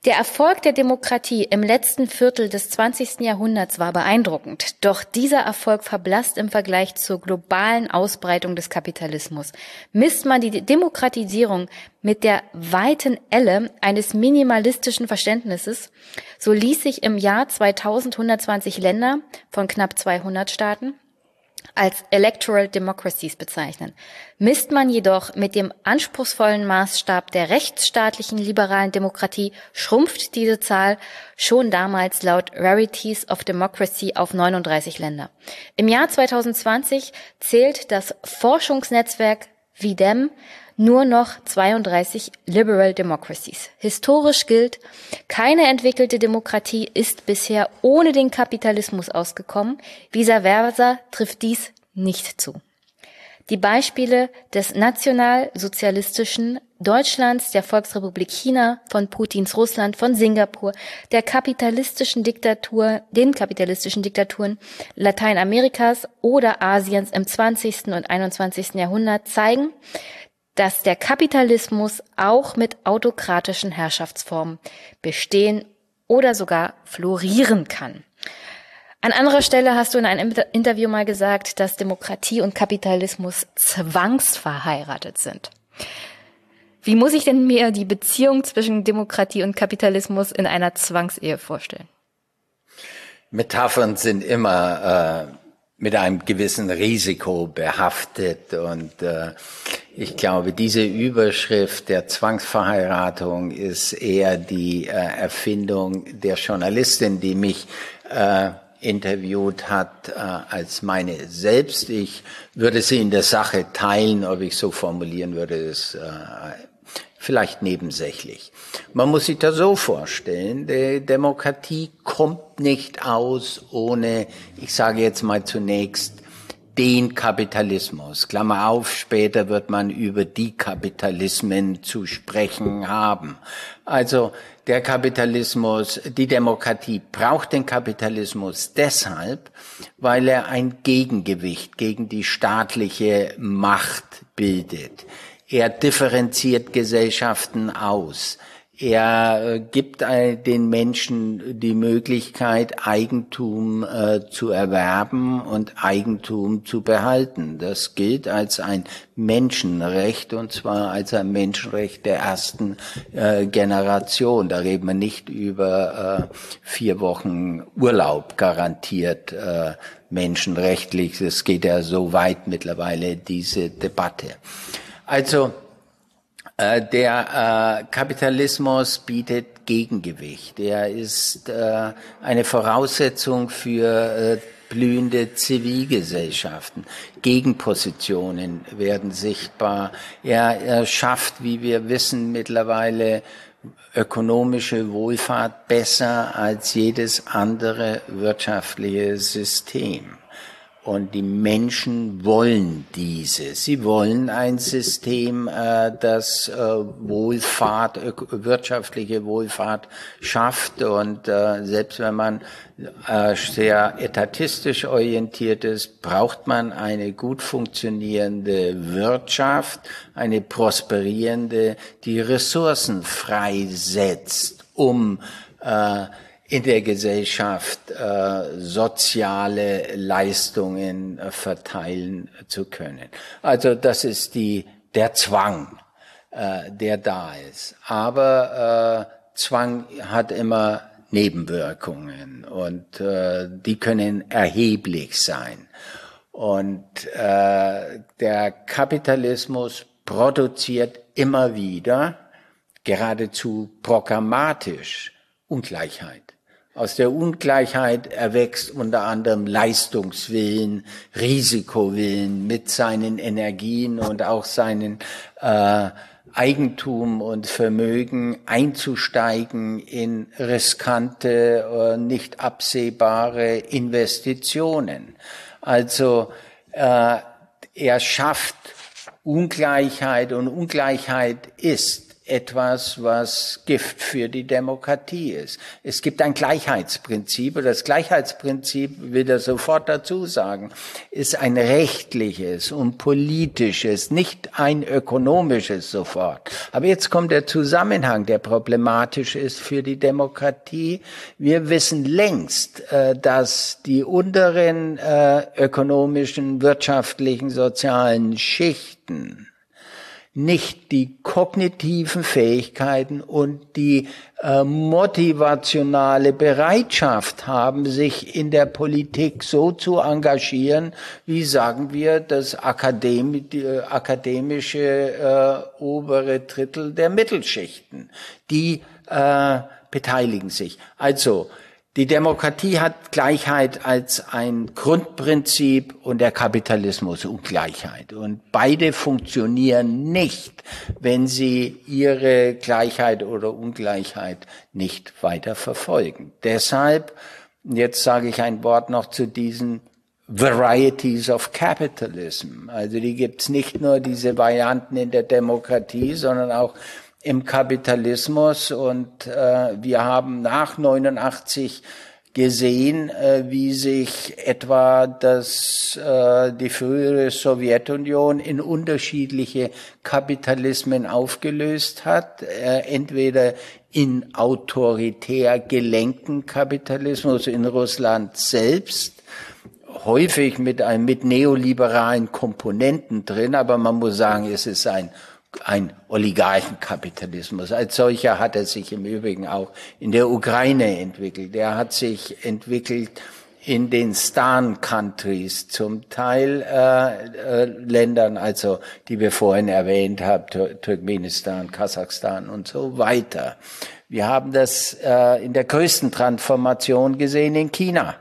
Der Erfolg der Demokratie im letzten Viertel des 20. Jahrhunderts war beeindruckend, doch dieser Erfolg verblasst im Vergleich zur globalen Ausbreitung des Kapitalismus. Misst man die Demokratisierung mit der weiten Elle eines minimalistischen Verständnisses, so ließ sich im Jahr 2120 Länder von knapp 200 Staaten als Electoral Democracies bezeichnen. Misst man jedoch mit dem anspruchsvollen Maßstab der rechtsstaatlichen liberalen Demokratie, schrumpft diese Zahl schon damals laut Rarities of Democracy auf 39 Länder. Im Jahr 2020 zählt das Forschungsnetzwerk VIDEM nur noch 32 Liberal Democracies. Historisch gilt, keine entwickelte Demokratie ist bisher ohne den Kapitalismus ausgekommen. Vice versa trifft dies nicht zu. Die Beispiele des nationalsozialistischen Deutschlands, der Volksrepublik China, von Putins Russland, von Singapur, der kapitalistischen Diktatur, den kapitalistischen Diktaturen Lateinamerikas oder Asiens im 20. und 21. Jahrhundert zeigen, dass der Kapitalismus auch mit autokratischen Herrschaftsformen bestehen oder sogar florieren kann. An anderer Stelle hast du in einem Interview mal gesagt, dass Demokratie und Kapitalismus zwangsverheiratet sind. Wie muss ich denn mir die Beziehung zwischen Demokratie und Kapitalismus in einer Zwangsehe vorstellen? Metaphern sind immer äh, mit einem gewissen Risiko behaftet und äh, ich glaube, diese Überschrift der Zwangsverheiratung ist eher die äh, Erfindung der Journalistin, die mich äh, interviewt hat, äh, als meine selbst. Ich würde sie in der Sache teilen, ob ich so formulieren würde, ist äh, vielleicht nebensächlich. Man muss sich das so vorstellen, die Demokratie kommt nicht aus ohne, ich sage jetzt mal zunächst, den Kapitalismus. Klammer auf, später wird man über die Kapitalismen zu sprechen haben. Also der Kapitalismus, die Demokratie braucht den Kapitalismus deshalb, weil er ein Gegengewicht gegen die staatliche Macht bildet. Er differenziert Gesellschaften aus. Er äh, gibt den Menschen die Möglichkeit, Eigentum äh, zu erwerben und Eigentum zu behalten. Das gilt als ein Menschenrecht und zwar als ein Menschenrecht der ersten äh, Generation. Da reden wir nicht über vier Wochen Urlaub garantiert menschenrechtlich. Es geht ja so weit mittlerweile, diese Debatte. Also, der äh, Kapitalismus bietet Gegengewicht. Er ist äh, eine Voraussetzung für äh, blühende Zivilgesellschaften. Gegenpositionen werden sichtbar. Er, er schafft, wie wir wissen, mittlerweile ökonomische Wohlfahrt besser als jedes andere wirtschaftliche System. Und die Menschen wollen diese. Sie wollen ein System, äh, das äh, Wohlfahrt, wirtschaftliche Wohlfahrt schafft. Und äh, selbst wenn man sehr etatistisch orientiert ist, braucht man eine gut funktionierende Wirtschaft, eine prosperierende, die Ressourcen freisetzt, um in der Gesellschaft äh, soziale Leistungen äh, verteilen zu können. Also das ist die der Zwang, äh, der da ist. Aber äh, Zwang hat immer Nebenwirkungen und äh, die können erheblich sein. Und äh, der Kapitalismus produziert immer wieder geradezu programmatisch Ungleichheit. Aus der Ungleichheit erwächst unter anderem Leistungswillen, Risikowillen mit seinen Energien und auch seinen äh, Eigentum und Vermögen einzusteigen in riskante, äh, nicht absehbare Investitionen. Also äh, er schafft Ungleichheit und Ungleichheit ist etwas, was Gift für die Demokratie ist. Es gibt ein Gleichheitsprinzip, und das Gleichheitsprinzip, will er sofort dazu sagen, ist ein rechtliches und politisches, nicht ein ökonomisches sofort. Aber jetzt kommt der Zusammenhang, der problematisch ist für die Demokratie. Wir wissen längst, äh, dass die unteren äh, ökonomischen, wirtschaftlichen, sozialen Schichten nicht die kognitiven Fähigkeiten und die äh, motivationale Bereitschaft haben, sich in der Politik so zu engagieren, wie sagen wir, das Akademi äh, akademische äh, obere Drittel der Mittelschichten. Die äh, beteiligen sich. Also die Demokratie hat Gleichheit als ein Grundprinzip und der Kapitalismus Ungleichheit. Und beide funktionieren nicht, wenn sie ihre Gleichheit oder Ungleichheit nicht weiter verfolgen. Deshalb, jetzt sage ich ein Wort noch zu diesen Varieties of Capitalism. Also die gibt's nicht nur diese Varianten in der Demokratie, sondern auch im Kapitalismus und äh, wir haben nach 89 gesehen, äh, wie sich etwa das, äh, die frühere Sowjetunion in unterschiedliche Kapitalismen aufgelöst hat, äh, entweder in autoritär gelenkten Kapitalismus in Russland selbst, häufig mit einem, mit neoliberalen Komponenten drin, aber man muss sagen, es ist ein ein Oligarchenkapitalismus. Als solcher hat er sich im Übrigen auch in der Ukraine entwickelt. Er hat sich entwickelt in den Stan-Countries, zum Teil äh, äh, Ländern, also die wir vorhin erwähnt haben, Tur Turkmenistan, Kasachstan und so weiter. Wir haben das äh, in der größten Transformation gesehen in China,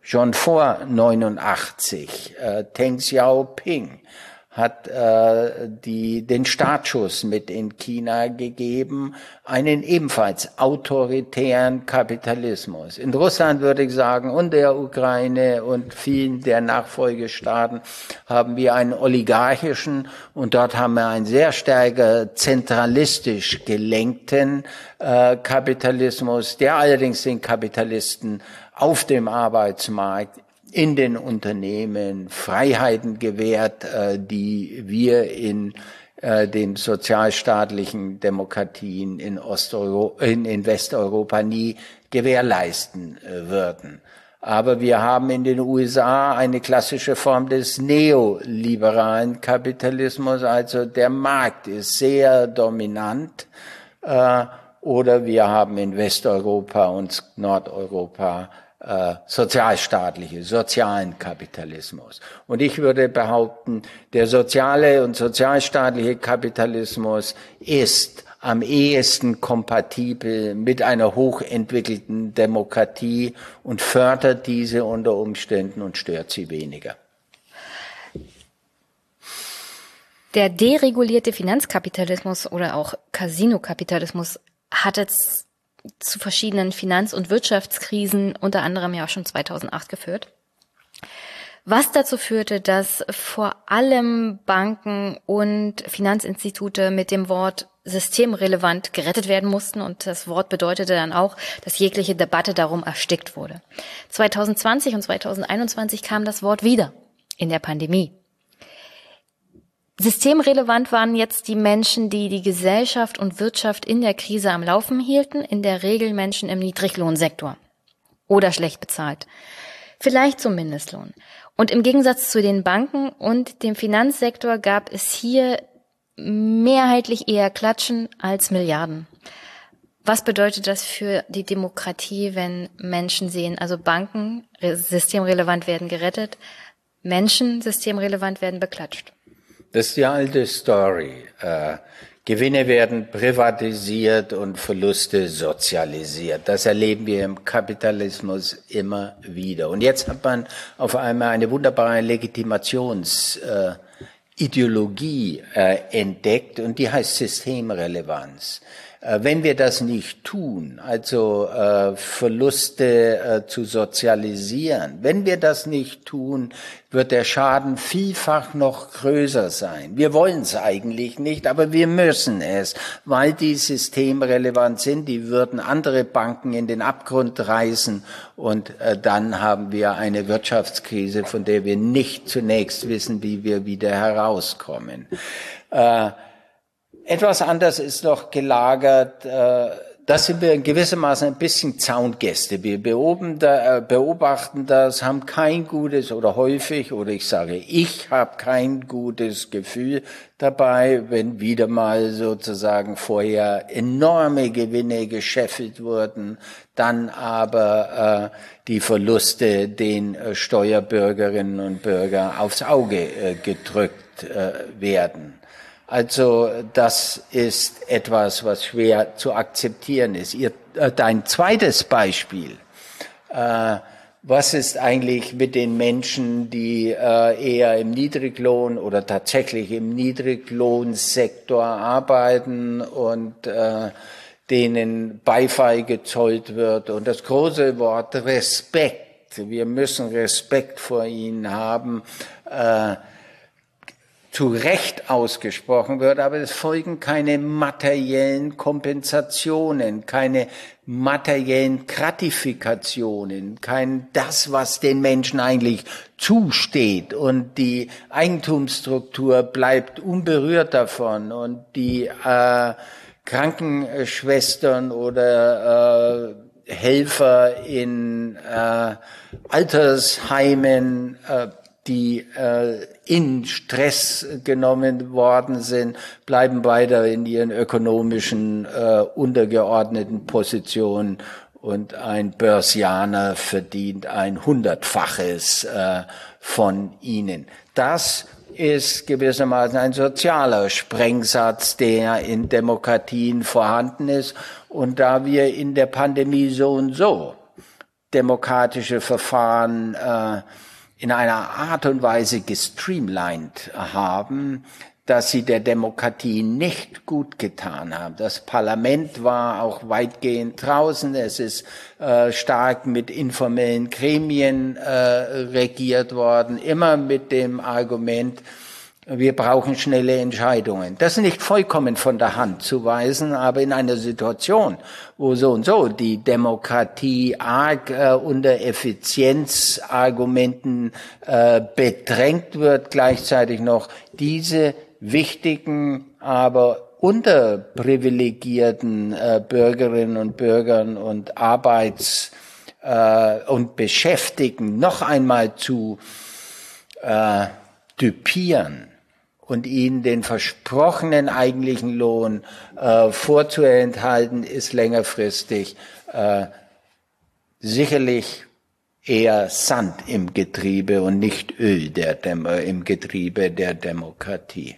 schon vor 89. Äh, Teng Xiaoping hat äh, die, den Startschuss mit in China gegeben, einen ebenfalls autoritären Kapitalismus. In Russland würde ich sagen und der Ukraine und vielen der Nachfolgestaaten haben wir einen oligarchischen und dort haben wir einen sehr stärker zentralistisch gelenkten äh, Kapitalismus, der allerdings den Kapitalisten auf dem Arbeitsmarkt in den Unternehmen Freiheiten gewährt, äh, die wir in äh, den sozialstaatlichen Demokratien in, Osteuropa, in, in Westeuropa nie gewährleisten äh, würden. Aber wir haben in den USA eine klassische Form des neoliberalen Kapitalismus, also der Markt ist sehr dominant. Oder wir haben in Westeuropa und Nordeuropa äh, sozialstaatliche, sozialen Kapitalismus. Und ich würde behaupten, der soziale und sozialstaatliche Kapitalismus ist am ehesten kompatibel mit einer hochentwickelten Demokratie und fördert diese unter Umständen und stört sie weniger. Der deregulierte Finanzkapitalismus oder auch Casino-Kapitalismus hat jetzt zu verschiedenen Finanz- und Wirtschaftskrisen, unter anderem ja auch schon 2008 geführt. Was dazu führte, dass vor allem Banken und Finanzinstitute mit dem Wort systemrelevant gerettet werden mussten und das Wort bedeutete dann auch, dass jegliche Debatte darum erstickt wurde. 2020 und 2021 kam das Wort wieder in der Pandemie. Systemrelevant waren jetzt die Menschen, die die Gesellschaft und Wirtschaft in der Krise am Laufen hielten, in der Regel Menschen im Niedriglohnsektor oder schlecht bezahlt. Vielleicht zum Mindestlohn. Und im Gegensatz zu den Banken und dem Finanzsektor gab es hier mehrheitlich eher Klatschen als Milliarden. Was bedeutet das für die Demokratie, wenn Menschen sehen, also Banken systemrelevant werden gerettet, Menschen systemrelevant werden beklatscht? Das ist die alte Story. Äh, Gewinne werden privatisiert und Verluste sozialisiert. Das erleben wir im Kapitalismus immer wieder. Und jetzt hat man auf einmal eine wunderbare Legitimationsideologie äh, äh, entdeckt und die heißt Systemrelevanz. Äh, wenn wir das nicht tun, also äh, Verluste äh, zu sozialisieren, wenn wir das nicht tun, wird der Schaden vielfach noch größer sein. Wir wollen es eigentlich nicht, aber wir müssen es, weil die systemrelevant sind. Die würden andere Banken in den Abgrund reißen und dann haben wir eine Wirtschaftskrise, von der wir nicht zunächst wissen, wie wir wieder herauskommen. Äh, etwas anders ist noch gelagert. Äh, das sind wir in gewissermaßen ein bisschen Zaungäste. Wir äh, beobachten das, haben kein gutes oder häufig, oder ich sage, ich habe kein gutes Gefühl dabei, wenn wieder mal sozusagen vorher enorme Gewinne gescheffelt wurden, dann aber äh, die Verluste den äh, Steuerbürgerinnen und Bürgern aufs Auge äh, gedrückt werden. Also das ist etwas, was schwer zu akzeptieren ist. Ihr, äh, dein zweites Beispiel. Äh, was ist eigentlich mit den Menschen, die äh, eher im Niedriglohn oder tatsächlich im Niedriglohnsektor arbeiten und äh, denen Beifall gezollt wird? Und das große Wort Respekt. Wir müssen Respekt vor ihnen haben. Äh, zu Recht ausgesprochen wird, aber es folgen keine materiellen Kompensationen, keine materiellen Gratifikationen, kein das, was den Menschen eigentlich zusteht. Und die Eigentumsstruktur bleibt unberührt davon. Und die äh, Krankenschwestern oder äh, Helfer in äh, Altersheimen äh, die äh, in Stress genommen worden sind, bleiben weiter in ihren ökonomischen äh, untergeordneten Positionen und ein Börsianer verdient ein Hundertfaches äh, von ihnen. Das ist gewissermaßen ein sozialer Sprengsatz, der in Demokratien vorhanden ist. Und da wir in der Pandemie so und so demokratische Verfahren äh, in einer Art und Weise gestreamlined haben, dass sie der Demokratie nicht gut getan haben. Das Parlament war auch weitgehend draußen. Es ist äh, stark mit informellen Gremien äh, regiert worden, immer mit dem Argument, wir brauchen schnelle Entscheidungen. Das ist nicht vollkommen von der Hand zu weisen, aber in einer Situation, wo so und so die Demokratie arg äh, unter Effizienzargumenten äh, bedrängt wird, gleichzeitig noch diese wichtigen, aber unterprivilegierten äh, Bürgerinnen und Bürgern und Arbeits- äh, und Beschäftigten noch einmal zu äh, typieren und ihnen den versprochenen eigentlichen Lohn äh, vorzuenthalten, ist längerfristig äh, sicherlich eher Sand im Getriebe und nicht Öl der Dem im Getriebe der Demokratie.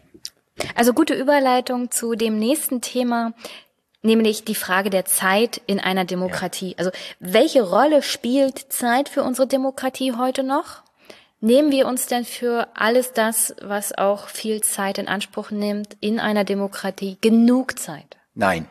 Also gute Überleitung zu dem nächsten Thema, nämlich die Frage der Zeit in einer Demokratie. Ja. Also welche Rolle spielt Zeit für unsere Demokratie heute noch? Nehmen wir uns denn für alles das, was auch viel Zeit in Anspruch nimmt, in einer Demokratie genug Zeit? Nein.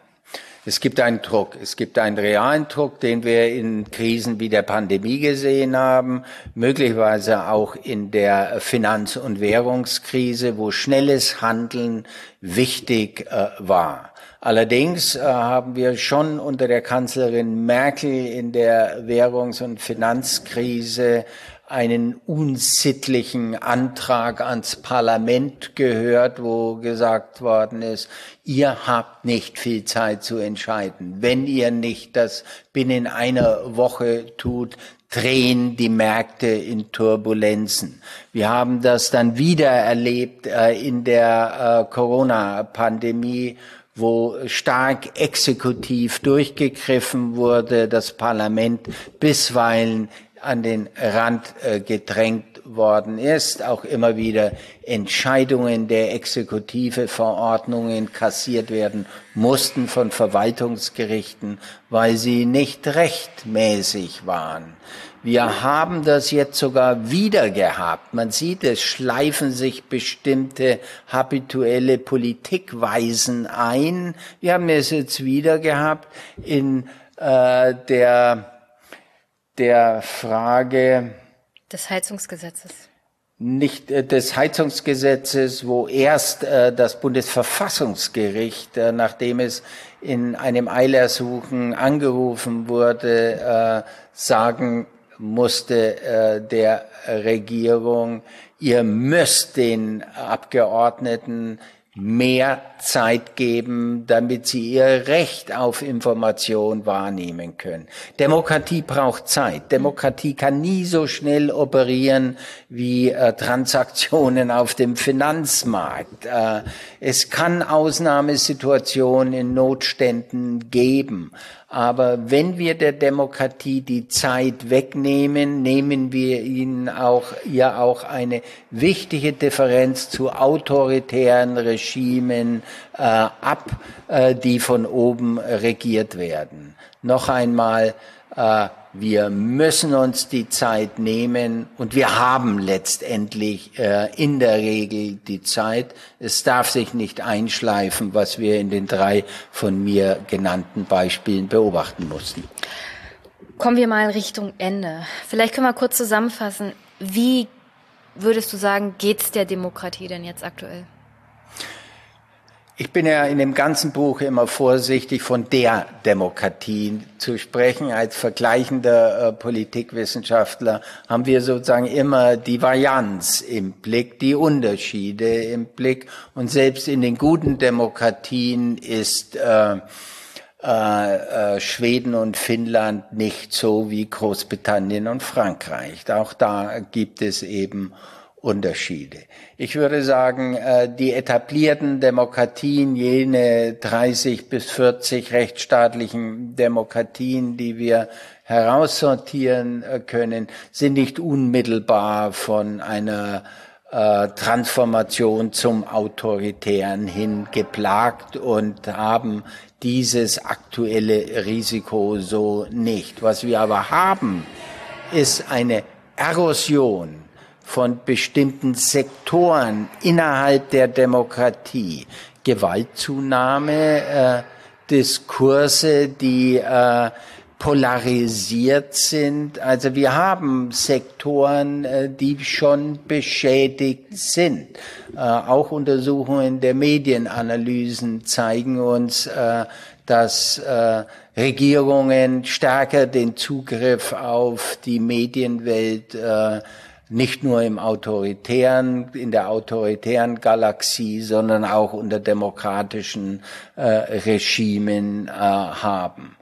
Es gibt einen Druck. Es gibt einen realen Druck, den wir in Krisen wie der Pandemie gesehen haben, möglicherweise auch in der Finanz- und Währungskrise, wo schnelles Handeln wichtig äh, war. Allerdings äh, haben wir schon unter der Kanzlerin Merkel in der Währungs- und Finanzkrise einen unsittlichen Antrag ans Parlament gehört, wo gesagt worden ist, ihr habt nicht viel Zeit zu entscheiden. Wenn ihr nicht das binnen einer Woche tut, drehen die Märkte in Turbulenzen. Wir haben das dann wieder erlebt äh, in der äh, Corona-Pandemie, wo stark exekutiv durchgegriffen wurde, das Parlament bisweilen an den Rand äh, gedrängt worden ist, auch immer wieder Entscheidungen der Exekutive, Verordnungen kassiert werden mussten von Verwaltungsgerichten, weil sie nicht rechtmäßig waren. Wir haben das jetzt sogar wieder gehabt. Man sieht, es schleifen sich bestimmte habituelle Politikweisen ein. Wir haben es jetzt wieder gehabt in äh, der, der Frage des Heizungsgesetzes. Nicht äh, des Heizungsgesetzes, wo erst äh, das Bundesverfassungsgericht, äh, nachdem es in einem Eilersuchen angerufen wurde, äh, sagen musste äh, der Regierung, ihr müsst den Abgeordneten mehr Zeit geben, damit sie ihr Recht auf Information wahrnehmen können. Demokratie braucht Zeit. Demokratie kann nie so schnell operieren wie äh, Transaktionen auf dem Finanzmarkt. Äh, es kann Ausnahmesituationen in Notständen geben. Aber wenn wir der Demokratie die Zeit wegnehmen, nehmen wir ihnen auch, ihr auch eine wichtige Differenz zu autoritären Regimen äh, ab, äh, die von oben regiert werden. Noch einmal, äh, wir müssen uns die Zeit nehmen und wir haben letztendlich äh, in der Regel die Zeit. Es darf sich nicht einschleifen, was wir in den drei von mir genannten Beispielen beobachten mussten. Kommen wir mal Richtung Ende. Vielleicht können wir kurz zusammenfassen, wie würdest du sagen, geht's der Demokratie denn jetzt aktuell? Ich bin ja in dem ganzen Buch immer vorsichtig, von der Demokratie zu sprechen. Als vergleichender äh, Politikwissenschaftler haben wir sozusagen immer die Varianz im Blick, die Unterschiede im Blick. Und selbst in den guten Demokratien ist äh, äh, äh, Schweden und Finnland nicht so wie Großbritannien und Frankreich. Auch da gibt es eben Unterschiede. Ich würde sagen, äh, die etablierten Demokratien, jene 30 bis 40 rechtsstaatlichen Demokratien, die wir heraussortieren äh, können, sind nicht unmittelbar von einer äh, Transformation zum Autoritären hin geplagt und haben dieses aktuelle Risiko so nicht. Was wir aber haben, ist eine Erosion von bestimmten Sektoren innerhalb der Demokratie. Gewaltzunahme, äh, Diskurse, die äh, polarisiert sind. Also wir haben Sektoren, äh, die schon beschädigt sind. Äh, auch Untersuchungen der Medienanalysen zeigen uns, äh, dass Regierungen stärker den Zugriff auf die Medienwelt nicht nur im autoritären, in der autoritären Galaxie, sondern auch unter demokratischen äh, Regimen äh, haben.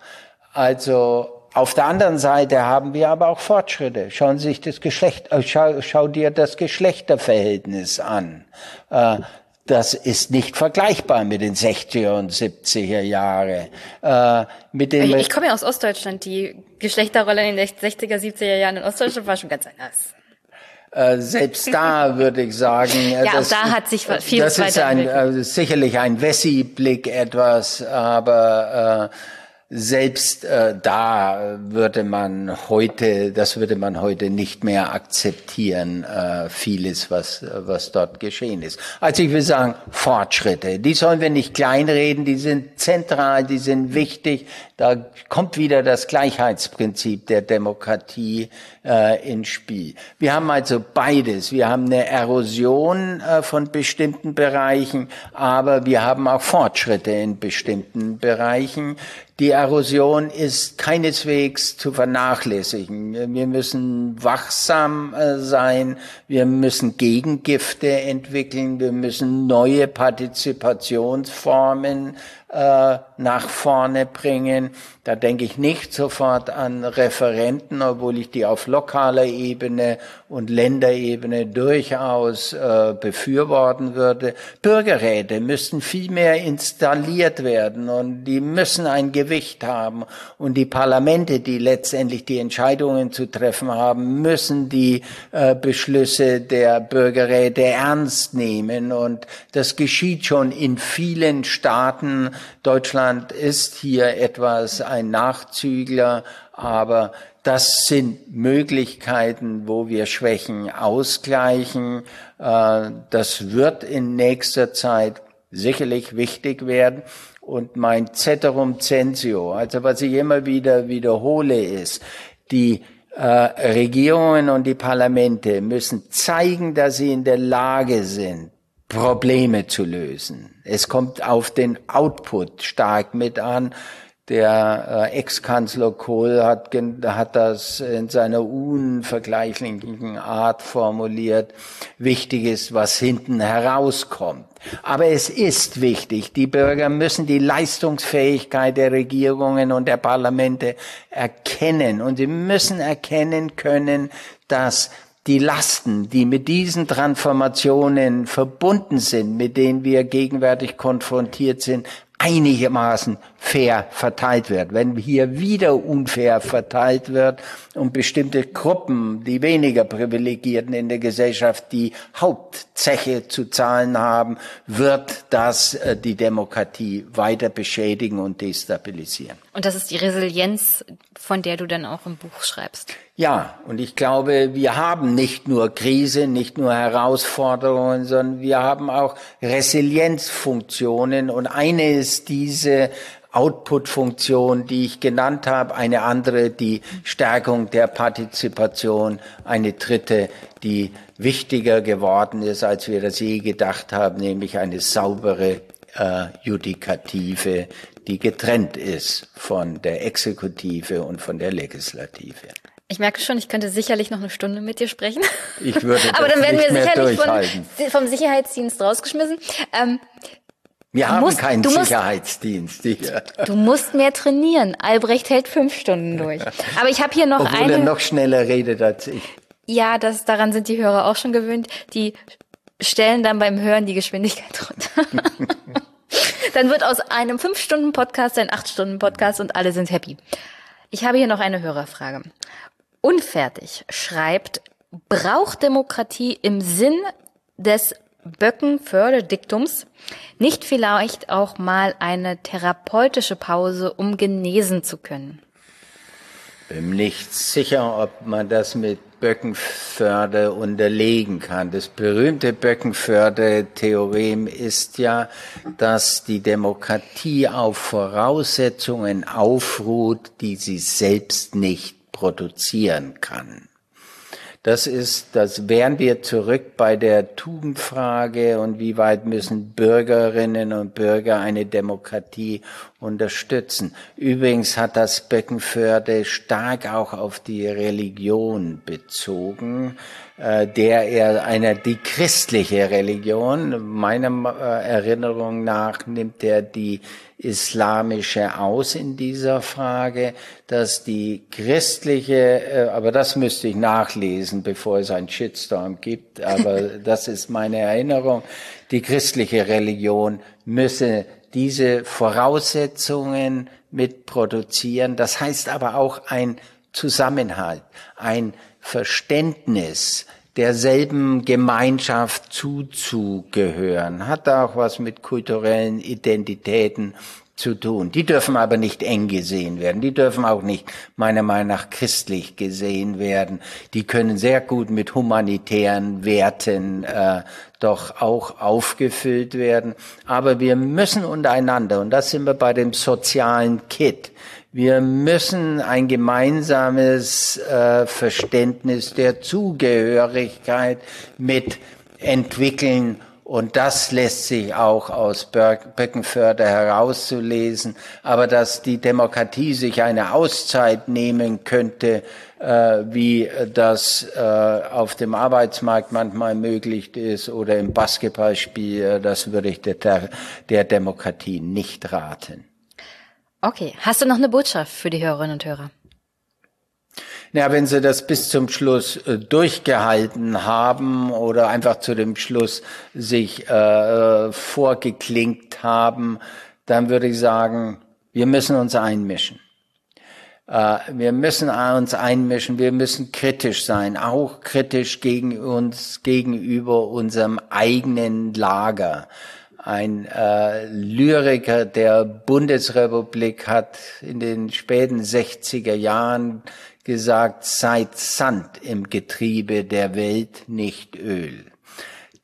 Also auf der anderen Seite haben wir aber auch Fortschritte. Schauen Sie sich das Geschlecht, äh, schau, schau dir das Geschlechterverhältnis an. Äh, das ist nicht vergleichbar mit den 60er und 70er Jahre. Äh, mit den ich, ich komme ja aus Ostdeutschland. Die Geschlechterrolle in den 60er, 70er Jahren in Ostdeutschland war schon ganz anders. Äh, selbst da [LAUGHS] würde ich sagen, ja, das, da hat sich viel Das ist ein, äh, sicherlich ein Wessi-Blick etwas, aber äh, selbst äh, da würde man heute, das würde man heute nicht mehr akzeptieren, äh, vieles, was, was dort geschehen ist. Also ich will sagen, Fortschritte, die sollen wir nicht kleinreden, die sind zentral, die sind wichtig. Da kommt wieder das Gleichheitsprinzip der Demokratie äh, ins Spiel. Wir haben also beides. Wir haben eine Erosion äh, von bestimmten Bereichen, aber wir haben auch Fortschritte in bestimmten Bereichen. Die Erosion ist keineswegs zu vernachlässigen. Wir müssen wachsam äh, sein. Wir müssen Gegengifte entwickeln. Wir müssen neue Partizipationsformen äh, nach vorne bringen. Da denke ich nicht sofort an Referenten, obwohl ich die auf lokaler Ebene und Länderebene durchaus äh, befürworten würde. Bürgerräte müssen viel mehr installiert werden und die müssen ein Gewicht haben. Und die Parlamente, die letztendlich die Entscheidungen zu treffen haben, müssen die äh, Beschlüsse der Bürgerräte ernst nehmen. Und das geschieht schon in vielen Staaten. Deutschland ist hier etwas ein Nachzügler, aber das sind Möglichkeiten, wo wir Schwächen ausgleichen. Äh, das wird in nächster Zeit sicherlich wichtig werden. Und mein Ceterum Censio, also was ich immer wieder wiederhole, ist, die äh, Regierungen und die Parlamente müssen zeigen, dass sie in der Lage sind, Probleme zu lösen. Es kommt auf den Output stark mit an. Der äh, Ex-Kanzler Kohl hat, hat das in seiner unvergleichlichen Art formuliert. Wichtig ist, was hinten herauskommt. Aber es ist wichtig, die Bürger müssen die Leistungsfähigkeit der Regierungen und der Parlamente erkennen. Und sie müssen erkennen können, dass die Lasten, die mit diesen Transformationen verbunden sind, mit denen wir gegenwärtig konfrontiert sind, einigermaßen fair verteilt wird. Wenn hier wieder unfair verteilt wird und bestimmte Gruppen, die weniger Privilegierten in der Gesellschaft, die Hauptzeche zu zahlen haben, wird das äh, die Demokratie weiter beschädigen und destabilisieren. Und das ist die Resilienz, von der du dann auch im Buch schreibst. Ja, und ich glaube, wir haben nicht nur Krise, nicht nur Herausforderungen, sondern wir haben auch Resilienzfunktionen. Und eine ist diese Output-Funktion, die ich genannt habe, eine andere die Stärkung der Partizipation, eine dritte, die wichtiger geworden ist, als wir das je gedacht haben, nämlich eine saubere äh, Judikative, die getrennt ist von der Exekutive und von der Legislative. Ich merke schon, ich könnte sicherlich noch eine Stunde mit dir sprechen. Ich würde [LAUGHS] Aber dann werden wir sicherlich von, vom Sicherheitsdienst rausgeschmissen. Ähm, Wir Du haben musst- keinen musst- Sicherheitsdienst hier. du musst mehr trainieren. Albrecht hält fünf Stunden durch. Aber ich habe hier noch Obwohl er eine. noch schneller redet als ich. Ja, das, daran sind die Hörer auch schon gewöhnt. Die stellen dann beim Hören die Geschwindigkeit runter. [LAUGHS] dann wird aus einem 5-Stunden-Podcast ein 8-Stunden-Podcast und alle sind happy. Ich habe hier noch eine Hörerfrage. Unfertig schreibt, braucht Demokratie im Sinn des Böckenförde-Diktums nicht vielleicht auch mal eine therapeutische Pause, um genesen zu können? Bin nicht sicher, ob man das mit Böckenförde unterlegen kann. Das berühmte Böckenförde-Theorem ist ja, dass die Demokratie auf Voraussetzungen aufruht, die sie selbst nicht produzieren kann. Das ist, das wären wir zurück bei der Tugendfrage und wie weit müssen Bürgerinnen und Bürger eine Demokratie unterstützen. Übrigens hat das Beckenförde stark auch auf die Religion bezogen, der er einer die christliche Religion, meiner äh, Erinnerung nach nimmt er die islamische aus in dieser Frage, dass die christliche, äh, aber das müsste ich nachlesen, bevor es einen Shitstorm gibt, aber [LAUGHS] das ist meine Erinnerung, die christliche Religion müsse diese Voraussetzungen mit produzieren. Das heißt aber auch ein Zusammenhalt, ein Verständnis, derselben Gemeinschaft zuzugehören, hat auch was mit kulturellen Identitäten zu tun. Die dürfen aber nicht eng gesehen werden. Die dürfen auch nicht meiner Meinung nach christlich gesehen werden. Die können sehr gut mit humanitären Werten äh, doch auch aufgefüllt werden. Aber wir müssen untereinander, und das sind wir bei dem sozialen Kit, wir müssen ein gemeinsames äh, Verständnis der Zugehörigkeit mit entwickeln Und das lässt sich auch aus Böckenförder herauszulesen. Aber dass die Demokratie sich eine Auszeit nehmen könnte, äh, wie das äh, auf dem Arbeitsmarkt manchmal möglich ist oder im Basketballspiel, äh, das würde ich der, der Demokratie nicht raten. Okay, hast du noch eine Botschaft für die Hörerinnen und Hörer? Ja, wenn Sie das bis zum Schluss äh, durchgehalten haben oder einfach zu dem Schluss sich äh, vorgeklinkt haben, dann würde ich sagen, wir müssen uns einmischen. Äh, wir müssen uns einmischen, wir müssen kritisch sein, auch kritisch gegen uns, gegenüber unserem eigenen Lager. Ein äh, Lyriker der Bundesrepublik hat in den späten 60er Jahren gesagt, seid Sand im Getriebe der Welt, nicht Öl.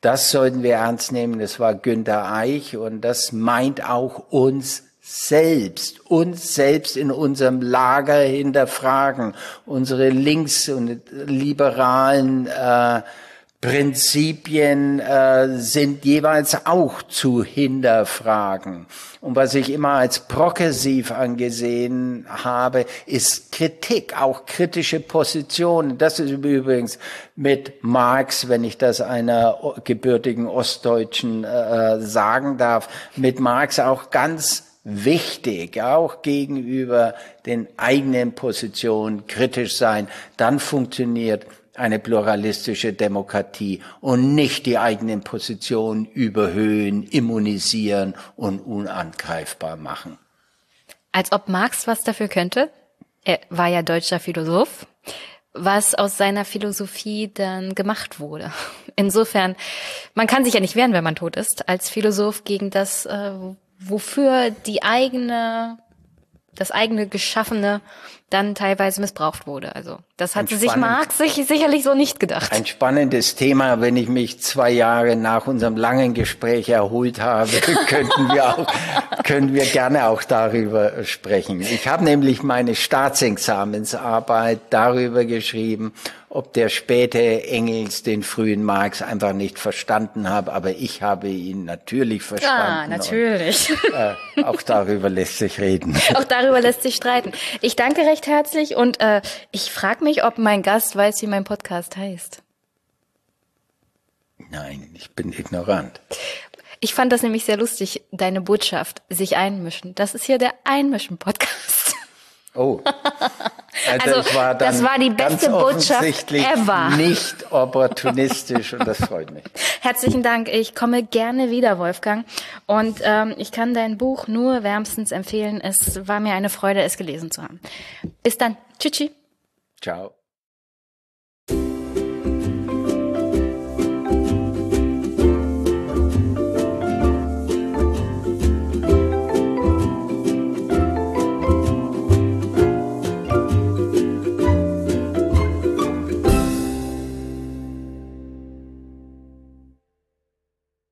Das sollten wir ernst nehmen. Das war Günter Eich und das meint auch uns selbst, uns selbst in unserem Lager hinterfragen, unsere links- und liberalen äh, Prinzipien äh, sind jeweils auch zu hinterfragen. Und was ich immer als progressiv angesehen habe, ist Kritik, auch kritische Positionen. Das ist übrigens mit Marx, wenn ich das einer gebürtigen Ostdeutschen äh, sagen darf, mit Marx auch ganz wichtig, auch gegenüber den eigenen Positionen kritisch sein. Dann funktioniert eine pluralistische Demokratie und nicht die eigenen Positionen überhöhen, immunisieren und unangreifbar machen. Als ob Marx was dafür könnte. Er war ja deutscher Philosoph, was aus seiner Philosophie dann gemacht wurde. [LAUGHS] Insofern, man kann sich ja nicht wehren, wenn man tot ist, als Philosoph gegen das, äh, wofür die eigene das eigene Geschaffene dann teilweise missbraucht wurde. Also das hatte sich Marx sich sicherlich so nicht gedacht. Ein spannendes Thema, wenn ich mich zwei Jahre nach unserem langen Gespräch erholt habe, [LAUGHS] könnten wir auch, können wir gerne auch darüber sprechen. Ich habe nämlich meine Staatsexamensarbeit darüber geschrieben, ob der späte Engels den frühen Marx einfach nicht verstanden hat, aber ich habe ihn natürlich verstanden. Ah, natürlich. Und, äh, auch darüber lässt sich reden. Auch darüber lässt sich streiten. Ich danke recht herzlich und äh, ich frage mich, ob mein Gast weiß, wie mein Podcast heißt. Nein, ich bin ignorant. Ich fand das nämlich sehr lustig, deine Botschaft, sich einmischen. Das ist hier der Einmischen-Podcast. Oh. [LAUGHS] Also, also das, war das war die beste Botschaft ever. Nicht opportunistisch und das freut mich. [LAUGHS] Herzlichen Dank. Ich komme gerne wieder, Wolfgang. Und ähm, ich kann dein Buch nur wärmstens empfehlen. Es war mir eine Freude, es gelesen zu haben. Bis dann. Tschüssi. Ciao.